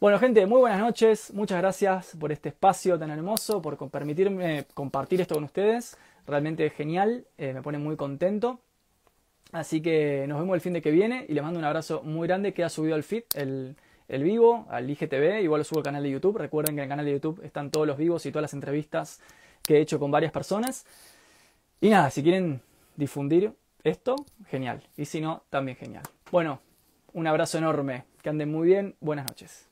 Bueno, gente, muy buenas noches. Muchas gracias por este espacio tan hermoso, por permitirme compartir esto con ustedes. Realmente genial, eh, me pone muy contento. Así que nos vemos el fin de que viene y les mando un abrazo muy grande. Queda subido al feed, el, el vivo, al IGTV, igual lo subo al canal de YouTube. Recuerden que en el canal de YouTube están todos los vivos y todas las entrevistas que he hecho con varias personas. Y nada, si quieren difundir esto, genial. Y si no, también genial. Bueno, un abrazo enorme. Que anden muy bien. Buenas noches.